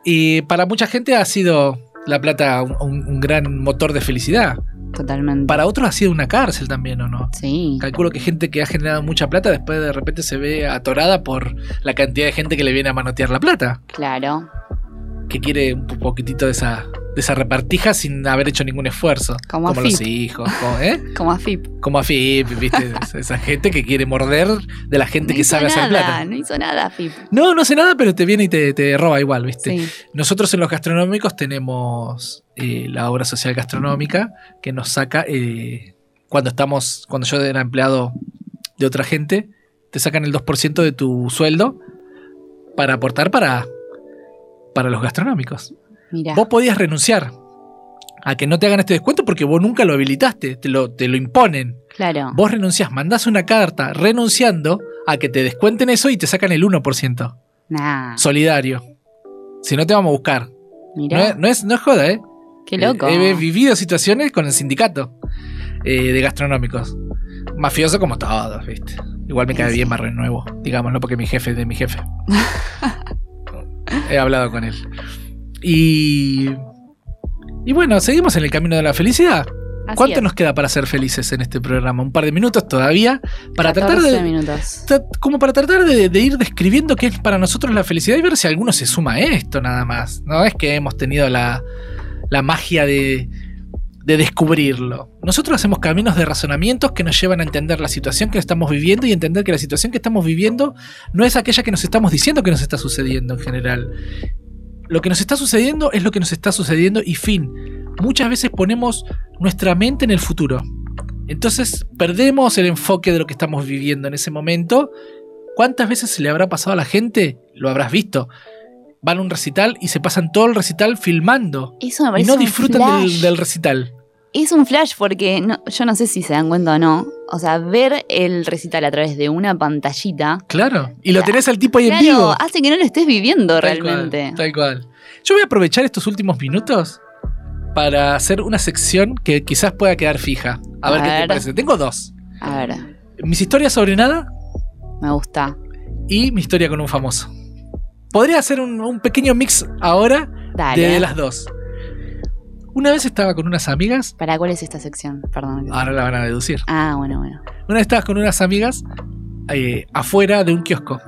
Y para mucha gente ha sido la plata un, gran motor de felicidad. Totalmente. Para otros ha sido una cárcel también, ¿o no? Sí. Calculo que gente que ha generado mucha plata después de repente se ve atorada por la cantidad de gente que le viene a manotear la plata. Claro. Que quiere un poquitito de esa, de esa repartija sin haber hecho ningún esfuerzo. Como los hijos. Como, ¿eh? Como AFIP. como AFIP, ¿viste? Esa gente que quiere morder de la gente No que hizo sabe hacer plata. no hizo nada AFIP. No, no hace nada, pero te viene y te, te roba igual, ¿viste? Sí. Nosotros en los gastronómicos tenemos eh, la obra social gastronómica que nos saca eh, cuando estamos, cuando yo era empleado de otra gente, te sacan el 2% de tu sueldo para aportar para, para los gastronómicos. Mira. Vos podías renunciar a que no te hagan este descuento porque vos nunca lo habilitaste, te lo, te lo imponen. Claro. Vos renunciás, mandás una carta renunciando a que te descuenten eso y te sacan el 1%. Nah. Solidario. Si no te vamos a buscar. Mira. No es, no es, no es joda, ¿eh? Qué loco. He, he vivido situaciones con el sindicato eh, de gastronómicos. Mafioso como todos, ¿viste? Igual me cae bien más renuevo, digamos, no porque mi jefe es de mi jefe. He hablado con él. Y. Y bueno, seguimos en el camino de la felicidad. Así ¿Cuánto es. nos queda para ser felices en este programa? Un par de minutos todavía. Para tratar 14 de. minutos. Como para tratar de, de ir describiendo qué es para nosotros la felicidad y ver si alguno se suma a esto nada más. No es que hemos tenido la, la magia de, de descubrirlo. Nosotros hacemos caminos de razonamientos que nos llevan a entender la situación que estamos viviendo y entender que la situación que estamos viviendo no es aquella que nos estamos diciendo que nos está sucediendo en general. Lo que nos está sucediendo es lo que nos está sucediendo y fin. Muchas veces ponemos nuestra mente en el futuro. Entonces perdemos el enfoque de lo que estamos viviendo en ese momento. ¿Cuántas veces se le habrá pasado a la gente? Lo habrás visto. Van a un recital y se pasan todo el recital filmando. Eso me Y no disfrutan del recital. Es un flash porque no- yo no sé si se dan cuenta o no. O sea, ver el recital a través de una pantallita. Claro. Y lo tenés al tipo ahí en vivo. hace que no lo estés viviendo Tal realmente. cual, tal cual. Yo voy a aprovechar estos últimos minutos para hacer una sección que quizás pueda quedar fija. A, A ver, qué te parece. Tengo dos. A ver, Mis historias sobre nada me gusta. y mi historia con un famoso. Podría hacer un, un pequeño mix ahora Dale. de las dos. Una vez estaba con unas amigas, ¿Para cuál es esta sección? Perdón. ahora la van a deducir. Ah, bueno, bueno. Una vez estabas con unas amigas eh, afuera de un kiosco.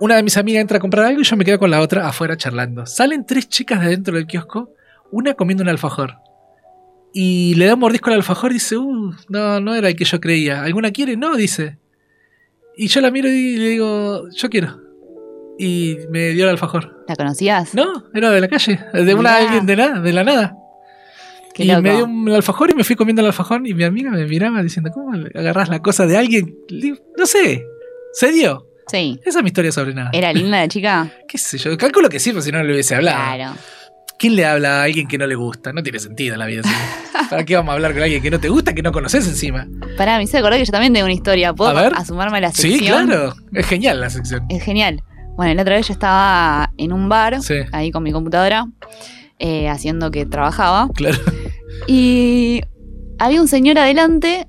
Una de mis amigas entra a comprar algo y yo me quedo con la otra afuera charlando. Salen tres chicas de dentro del kiosco, una comiendo un alfajor. Y le da un mordisco al alfajor y dice, uh, no, no era el que yo creía. ¿Alguna quiere? No, dice. Y yo la miro y le digo, yo quiero. Y me dio el alfajor. ¿La conocías? No, era de la calle, de una alguien de nada, de la nada. Qué y loco. me dio un alfajor y me fui comiendo el alfajor y mi amiga me miraba diciendo, ¿cómo le agarrás la cosa de alguien? No sé, se dio. Sí. Esa es mi historia sobre nada. ¿Era linda la chica? ¿Qué sé yo? Calculo que sí, porque si no le hubiese hablado. Claro. ¿Quién le habla a alguien que no le gusta? No tiene sentido en la vida. ¿Para qué vamos a hablar con alguien que no te gusta, que no conoces encima? Pará, me hice acordar que yo también tengo una historia. ¿Puedo A ver. asumarme a la sección? Sí, claro. Es genial la sección. Es genial. Bueno, la otra vez yo estaba en un bar, Sí. ahí con mi computadora, eh, haciendo que trabajaba. Claro. Y había un señor adelante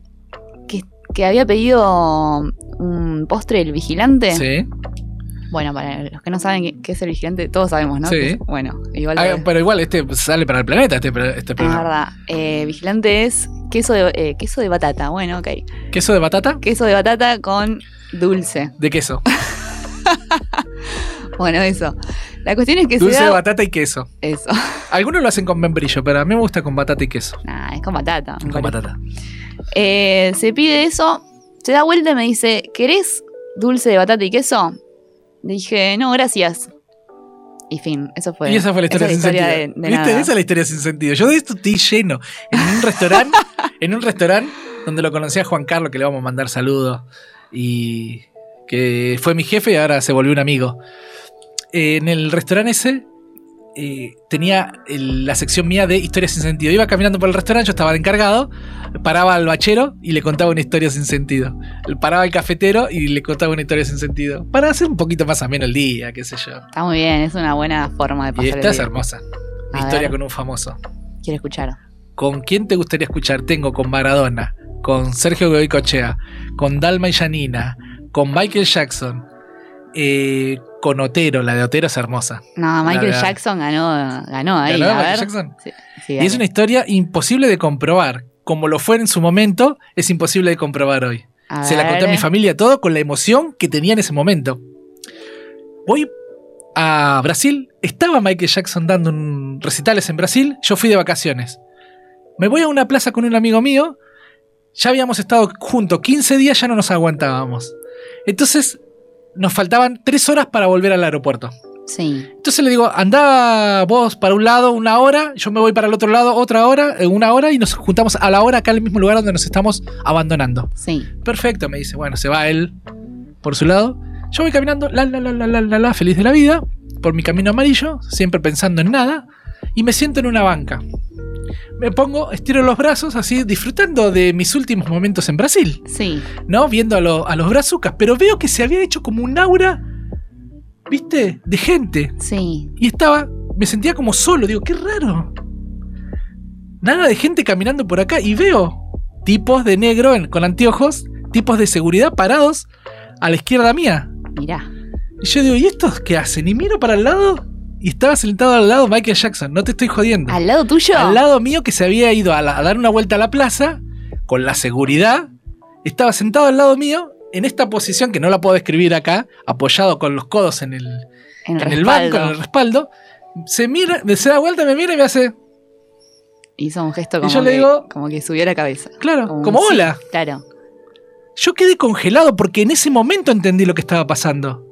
que, que había pedido un postre del vigilante. Sí. Bueno, para los que no saben qué, es el vigilante, todos sabemos, ¿no? Sí. Es- bueno, igual. Ah, pero igual este sale para el planeta, este, este es verdad. Eh, vigilante es queso de, eh, queso de batata. Bueno, ok. ¿Queso de batata? Queso de batata con dulce. De queso. Bueno, eso. La cuestión es que Dulce se da... de batata y queso. Eso. Algunos lo hacen con membrillo, pero a mí me gusta con batata y queso. Nah, es con batata. Con parece. batata. Eh, se pide eso, se da vuelta y me dice, ¿querés dulce de batata y queso? Le dije, no, gracias. Y fin, eso fue. y esa fue la historia sin historia sentido. de- de ¿Viste? nada. Esa es la historia sin sentido. Yo de esto estoy lleno. En un restaurante, en un restaurante donde lo conocí a Juan Carlos, que le vamos a mandar saludos. Y que fue mi jefe y ahora se volvió un amigo. Eh, en el restaurante ese eh, tenía el- la sección mía de historias sin sentido. Iba caminando por el restaurante, yo estaba de encargado, paraba al bachero y le contaba una historia sin sentido. Paraba al cafetero y le contaba una historia sin sentido. Para hacer un poquito más ameno el día, qué sé yo. Está muy bien, es una buena forma de Y pasar esta el es día. hermosa. Mi A historia ver. con un famoso. Quiero escuchar. ¿con quién te gustaría escuchar? Tengo con Maradona, con Sergio Goycochea, con Dalma y Janina, con Michael Jackson, eh, con Otero. La de Otero es hermosa. No, Michael Jackson ganó, ganó ahí. ¿Ganó a Michael ver. Jackson? Sí, sí, Y es una historia imposible de comprobar. Como lo fue en su momento, es imposible de comprobar hoy. A Se la conté a mi familia todo con la emoción que tenía en ese momento. Voy a Brasil. Estaba Michael Jackson dando un recitales en Brasil. Yo fui de vacaciones. Me voy a una plaza con un amigo mío. Ya habíamos estado juntos 15 días, ya no nos aguantábamos. Entonces, nos faltaban 3 horas para volver al aeropuerto. Sí. Entonces le digo, anda vos para un lado una hora, yo me voy para el otro lado otra hora, una hora y nos juntamos a la hora acá en el mismo lugar donde nos estamos abandonando. Sí. Perfecto, me dice. Bueno, se va él por su lado. Yo voy caminando, la, la, la, la, la, la, la, feliz de la vida, por mi camino amarillo, siempre pensando en nada, y me siento en una banca. Me pongo, estiro los brazos, así, disfrutando de mis últimos momentos en Brasil, Sí. ¿no? Viendo a, lo- a los brazucas, pero veo que se había hecho como un aura, ¿viste? De gente. Sí. Y estaba, me sentía como solo, digo, qué raro. Nada de gente caminando por acá y veo tipos de negro en- con anteojos, tipos de seguridad parados a la izquierda mía. Mirá. Y yo digo, ¿y estos qué hacen? Y miro para el lado y estaba sentado al lado Michael Jackson, no te estoy jodiendo. ¿Al lado tuyo? Al lado mío que se había ido a, la- a dar una vuelta a la plaza con la seguridad, estaba sentado al lado mío en esta posición que no la puedo describir acá, apoyado con los codos en el, En en el banco, en el respaldo. Se mira, se da vuelta, me mira y me hace, Hizo un gesto como, yo le que, digo- como que subió la cabeza. claro, como sí, hola. Claro. Yo quedé congelado porque en ese momento entendí lo que estaba pasando.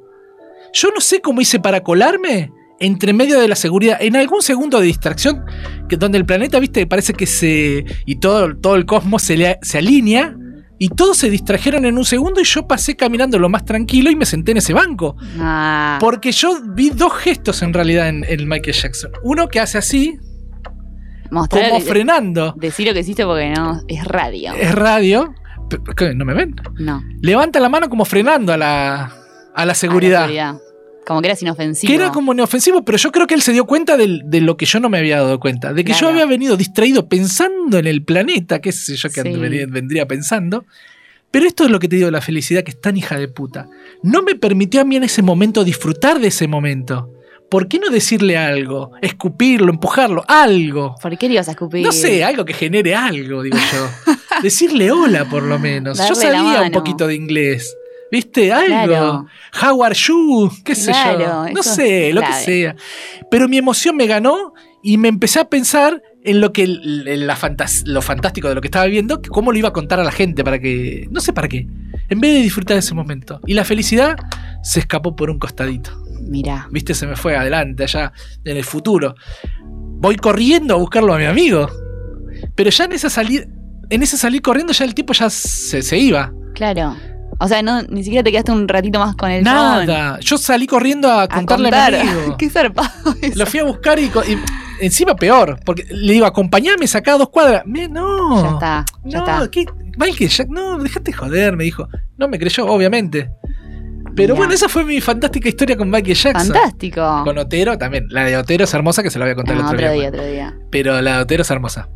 Yo no sé cómo hice para colarme entre medio de la seguridad, en algún segundo de distracción, que donde el planeta, viste, parece que se. y todo, todo el cosmos se, le- se alinea, y todos se distrajeron en un segundo, y yo pasé caminando lo más tranquilo y me senté en ese banco. Ah, Porque yo vi dos gestos en realidad en, en Michael Jackson. Uno que hace así, mostrar como frenando. Decir lo que hiciste porque no, es radio. Es radio. ¿No me ven? No. Levanta la mano como frenando a la, a la a la seguridad. Como que eras inofensivo. Que era como inofensivo, pero yo creo que él se dio cuenta del- de, lo que yo no me había dado cuenta. De que yo había venido distraído pensando en el planeta, qué sé yo que Sí. vendría, vendría pensando. Pero esto es lo que te digo de la felicidad, que es tan hija de puta. No me permitió a mí en ese momento disfrutar de ese momento. ¿Por qué no decirle algo? Escupirlo, empujarlo, algo. ¿Por qué le ibas a escupir? No sé, algo que genere algo, digo yo. Decirle hola, por lo menos. yo Darle sabía un poquito de inglés. ¿Viste? Algo. Claro. How are you? ¿Qué sé Claro, yo? No sé, lo que sea. Pero mi emoción me ganó y me empecé a pensar en lo que la lo fantástico de lo que estaba viendo, que cómo lo iba a contar a la gente para que. No sé para qué. En vez de disfrutar de ese momento. Y la felicidad se escapó por un costadito. Mirá. ¿Viste? Se me fue adelante, allá en el futuro. Voy corriendo a buscarlo a mi amigo. Pero ya en esa salida. En ese salir corriendo ya el tipo ya se, se iba. Claro. O sea, no, ni siquiera te quedaste un ratito más con el. Nada. Yo salí corriendo a A contarle a, contar. mi amigo. Qué zarpado eso. Lo fui a buscar y, encima peor. Porque le digo, acompañame, sacá dos cuadras. Me- no. Ya está, ya no, está. ¿qué? Michael Jack- no, déjate joder, me dijo. No me creyó, obviamente. Pero bueno, esa fue mi fantástica historia con Michael Jackson. Fantástico. Con Otero también. La de Otero es hermosa, que se la voy a contar el No, otro, otro día. otro día. Pero la de Otero es hermosa.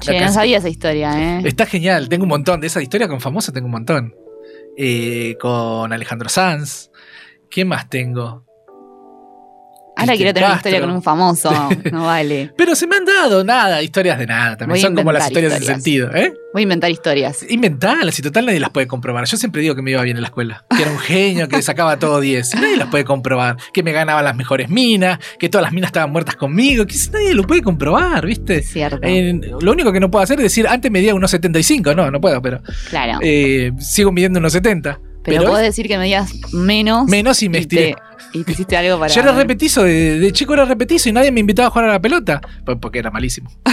Che, no sabía esa historia, ¿eh? Está genial, tengo un montón. De esa historia con famosa tengo un montón. Eh, con Alejandro Sanz. ¿Qué más tengo? Ahora quiero tener una historia con un famoso. No vale. Pero se me han dado nada, historias de nada. También son como las historias, sin historias. sentido, ¿eh? Voy a inventar historias. Inventalas y total nadie las puede comprobar. Yo siempre digo que me iba bien en la escuela. Que era un genio, que sacaba todo 10. Y nadie las puede comprobar. Que me ganaba las mejores minas, que todas las minas estaban muertas conmigo. Que nadie lo puede comprobar, ¿viste? Cierto. Eh, lo único que no puedo hacer es decir, antes medía unos 75. No, no puedo, pero Claro. eh, sigo midiendo unos 70. pero, Pero, decir que me digas menos. menos y me y estiré. te, y te hiciste algo para. Yo era repetizo, de, de chico era repetizo y nadie me invitaba a jugar a la pelota. Pues porque era malísimo.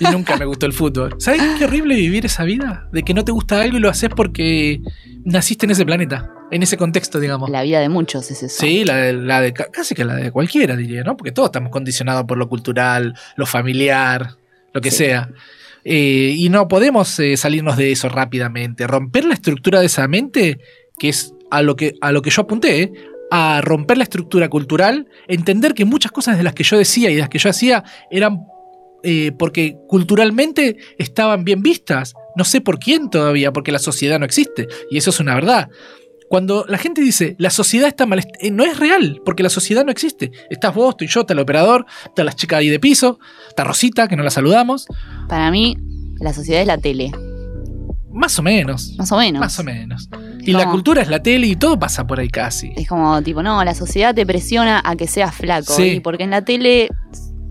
Y nunca me gustó el fútbol. ¿Sabes qué horrible vivir esa vida? De que no te gusta algo y lo haces porque naciste en ese planeta, en ese contexto, digamos. La vida de muchos es eso. Sí, la de, la de ca- casi que la de cualquiera, diría, ¿no? Porque todos estamos condicionados por lo cultural, lo familiar, lo que Sí. sea. Eh, y no podemos eh, salirnos de eso rápidamente. Romper la estructura de esa mente, que es a lo que, a lo que yo apunté, ¿eh? A romper la estructura cultural, entender que muchas cosas de las que yo decía y de las que yo hacía eran eh, porque culturalmente estaban bien vistas. No sé por quién todavía, porque la sociedad no existe. Y eso es una verdad. Cuando la gente dice la sociedad está mal, eh, no es real, porque la sociedad no existe. Estás vos, estoy yo, está el operador, está las chicas ahí de piso, está Rosita, que no la saludamos. Para mí, la sociedad es la tele. Más o menos. Más o menos. Más o menos. Y la cultura es la tele y todo pasa por ahí casi. Es como, tipo, no, la sociedad te presiona a que seas flaco. Sí. y porque en la tele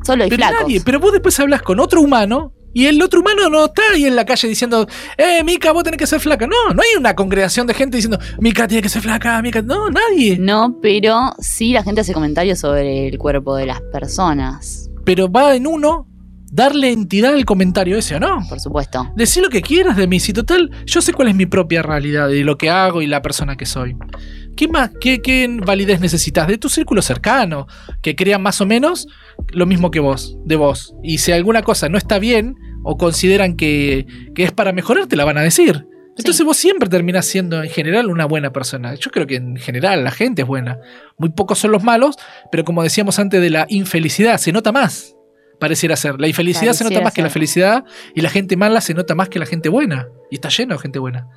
solo hay Pero flacos. nadie, pero vos después hablas con otro humano y el otro humano no está ahí en la calle diciendo, eh, Mica, vos tenés que ser flaca. No, no hay una congregación de gente diciendo, Mica tiene que ser flaca, Mica. No, nadie. No, pero sí la gente hace comentarios sobre el cuerpo de las personas. Pero va en uno darle entidad al comentario ese o no. Por supuesto. Decí lo que quieras de mí. Si total, yo sé cuál es mi propia realidad y lo que hago y la persona que soy. ¿Qué más? ¿Qué, qué validez necesitas? De tu círculo cercano, que crean más o menos lo mismo que vos, de vos. Y si alguna cosa no está bien o consideran que, que es para mejorar, te la van a decir. Entonces vos siempre terminás siendo en general una buena persona. Yo creo que en general la gente es buena. Muy pocos son los malos, pero como decíamos antes de la infelicidad, se nota más. Pareciera ser. La infelicidad se nota más que la felicidad y la gente mala se nota más que la gente buena. Y está lleno de gente buena.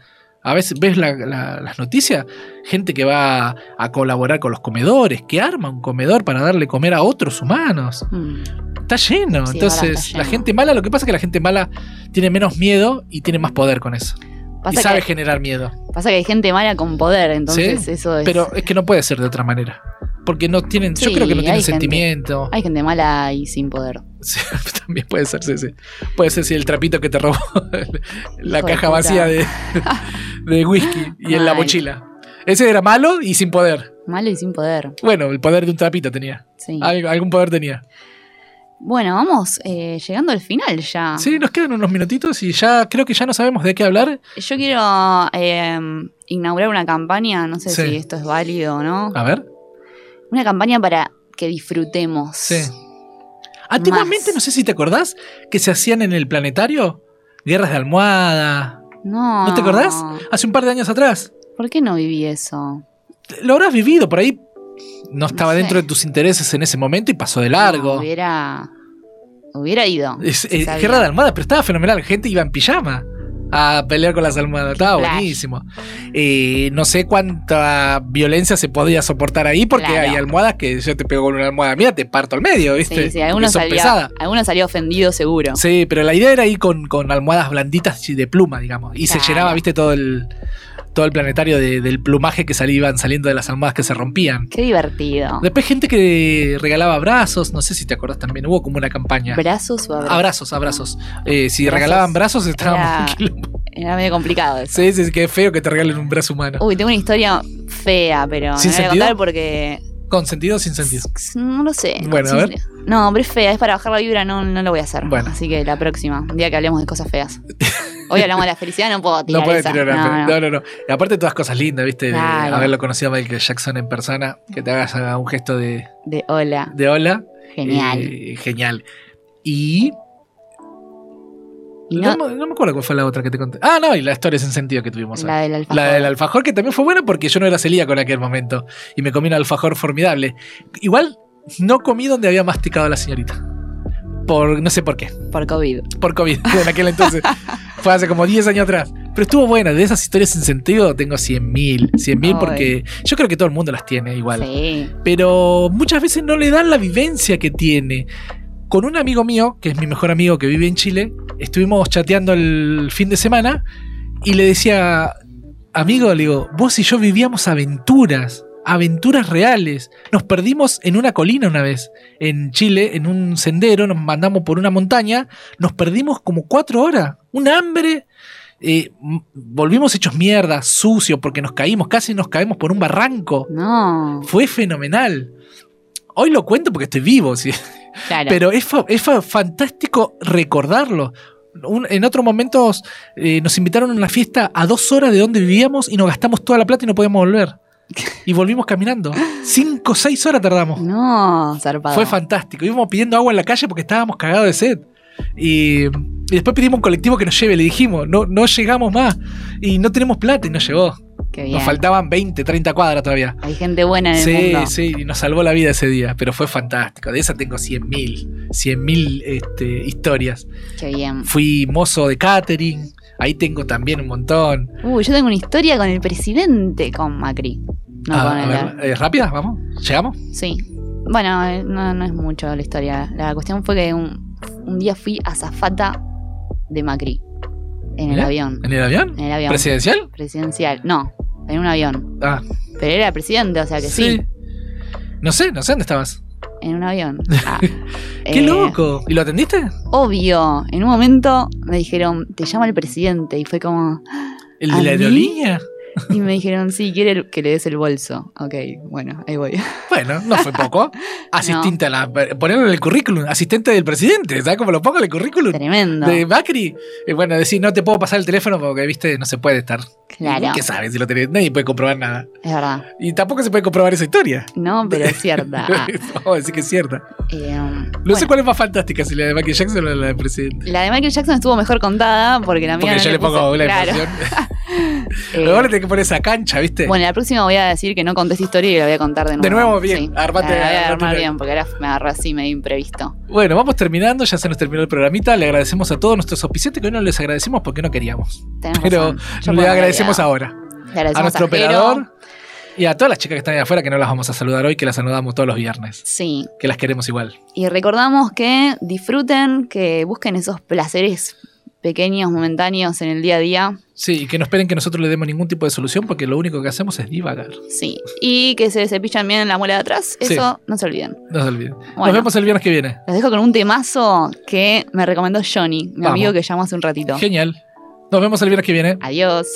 A veces ves la- la- las noticias, gente que va a colaborar con los comedores, que arma un comedor para darle comer a otros humanos. Está lleno. Mm. Sí, Entonces, la gente mala, lo que pasa es que la gente mala tiene menos miedo y tiene más poder con eso. Pasa y sabe que- generar miedo. Pasa que hay gente mala con poder, entonces ¿sí? eso es. Pero es que no puede ser de otra manera. Porque no tienen, yo Sí, creo que no hay tienen gente- sentimiento. Hay gente mala y sin poder. Sí, también puede ser, sí, sí. Puede ser si el trapito que te robó la Hijo caja vacía de, de whisky y en la mochila. Ese era malo y sin poder. Malo y sin poder. Bueno, el poder de un trapito tenía. Sí. Al- algún poder tenía. Bueno, vamos eh, llegando al final ya. Sí, nos quedan unos minutitos y ya creo que ya no sabemos de qué hablar. Yo quiero eh, inaugurar una campaña, no sé Sí. si esto es válido o no. A ver. Una campaña para que disfrutemos. Sí. Antiguamente, no sé si te acordás, que se hacían en el planetario guerras de almohada. No. ¿No te acordás? Hace un par de años atrás. ¿Por qué no viví eso? Lo habrás vivido por ahí. No estaba sé. dentro de tus intereses en ese momento y pasó de largo. Hubiera. Hubiera ido. Es, guerra de almohadas, pero estaba fenomenal. Gente iba en pijama a pelear con las almohadas. Estaba buenísimo. Eh, no sé cuánta violencia se podía soportar ahí, porque Claro. hay almohadas que yo te pego con una almohada mía, te parto al medio, ¿viste? Sí, sí, algunos pesadas. algunos salía ofendido seguro. Sí, pero la idea era ir con, con almohadas blanditas y de pluma, digamos. Y se llenaba, viste, todo el, todo el planetario de- del plumaje que salía, iban saliendo de las almohadas que se rompían. Qué divertido. Después gente que regalaba abrazos, no sé si te acordás también, hubo como una campaña. ¿Brazos o abrazos? Abrazos, abrazos. Eh, si Brazos. regalaban brazos estábamos Era, era medio complicado eso. Sí, sí, qué feo que te regalen un brazo humano. Uy, tengo una historia fea, pero ¿Sin no voy a contar porque. ¿Con sentido o sin sentido? No lo sé. Bueno, a ver. No, pero es fea, es para bajar la vibra, no, no lo voy a hacer. Bueno. Así que la próxima, un día que hablemos de cosas feas. Hoy hablamos de la felicidad, no puedo tirar No puede esa. tirar No, no, no. no. Y aparte todas cosas lindas, ¿viste? De Claro. haberlo conocido a Michael Jackson en persona, que te hagas haga un gesto de, De hola. de hola. Genial. Eh, genial. Y. No, no- me- no me acuerdo cuál fue la otra que te conté. Ah, no, y la historia sin sentido que tuvimos. La hoy. del alfajor. La del alfajor, que también fue buena porque yo no era celíaco en aquel momento. Y me comí un alfajor formidable. Igual no comí donde había masticado la señorita. Por no sé por qué. Por COVID. Por COVID, en aquel entonces. fue hace como 10 años atrás. Pero estuvo buena. De esas historias sin sentido tengo 100 mil. 100 mil Ay. porque yo creo que todo el mundo las tiene igual. Sí. Pero muchas veces no le dan la vivencia que tiene. Con un amigo mío, que es mi mejor amigo que vive en Chile, estuvimos chateando el fin de semana y le decía, amigo, le digo, vos y yo vivíamos aventuras, aventuras reales. Nos perdimos en una colina una vez, en Chile, en un sendero, nos mandamos por una montaña, nos perdimos como cuatro horas, un hambre. eh, volvimos hechos mierda, sucios, porque nos caímos, casi nos caemos por un barranco. No. Fue fenomenal. Hoy lo cuento porque estoy vivo, sí. Claro. pero es, fa- es fa- fantástico recordarlo. Un- en otros momentos eh, nos invitaron a una fiesta a dos horas de donde vivíamos y nos gastamos toda la plata y no podíamos volver. Y volvimos caminando. Cinco o seis horas tardamos. No, zarpado. Fue fantástico. Íbamos pidiendo agua en la calle porque estábamos cagados de sed. Y, y después pedimos un colectivo que nos lleve. Le dijimos, no, no llegamos más. Y no tenemos plata y nos llevó. Nos faltaban 20, 30 cuadras todavía. Hay gente buena en el Sí, mundo. sí, y nos salvó la vida ese día, pero fue fantástico. De esa tengo 100.000, 100.000 este, historias. Qué bien. Fui mozo de catering, ahí tengo también un montón. Uy, yo tengo una historia con el presidente, con Macri. No Ah, con a ver, eh, ¿Rápida? ¿Vamos? ¿Llegamos? Sí. Bueno, eh, no, no es mucho la historia. La cuestión fue que un, un día fui azafata de Macri. En el avión. ¿En el avión? En el avión. ¿Presidencial? Presidencial. No, en un avión. Ah, Pero era presidente, o sea que sí. No sé, no sé dónde estabas. En un avión. Ah. ¡Qué Eh, loco! ¿Y lo atendiste? Obvio. En un momento me dijeron, te llama el presidente. Y fue como. ¿El ¿A de la aerolínea? Y me dijeron, sí, quiere que le des el bolso. Ok, bueno, ahí voy. Bueno, no fue poco. Asistente a la. Ponerlo en el currículum. Asistente del presidente. ¿Sabes cómo lo pongo en el currículum? Tremendo. De Macri. Eh, bueno, decir, no te puedo pasar el teléfono porque, viste, no se puede estar. Claro. ¿Qué sabes si lo tenés? Nadie puede comprobar nada. Es verdad. Y tampoco se puede comprobar esa historia. No, pero es cierta. Vamos a decir que es cierta. eh, No sé cuál es más fantástica, si la de Michael Jackson o la de presidente. la de Michael Jackson estuvo mejor contada porque la mía Porque no yo le pongo la claro. emoción. Eh, Que poner esa cancha, ¿viste? Bueno, la próxima voy a decir que no conté esta historia y la voy a contar de nuevo. De nuevo, bien. Sí, Armate- la voy a armar bien porque ahora me agarró así medio imprevisto. Bueno, vamos terminando, ya se nos terminó el programita. Le agradecemos a todos nuestros auspiciantes que hoy no les agradecimos porque no queríamos. Tenés Pero le agradecemos ahora. Le agradecemos A nuestro operador y a todas las chicas que están ahí afuera que no las vamos a saludar hoy, que las saludamos todos los viernes. Sí. Que las queremos igual. Y recordamos que disfruten, que busquen esos placeres pequeños, momentáneos en el día a día. Sí, y que no esperen que nosotros le demos ningún tipo de solución porque lo único que hacemos es divagar. Sí. Y que se cepillan bien la muela de atrás. Sí. Eso no se olviden. No se olviden. Nos vemos el viernes que viene. Los dejo con un temazo que me recomendó Johnny, mi Vamos. amigo que llamó hace un ratito. Genial. Nos vemos el viernes que viene. Adiós.